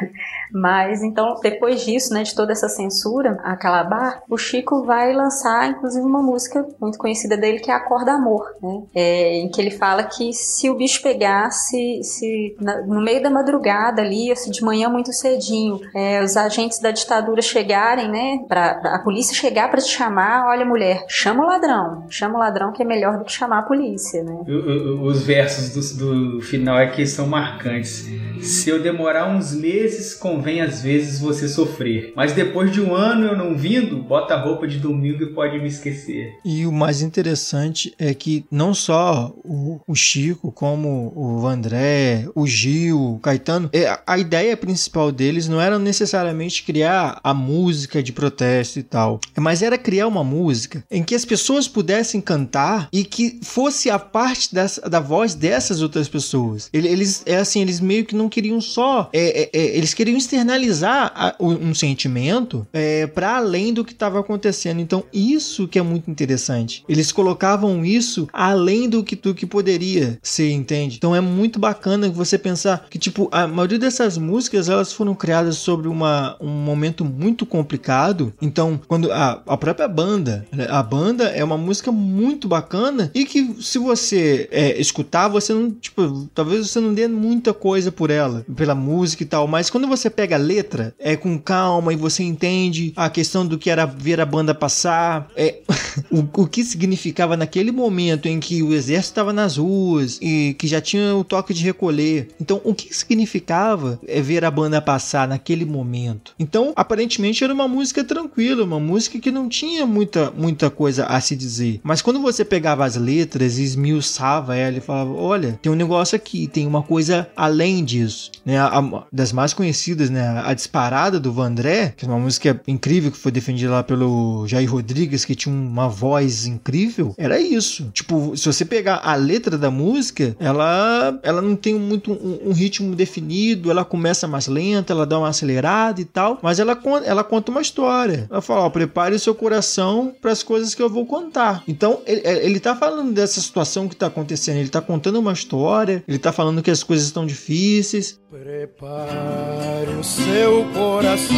Mas então, depois disso, né, de toda essa censura a Calabar, o Chico vai lançar, inclusive, uma música muito conhecida dele que é Acorda Amor, né? É, em que ele fala que se o bicho pegasse, se na- no meio da madrugada ali, ou se de manhã muito cedinho, é, os agentes da ditadura chegarem, né, pra, pra- a polícia chegar para te chamar, olha mulher, chama o ladrão, chama o ladrão que é melhor do que chamar a polícia, né? O- o- Os versos do, do final aqui são marcantes. Se eu demorar uns meses, convém às vezes você sofrer. Mas depois de um ano eu não vindo, bota a roupa de domingo e pode me esquecer. E o mais interessante é que não só o, o Chico, como o André, o Gil, o Caetano, é, a ideia principal deles não era necessariamente criar a música de protesto e tal, mas era criar uma música em que as pessoas pudessem cantar e que fosse a parte dessa- da voz dessas outras pessoas. Ele- Eles, é assim, eles meio que não queriam só, é, é, é, eles queriam externalizar a- um sentimento é, para além do que estava acontecendo. Então isso que é muito interessante. Eles colocavam isso além do que do que poderia ser, entende? Então é muito bacana você pensar que tipo a maioria dessas músicas elas foram criadas sobre uma, um momento muito complicado. Então quando a, a própria banda, né, a banda é uma música muito bacana e que se você é, escutar você não tipo talvez você não dê muita coisa por ela, pela música e tal, mas quando você pega a letra é com calma e você entende a questão do que era ver a banda passar, é o, o que significava naquele momento em que o exército estava nas ruas e que já tinha o toque de recolher. Então, o que significava é ver a banda passar naquele momento? Então, aparentemente era uma música tranquila, uma música que não tinha muita, muita coisa a se dizer. Mas quando você pegava as letras e esmiuçava ela e falava: olha, tem um negócio aqui, tem uma coisa além disso. Né? A, a- das mais conhecidas, né? A Disparada do Vandré, que é uma música incrível que foi defendida lá pelo Jair Rodrigues, que tinha uma voz incrível, era isso. Tipo, se você pegar a letra da música, ela, ela não tem muito um, um ritmo definido, ela começa mais lenta, ela dá uma acelerada e tal, mas ela, ela conta uma história. Ela fala, ó, prepare o seu coração para as coisas que eu vou contar. Então, ele, ele tá falando dessa situação que tá acontecendo, ele tá contando uma história, ele tá falando que as coisas estão difíceis, Prepare o seu coração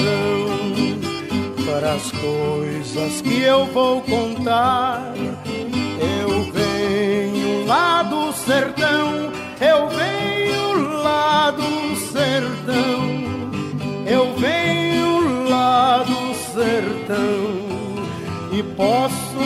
para as coisas que eu vou contar. Eu venho lá do sertão, eu venho lá do sertão, eu venho lá do sertão e posso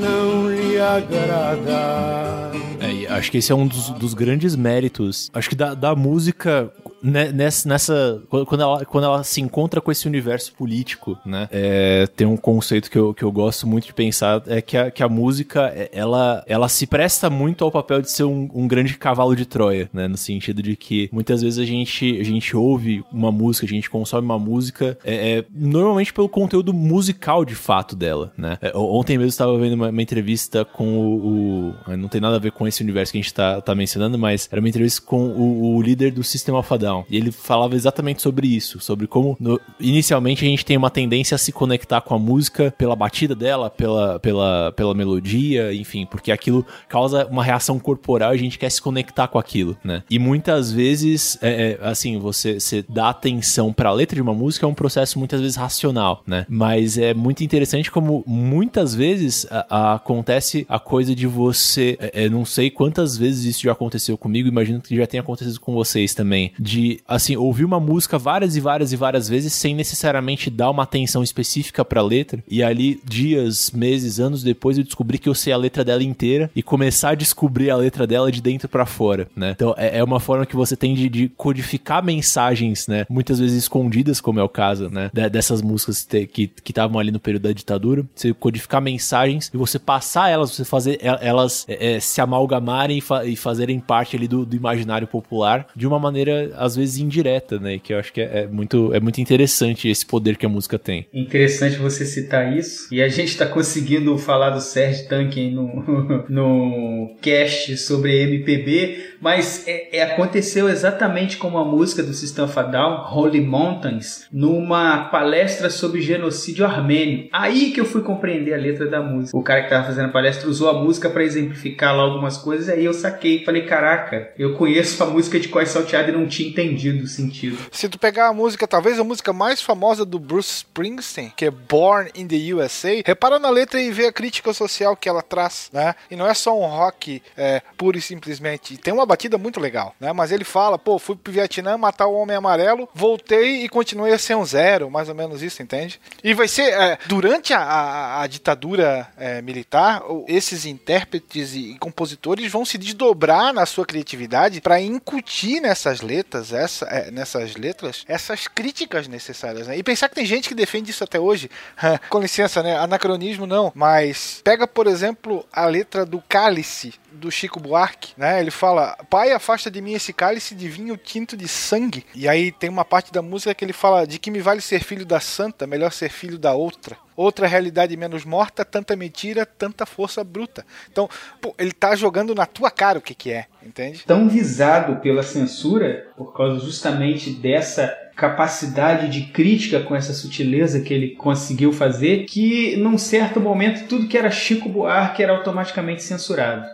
não lhe agradar. É, acho que esse é um dos, dos grandes méritos. Acho que da, da música nessa, nessa quando ela, quando ela se encontra com esse universo político, né? é, tem um conceito que eu, que eu gosto muito de pensar é que a, que a música é, ela, ela se presta muito ao papel de ser um, um grande cavalo de Troia, né? No sentido de que muitas vezes a gente, a gente ouve uma música, a gente consome uma música é, é, normalmente pelo conteúdo musical de fato dela, né? É, ontem mesmo estava vendo uma, uma entrevista com o, o- Não tem nada a ver com esse universo que a gente tá, tá mencionando, mas era uma entrevista com o, o líder do System of a. E ele falava exatamente sobre isso, sobre como no- inicialmente a gente tem uma tendência a se conectar com a música pela batida dela, pela, pela, pela melodia, enfim, porque aquilo causa uma reação corporal e a gente quer se conectar com aquilo, né? E muitas vezes, é, é, assim, você, você dá atenção pra letra de uma música é um processo muitas vezes racional, né? Mas é muito interessante como muitas vezes a- a- acontece a coisa de você, é, é, não sei quantas vezes isso já aconteceu comigo, imagino que já tenha acontecido com vocês também, de, assim, ouvir uma música várias e várias e várias vezes sem necessariamente dar uma atenção específica pra letra, e ali dias, meses, anos depois eu descobri que eu sei a letra dela inteira e começar a descobrir a letra dela de dentro pra fora, né? Então é, é uma forma que você tem de, de codificar mensagens, né? Muitas vezes escondidas, como é o caso, né? de- dessas músicas que estavam ali no período da ditadura. Você codificar mensagens e você passar elas, você fazer elas é, é, se amalgamarem e, fa- e fazerem parte ali do, do imaginário popular de uma maneira, às às vezes indireta, né? Que eu acho que é, é muito, é muito interessante esse poder que a música tem. Interessante você citar isso. E a gente tá conseguindo falar do Sérgio Tanken no, no cast sobre MPB, mas é, é- aconteceu exatamente como a música do System of a Down, Holy Mountains, numa palestra sobre genocídio armênio. Aí que eu fui compreender a letra da música. O cara que tava fazendo a palestra usou a música para exemplificar lá algumas coisas, aí eu saquei. Falei, caraca, eu conheço a música de Cois Salteado e não tinha o sentido. Se tu pegar a música, talvez a música mais famosa do Bruce Springsteen, que é Born in the USA, repara na letra e vê a crítica social que ela traz, né? E não é só um rock é, puro e simplesmente. Tem uma batida muito legal, né? Mas ele fala, pô, fui pro Vietnã matar o Homem Amarelo, voltei e continuei a ser um zero, mais ou menos isso, entende? E vai ser, é, durante a, a- a ditadura é, militar, esses intérpretes e compositores vão se desdobrar na sua criatividade para incutir nessas letras, essa, é, nessas letras, essas críticas necessárias, né? E pensar que tem gente que defende isso até hoje. Com licença, né? Anacronismo não, mas pega, por exemplo, a letra do Cálice do Chico Buarque, né? Ele fala: "Pai, afasta de mim esse cálice de vinho tinto de sangue". E aí tem uma parte da música que ele fala: "De que me vale ser filho da santa, melhor ser filho da outra". Outra realidade menos morta, tanta mentira, tanta força bruta. Então, pô, ele tá jogando na tua cara o que que é, entende? tão visado pela censura por causa justamente dessa capacidade de crítica com essa sutileza que ele conseguiu fazer que num certo momento tudo que era Chico Buarque era automaticamente censurado.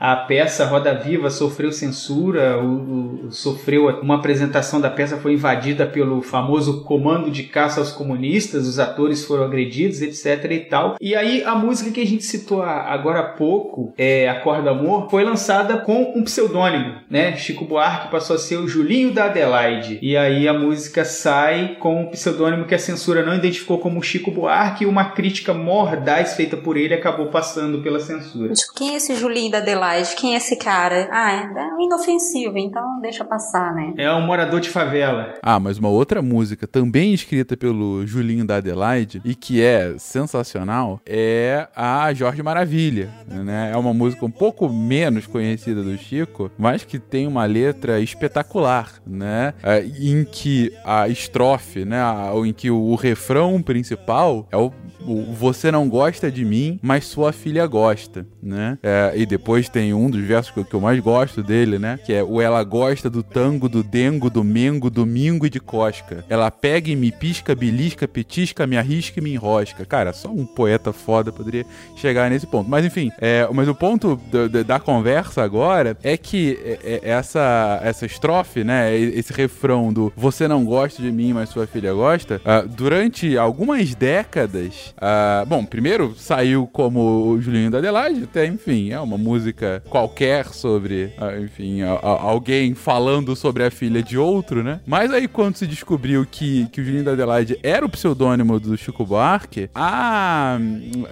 A peça Roda Viva sofreu censura, o, o- sofreu uma apresentação da peça foi invadida pelo famoso comando de caça aos comunistas, os atores foram agredidos, etc e tal. E aí a música que a gente citou agora há pouco, é Acorda Amor, foi lançada com um pseudônimo, né? Chico Buarque passou a ser o Julinho da Adelaide. E aí a música sai com um pseudônimo que a censura não identificou como Chico Buarque e uma crítica mordaz feita por ele acabou passando pela censura. Tipo, quem é esse Julinho da Adelaide? Quem é esse cara? Ah, é é inofensivo, então deixa passar, né? É um morador de favela. Ah, mas uma outra música também escrita pelo Julinho da Adelaide e que é sensacional é a Jorge Maravilha, né? É uma música um pouco menos conhecida do Chico, mas que tem uma letra espetacular, né? É, em que a estrofe, né? a- em que o, o refrão principal é o, o Você não gosta de mim, mas sua filha gosta, né? É, e depois tem um dos versos que eu, que eu mais gosto dele, né? Que é o Ela gosta do tango, do dengo, do mengo, domingo e de cosca. Ela pega e me pisca, belisca, petisca, me arrisca e me enrosca. Cara, só um poeta foda poderia chegar nesse ponto. Mas enfim, é, mas o ponto da, da- da conversa agora é que é- é essa, essa estrofe, né? Esse refrão do Você não gosta de mim, mas sua filha gosta, ah, durante algumas décadas. ah, bom, primeiro saiu como o Julinho da Adelaide, até enfim, é uma música qualquer sobre, ah, enfim, a- a- alguém falando sobre a filha de outro, né? Mas aí quando se descobriu que, que o Julinho da Adelaide era o pseudônimo do Chico Buarque, a,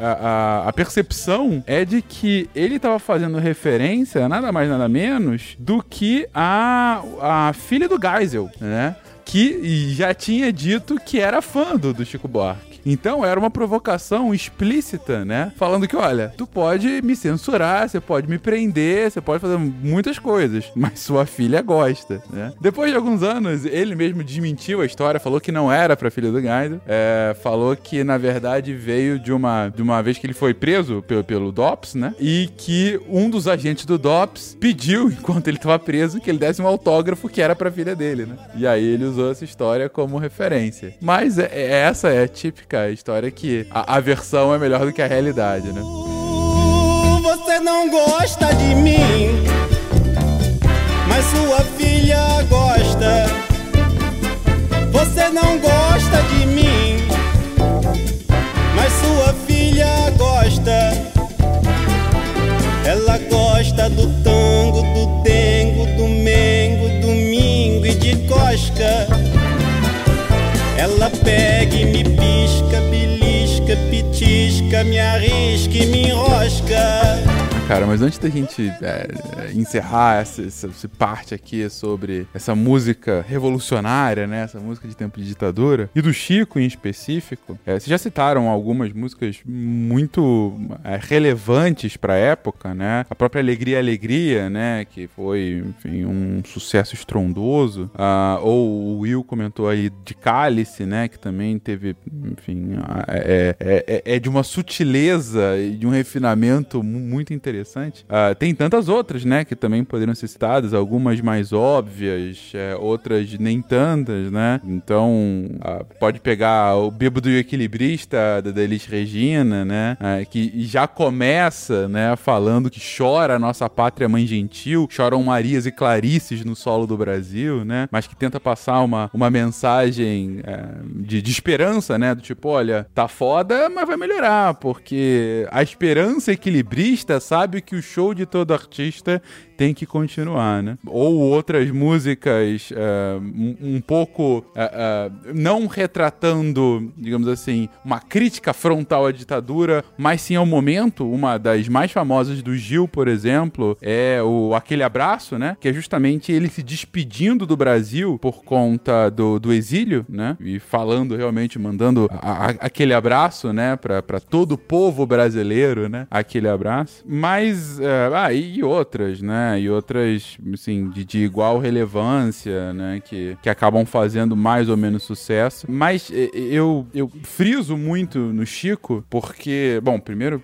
a- a percepção é de que ele estava fazendo referência, nada mais nada menos, do que a, a filha do Geisel, né? Que já tinha dito que era fã do, do Chico Buarque. Então era uma provocação explícita, né? Falando que, olha, tu pode me censurar, você pode me prender, você pode fazer muitas coisas, mas sua filha gosta, né? Depois de alguns anos, ele mesmo desmentiu a história, falou que não era pra filha do Gaido, é, falou que na verdade veio de uma, de uma vez que ele foi preso pelo, pelo DOPS, né? E que um dos agentes do DOPS pediu, enquanto ele tava preso, que ele desse um autógrafo que era pra filha dele, né? E aí ele usou essa história como referência. Mas é- é- essa é a típica história que a, a versão é melhor do que a realidade, né? Você não gosta de mim, mas sua filha gosta. Você não gosta de mim, mas sua filha gosta. Ela gosta do tango, me arrisca e me enrosca. Cara, mas antes da gente é, é, encerrar essa, essa, essa parte aqui sobre essa música revolucionária, né? Essa música de tempo de ditadura, e do Chico em específico, é, vocês já citaram algumas músicas muito é, relevantes pra época, né? A própria Alegria Alegria, né? Que foi, enfim, um sucesso estrondoso. Ah, ou o Will comentou aí de Cálice, né? Que também teve, enfim, é, é, é- é de uma sutileza e de um refinamento mu- muito interessante. Ah, tem tantas outras, né? Que também poderiam ser citadas, algumas mais óbvias, é, outras nem tantas, né? Então, ah, pode pegar o Bêbado e o Equilibrista da da Elis Regina, né? ah, que já começa, né? Falando que chora a nossa pátria mãe gentil, choram Marias e Clarices no solo do Brasil, né? Mas que tenta passar uma, uma mensagem é, de, de esperança, né? Do tipo, olha, tá foda, mas vai melhorar, porque a esperança equilibrista sabe que o show de todo artista tem que continuar, né? Ou outras músicas é, um, um pouco é, é, não retratando, digamos assim, uma crítica frontal à ditadura, mas sim ao momento. Uma das mais famosas do Gil, por exemplo, é o Aquele Abraço, né? Que é justamente ele se despedindo do Brasil por conta do, do exílio, né? E falando realmente, mandando a- a- aquele abraço, né? Pra todo o povo brasileiro, né? Aquele abraço. Mas, é, ah, e outras, né? E outras, assim, de, de igual relevância, né? Que, que acabam fazendo mais ou menos sucesso. Mas eh, eu, eu friso muito no Chico, porque, bom, primeiro,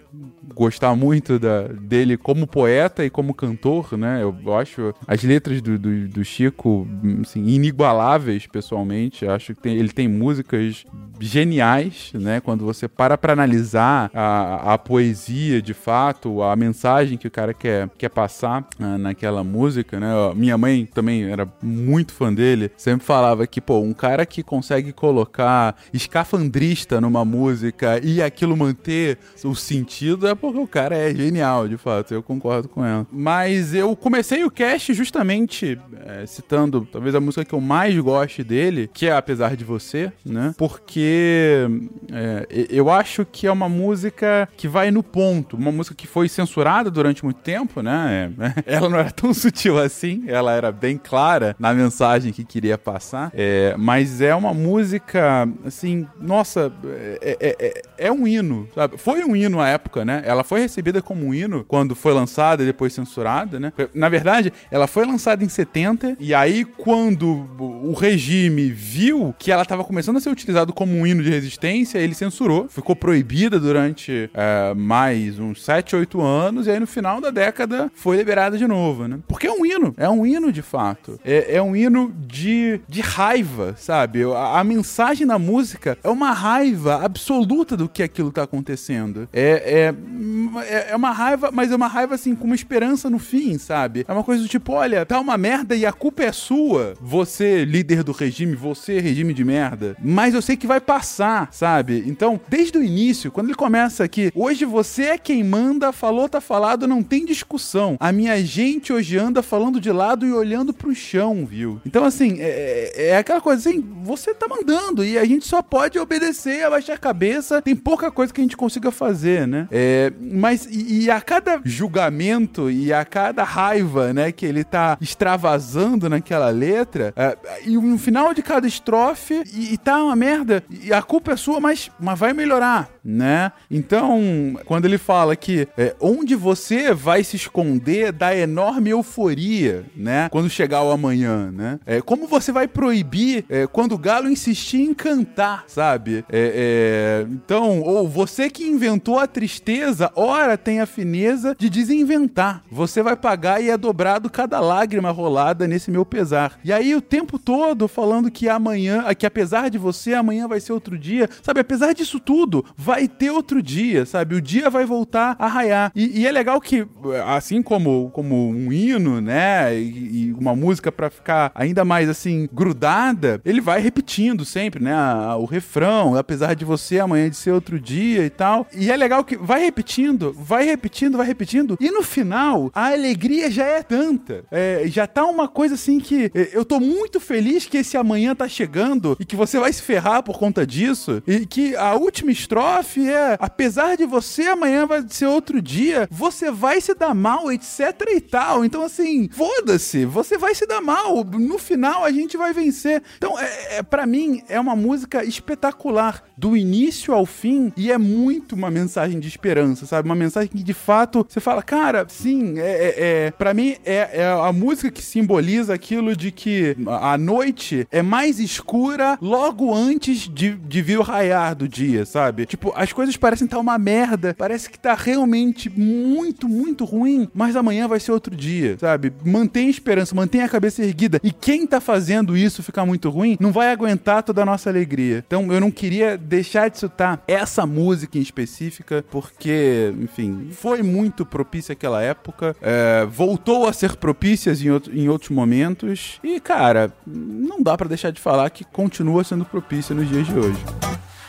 gostar muito da, dele como poeta e como cantor, né? Eu, eu acho as letras do, do, do Chico, assim, inigualáveis, pessoalmente. Eu acho que tem- ele tem músicas geniais, né? Quando você para pra analisar a, a poesia, de fato, a mensagem que o cara quer, quer passar ah, naquela música, né? Minha mãe também era muito fã dele, sempre falava que, pô, um cara que consegue colocar escafandrista numa música e aquilo manter o sentido é porque o cara é genial, de fato, eu concordo com ela. Mas eu comecei o cast justamente é, citando talvez a música que eu mais goste dele, que é Apesar de Você, né? Porque é, eu acho que é uma música que vai no ponto, uma música que foi censurada durante muito tempo, né? É, ela não era tão sutil assim, ela era bem clara na mensagem que queria passar, é, mas é uma música, assim, nossa, é, é- é- é um hino, sabe? Foi um hino à época, né? Ela foi recebida como um hino quando foi lançada e depois censurada, né? Na verdade, ela foi lançada em 70 e aí quando o regime viu que ela estava começando a ser utilizada como um hino de resistência, ele censurou, ficou proibida durante mais uns 7, 8 anos e aí no final da década foi liberada de novo, né? Porque é um hino, é um hino de fato. É, é um hino de, de raiva, sabe? A, a mensagem na música é uma raiva absoluta do que aquilo tá acontecendo. É, é, é- é uma raiva, mas é uma raiva assim, com uma esperança no fim, sabe? É uma coisa do tipo, olha, tá uma merda e a culpa é sua. Você, líder do regime, você, regime de merda. Mas eu sei que vai passar, sabe? Então, desde o início, quando ele começa aqui, hoje você é quem manda, falou, tá falado, não tem discussão. A minha gente hoje anda falando de lado e olhando pro chão, viu? Então, assim, é, é aquela coisa assim, você tá mandando e a gente só pode obedecer, abaixar a cabeça. Tem pouca coisa que a gente consiga fazer, né? É, mas, e, e a cada julgamento e a cada raiva, né, que ele tá extravasando naquela letra, é, e no final de cada estrofe, e, e tá uma merda, e a culpa é sua, mas, mas vai melhorar, né? Então, quando ele fala que é, onde você vai se esconder da enorme euforia, né? Quando chegar o amanhã, né? É, como você vai proibir é, quando o galo insistir em cantar, sabe? É, é, então, ou você que inventou a tristeza, ora tem a fineza de desinventar. Você vai pagar e é dobrado cada lágrima rolada nesse meu pesar. E aí o tempo todo falando que amanhã, que apesar de você, amanhã vai ser outro dia, sabe? Apesar disso tudo, vai ter outro dia, sabe? O dia vai voltar a raiar. E, e é legal que, assim como, como um hino, né? E, e uma música pra ficar ainda mais assim, grudada, ele vai repetindo sempre, né? a- o refrão, apesar de você, amanhã de ser outro dia e tal. E é legal que vai repetindo, vai repetindo, vai repetindo. E no final, a alegria já é tanta. É, já tá uma coisa assim que é, eu tô muito feliz que esse amanhã tá chegando e que você vai se ferrar por conta disso. E que a última estrofe é: apesar de você, amanhã vai ser outro dia, você vai se dar mal, etc e tal. Então, assim, foda-se, você vai se dar mal. No final a gente vai vencer. Então, é, é, para mim, é uma música espetacular, do início ao fim, e é muito uma mensagem de esperança, sabe? Uma mensagem que de fato você fala, cara, sim, é, é, é para mim é, é a música que simboliza aquilo de que a noite é mais escura logo antes de, de vir o raiar do dia, sabe? Tipo, as coisas parecem estar uma merda, parece que tá realmente muito, muito ruim, mas amanhã vai ser outro dia, sabe? Mantém esperança, mantém a cabeça erguida. E quem tá fazendo isso ficar muito ruim, não vai aguentar toda a nossa alegria. Então eu não queria deixar de citar essa música em específica, porque, enfim, foi muito propícia aquela época, é, voltou a ser propícias em, outro, em outros momentos, e, cara, não dá para deixar de falar que continua sendo propícia nos dias de hoje.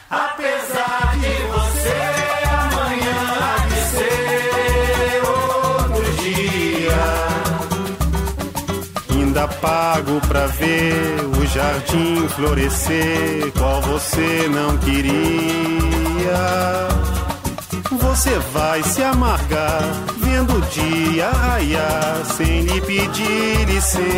Apesar de você amanhã ser outro dia. Ainda pago pra ver o jardim florescer, qual você não queria. Você vai se amargar vendo o dia raiar sem lhe pedir licença.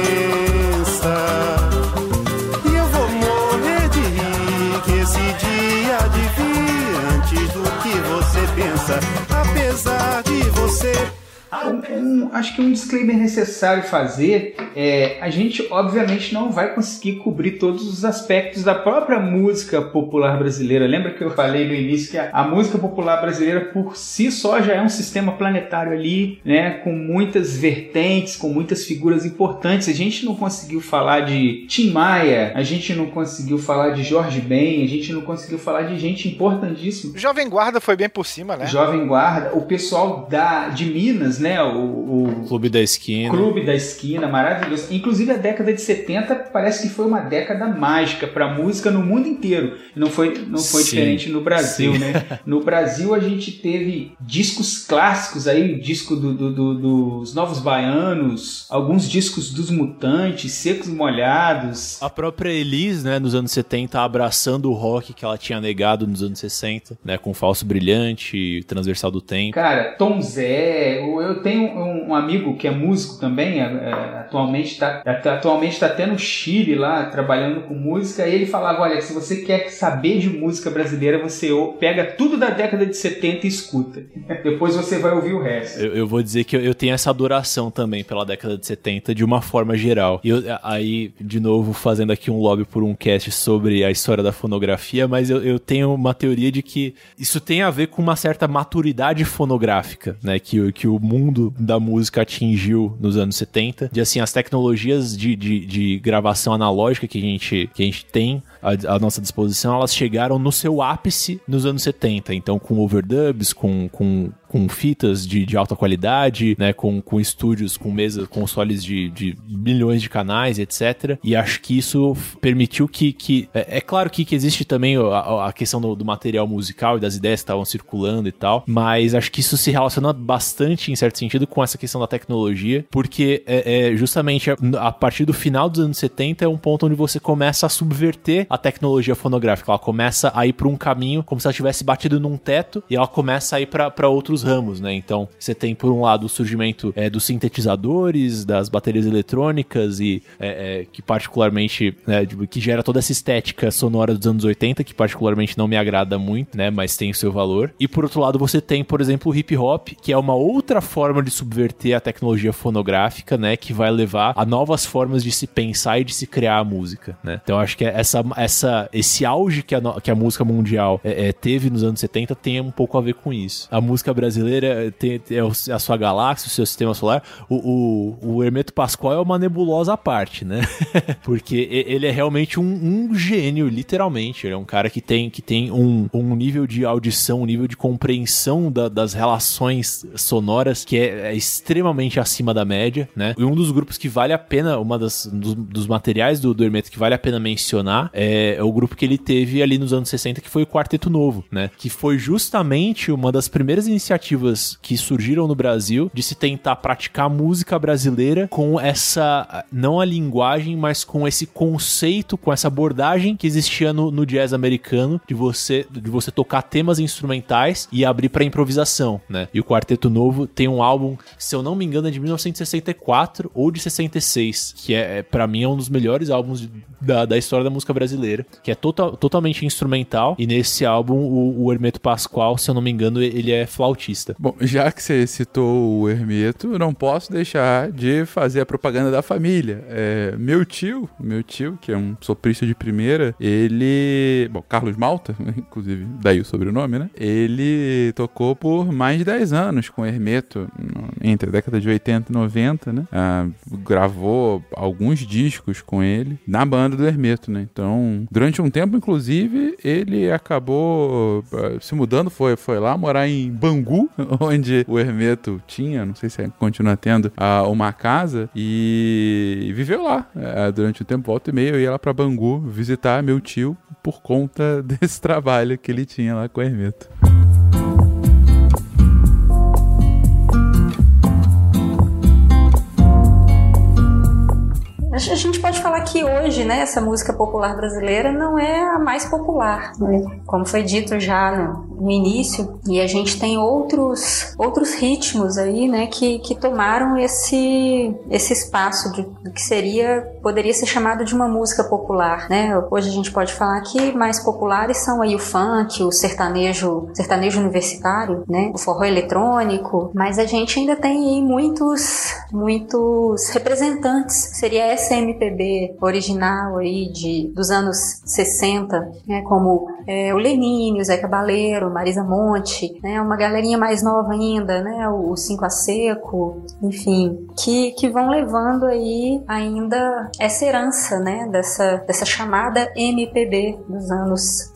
Há de vir antes do que você pensa. Apesar de você Um- um- acho que um disclaimer necessário fazer é a gente obviamente não vai conseguir cobrir todos os aspectos da própria música popular brasileira. Lembra que eu falei no início que a, a música popular brasileira por si só já é um sistema planetário ali, né, com muitas vertentes, com muitas figuras importantes. A gente não conseguiu falar de Tim Maia, a gente não conseguiu falar de Jorge Ben, a gente não conseguiu falar de gente importantíssima. Jovem Guarda foi bem por cima, né? Jovem Guarda, o pessoal da, de Minas, né? O, o Clube da Esquina. Clube da Esquina, maravilhoso. Inclusive a década de 70 parece que foi uma década mágica para música no mundo inteiro. Não foi, não foi Sim, diferente no Brasil, sim. né? No Brasil a gente teve discos clássicos aí, disco do- do- do- dos Novos Baianos, alguns discos dos Mutantes, Secos e Molhados. A própria Elis, né, nos anos 70, abraçando o rock que ela tinha negado nos anos 60, né, com Falso Brilhante, Transversal do Tempo. Cara, Tom Zé, eu eu tenho um, um amigo que é músico também, é, é, atualmente está atualmente tá até no Chile lá, trabalhando com música, e ele falava, olha, se você quer saber de música brasileira, você pega tudo da década de 70 e escuta. Depois você vai ouvir o resto. Eu, eu vou dizer que eu, eu tenho essa adoração também pela década de 70 de uma forma geral. E eu, aí, de novo, fazendo aqui um lobby por um cast sobre a história da fonografia, mas eu, eu tenho uma teoria de que isso tem a ver com uma certa maturidade fonográfica, né? Que, que o mundo da música atingiu nos anos 70. De assim, as tecnologias de, de, de gravação analógica que a gente, que a gente tem à, à nossa disposição, elas chegaram no seu ápice nos anos 70. Então, com overdubs, com, com, com fitas de, de alta qualidade, né? Com, com estúdios, com mesas, consoles de, de milhões de canais, etc. E acho que isso permitiu que. que é, é claro que, que existe também a, a questão do, do material musical e das ideias que estavam circulando e tal, mas acho que isso se relaciona bastante, em certo sentido, com essa questão da tecnologia, porque é, é justamente a, a partir do final dos anos 70 é um ponto onde você começa a subverter a tecnologia fonográfica. Ela começa a ir para um caminho como se ela tivesse batido num teto e ela começa a ir para outros ramos, né? Então você tem, por um lado, o surgimento é, dos sintetizadores, das baterias eletrônicas e é, é, que particularmente, né, que gera toda essa estética sonora dos anos 80, que particularmente não me agrada muito, né? Mas tem o seu valor. E por outro lado, você tem, por exemplo, o hip hop, que é uma outra forma de subverter a tecnologia fonográfica, né? Que vai levar a novas formas de se pensar e de se criar a música, né? Então acho que essa, essa, esse auge que a, que a música mundial é, é, teve nos anos 70 tem um pouco a ver com isso. A música brasileira tem, tem o- a sua galáxia, o seu sistema solar. O, o, o Hermeto Pascoal é uma nebulosa à parte, né? Porque ele é realmente um, um gênio, literalmente. Ele é um cara que tem, que tem um, um nível de audição, um nível de compreensão da- das relações sonoras que é, é extremamente acima da média, né? E um dos grupos que vale a pena, uma das, dos, dos materiais do, do Hermeto que vale a pena mencionar é, é, é o grupo que ele teve ali nos anos 60, que foi o Quarteto Novo, né? Que foi justamente uma das primeiras iniciativas que surgiram no Brasil de se tentar praticar música brasileira com essa, não a linguagem, mas com esse conceito, com essa abordagem que existia no, no jazz americano de você, de você tocar temas instrumentais e abrir para improvisação, né? E o Quarteto Novo tem um álbum, se eu não me engano, é de 1964 ou de 66, que é, é para mim é um dos melhores álbuns de, da, da história da música brasileira, que é total, totalmente instrumental. E nesse álbum, o, o Hermeto Pascoal, se eu não me engano, ele é flautista. Bom, já que você citou o Hermeto, não posso deixar de fazer a propaganda da família. É, meu tio, meu tio, que é um soprista de primeira, ele. Bom, Carlos Malta, inclusive, daí o sobrenome, né? Ele tocou por mais de 10 anos com o Hermeto, entre a década de 80 e 90, né? Ah, gravou alguns discos com ele na banda do Hermeto, né? Então, durante um tempo, inclusive, ele acabou ah, se mudando, foi, foi lá morar em Bangu, onde o Hermeto tinha, não sei se continua tendo, uma casa e viveu lá ah, durante um tempo, volta e meia, eu ia lá pra Bangu visitar meu tio por conta desse trabalho que ele tinha lá com o Hermeto. A gente pode falar que hoje, né, essa música popular brasileira não é a mais popular, né? como foi dito já no, no, início, e a gente tem outros outros ritmos aí, né, que, que tomaram esse esse espaço de, do que seria poderia ser chamado de uma música popular, né? Hoje a gente pode falar que mais populares são aí o funk, o sertanejo, sertanejo universitário, né, o forró eletrônico, mas a gente ainda tem aí muitos muitos representantes, seria essa MPB original aí de, dos anos 60, né, como é, o Lenine, o Zé Cabaleiro, Marisa Monte, né, uma galerinha mais nova ainda, né, o Cinco a Seco, enfim, que, que vão levando aí ainda essa herança, né, dessa, dessa chamada MPB dos anos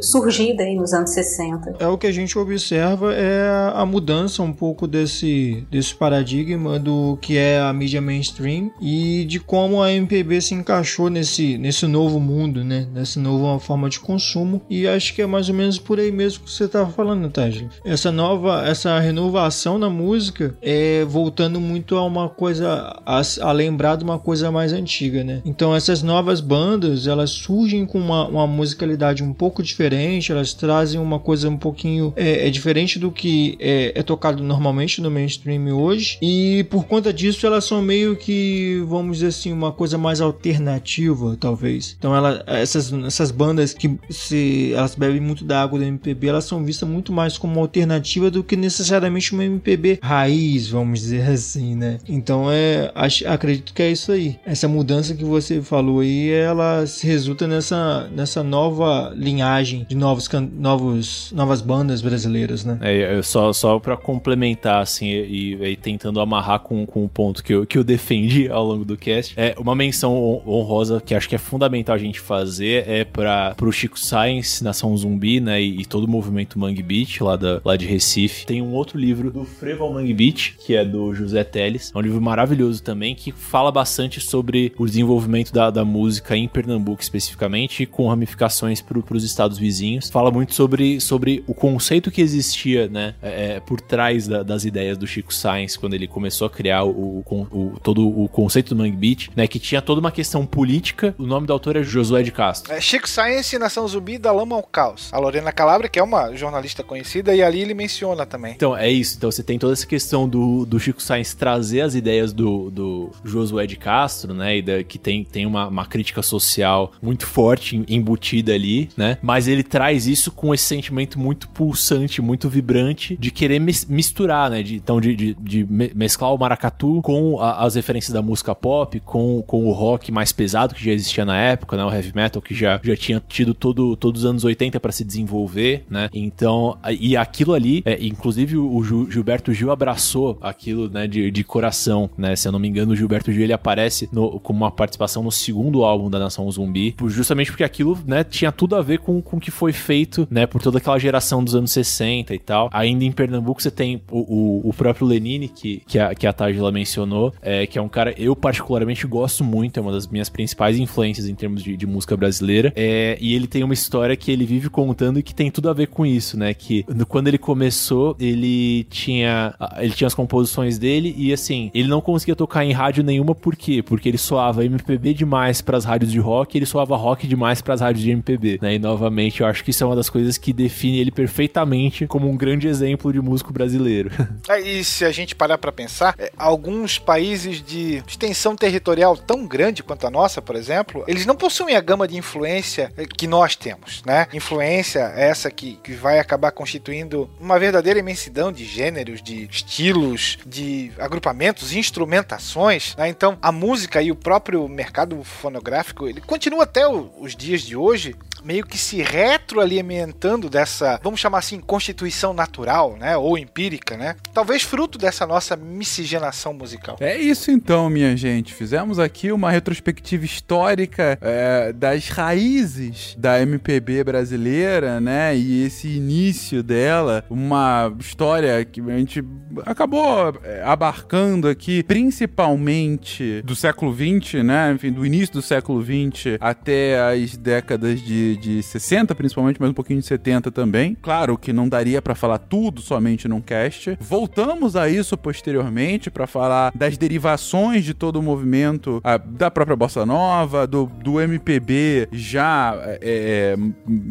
surgida aí nos anos 60. É o que a gente observa é a mudança um pouco desse, desse paradigma do que é a mídia mainstream e de como a MPB se encaixou nesse, nesse novo mundo, né? Nessa nova forma de consumo. E acho que é mais ou menos por aí mesmo que você estava falando, Tajli. Essa nova, essa renovação na música é voltando muito a uma coisa, a, a lembrar de uma coisa mais antiga, né? Então essas novas bandas, elas surgem com uma, uma musicalidade um pouco diferente, elas trazem uma coisa um pouquinho é, é diferente do que é, é tocado normalmente no mainstream hoje. E por conta disso, elas são meio que, vamos dizer assim, uma coisa mais alternativa, talvez. Então, ela, essas, essas bandas que se elas bebem muito da água do MPB, elas são vistas muito mais como alternativa do que necessariamente uma MPB raiz, vamos dizer assim, né? Então, é, acho, acredito que é isso aí. Essa mudança que você falou aí, ela se resulta nessa, nessa nova linhagem de novos, novos novas bandas brasileiras, né? É, só, só para complementar, assim, e, e, e, tentando amarrar com, com o ponto que eu, que eu defendi ao longo do cast, é uma menção honrosa que acho que é fundamental a gente fazer é para pro Chico Science, Nação Zumbi, né, e, e, todo o movimento Mangue Beach lá, da, lá de Recife. Tem um outro livro do Freval Mangue Beach, que é do José Teles. É um livro maravilhoso também, que fala bastante sobre o desenvolvimento da, da música em Pernambuco especificamente, com ramificações para os estados vizinhos. Fala muito sobre, sobre o conceito que existia, né, é, é, por trás da, das ideias do Chico Science, quando ele começou a criar o, o, o todo o conceito do Mangue Beach, né, que tinha toda uma questão política. O nome do autor é Josué de Castro. É Chico Science, Nação Zumbi, da Lama ao Caos. A Lorena Calabria, que é uma jornalista conhecida, e ali ele menciona também. Então, é isso. Então você tem toda essa questão do, do Chico Science trazer as ideias do, do Josué de Castro, né? E da, que tem, tem uma, uma crítica social muito forte embutida ali, né? Mas ele traz isso com esse sentimento muito pulsante, muito vibrante de querer misturar, né? De, então, de, de, de mesclar o maracatu com a, as referências da música pop, com, com o rock mais pesado que já existia na época, né? O heavy metal que já, já tinha tido todo, todos os anos 80 para se desenvolver, né? Então, e aquilo ali, é, inclusive o Gilberto Gil abraçou aquilo, né, de, de coração, né? Se eu não me engano, o Gilberto Gil ele aparece no, uma participação no segundo álbum da Nação Zumbi, justamente porque aquilo, né, tinha tudo a ver com o que foi feito, né, por toda aquela geração dos anos 60 e tal. Ainda em Pernambuco você tem o, o, o próprio Lenine, que, que a, que a Tajila mencionou, é, que é um cara, eu particularmente gosto muito, é uma das minhas principais influências em termos de, de música brasileira. É, e ele tem uma história que ele vive contando e que tem tudo a ver com isso, né? Que quando ele começou, ele tinha ele tinha as composições dele e assim, ele não conseguia tocar em rádio nenhuma por quê? Porque ele soava MPB demais pras rádios de rock, ele soava rock demais pras rádios de MPB, né? E novamente, eu acho que isso é uma das coisas que define ele perfeitamente como um grande exemplo de músico brasileiro. É, E se a gente parar pra pensar, é, alguns países de extensão territorial tão grande quanto a nossa, por exemplo, eles não possuem a gama de influência é, que nós temos, né? Influência essa que, que vai acabar constituindo uma verdadeira imensidão de gêneros, de estilos, de agrupamentos, instrumentações, né? Então, a música e o próprio mercado fonográfico, ele continua até os dias de hoje meio que se retroalimentando dessa, vamos chamar assim, constituição natural, né, ou empírica, né? Talvez fruto dessa nossa miscigenação musical. É isso então, minha gente. Fizemos aqui uma retrospectiva histórica é, das raízes da MPB brasileira, né? E esse início dela, uma história que a gente acabou é, abarcando aqui, principalmente do século XX, né? Enfim, do início do século XX até as décadas de, de 60, principalmente, mas um pouquinho de 70 também. Claro que não daria pra falar tudo somente num cast. Voltamos a isso posteriormente pra falar das derivações de todo o movimento ah, da própria bossa nova, do, do MPB já, é, é,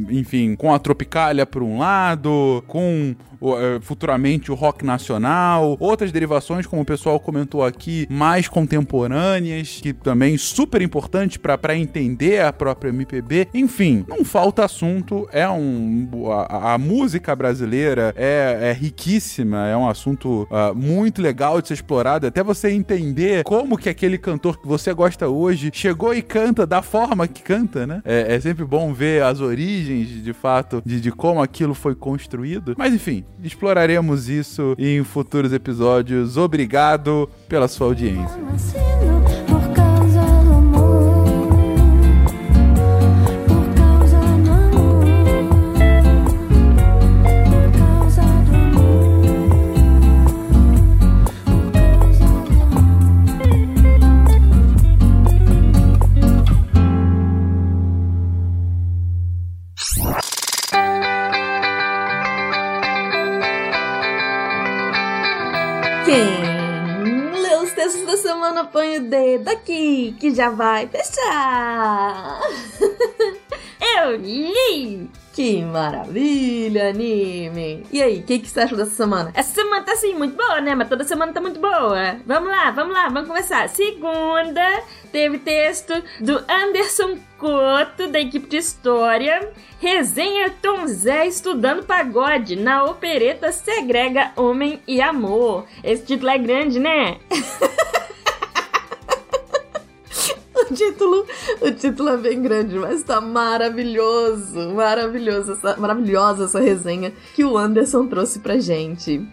enfim, com a Tropicália por um lado, com futuramente o rock nacional, outras derivações, como o pessoal comentou aqui, mais contemporâneas, que também super importante para entender a própria MPB. Enfim, não falta assunto, é um a, a música brasileira é, é riquíssima, é um assunto ah, muito legal de ser explorado, até você entender como que aquele cantor que você gosta hoje chegou e canta da forma que canta, né? É, é sempre bom ver as origens, de fato, de, de como aquilo foi construído. Mas enfim, exploraremos isso em futuros episódios. Obrigado pela sua audiência. Que já vai deixar. Eu li! Que maravilha, anime! E aí, o que, que você achou dessa semana? Essa semana tá assim, muito boa, né? Mas toda semana tá muito boa. Vamos lá, vamos lá, vamos começar. Segunda, teve texto do Anderson Couto, da equipe de História. Resenha Tom Zé estudando pagode na opereta Segrega Homem e Amor. Esse título é grande, né? O título, o título é bem grande, mas tá maravilhoso, maravilhoso, essa, maravilhosa essa resenha que o Anderson trouxe pra gente.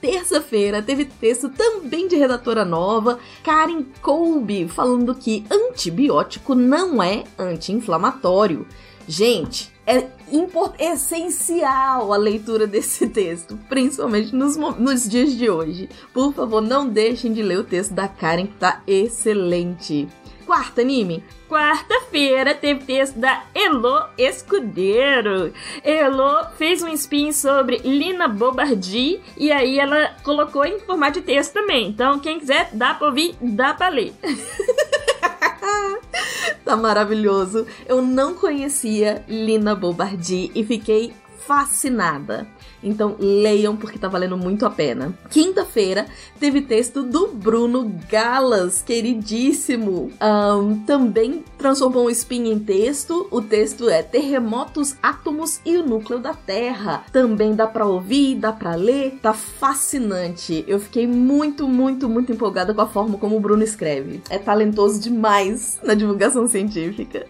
Terça-feira teve texto também de redatora nova, Karen Colby, falando que antibiótico não é anti-inflamatório. Gente, é impor- essencial a leitura desse texto, principalmente nos, nos dias de hoje. Por favor, não deixem de ler o texto da Karen, que tá excelente. Quarta anime. Quarta-feira teve texto da Elo Escudeiro. Elo fez um spin sobre Lina Bobardi e aí ela colocou em formato de texto também. Então, quem quiser, dá pra ouvir, dá pra ler. tá maravilhoso. Eu não conhecia Lina Bobardi e fiquei fascinada. Então leiam porque tá valendo muito a pena. Quinta-feira teve texto do Bruno Galas, queridíssimo. Ahn, também transformou um spin em texto. O texto é Terremotos, Átomos e o Núcleo da Terra. Também dá pra ouvir, dá pra ler. Tá fascinante. Eu fiquei muito, muito, muito empolgada com a forma como o Bruno escreve. É talentoso demais na divulgação científica.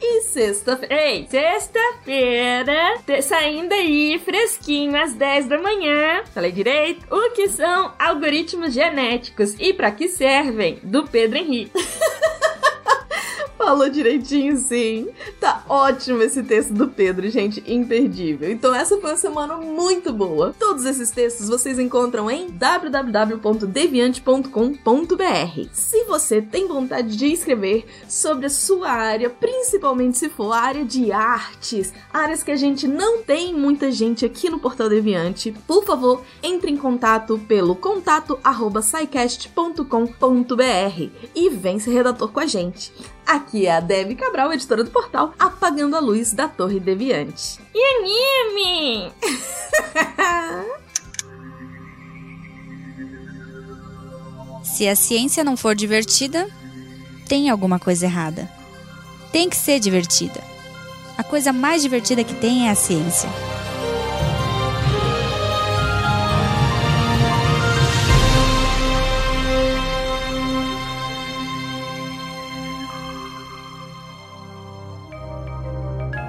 E sexta-feira. Ei, sexta-feira, saindo aí fresquinho às 10 da manhã. Falei direito? O que são algoritmos genéticos e para que servem? Do Pedro Henrique. Falou direitinho, sim. Tá ótimo esse texto do Pedro, gente, imperdível. Então essa foi uma semana muito boa. Todos esses textos vocês encontram em www.deviante.com.br. Se você tem vontade de escrever sobre a sua área, principalmente se for área de artes, áreas que a gente não tem muita gente aqui no Portal Deviante, por favor, entre em contato pelo contato arroba scicast.com.br e vem ser redator com a gente. Aqui é a Debbie Cabral, editora do portal Apagando a Luz da Torre Deviante. E anime! Se a ciência não for divertida, tem alguma coisa errada. Tem que ser divertida. A coisa mais divertida que tem é a ciência.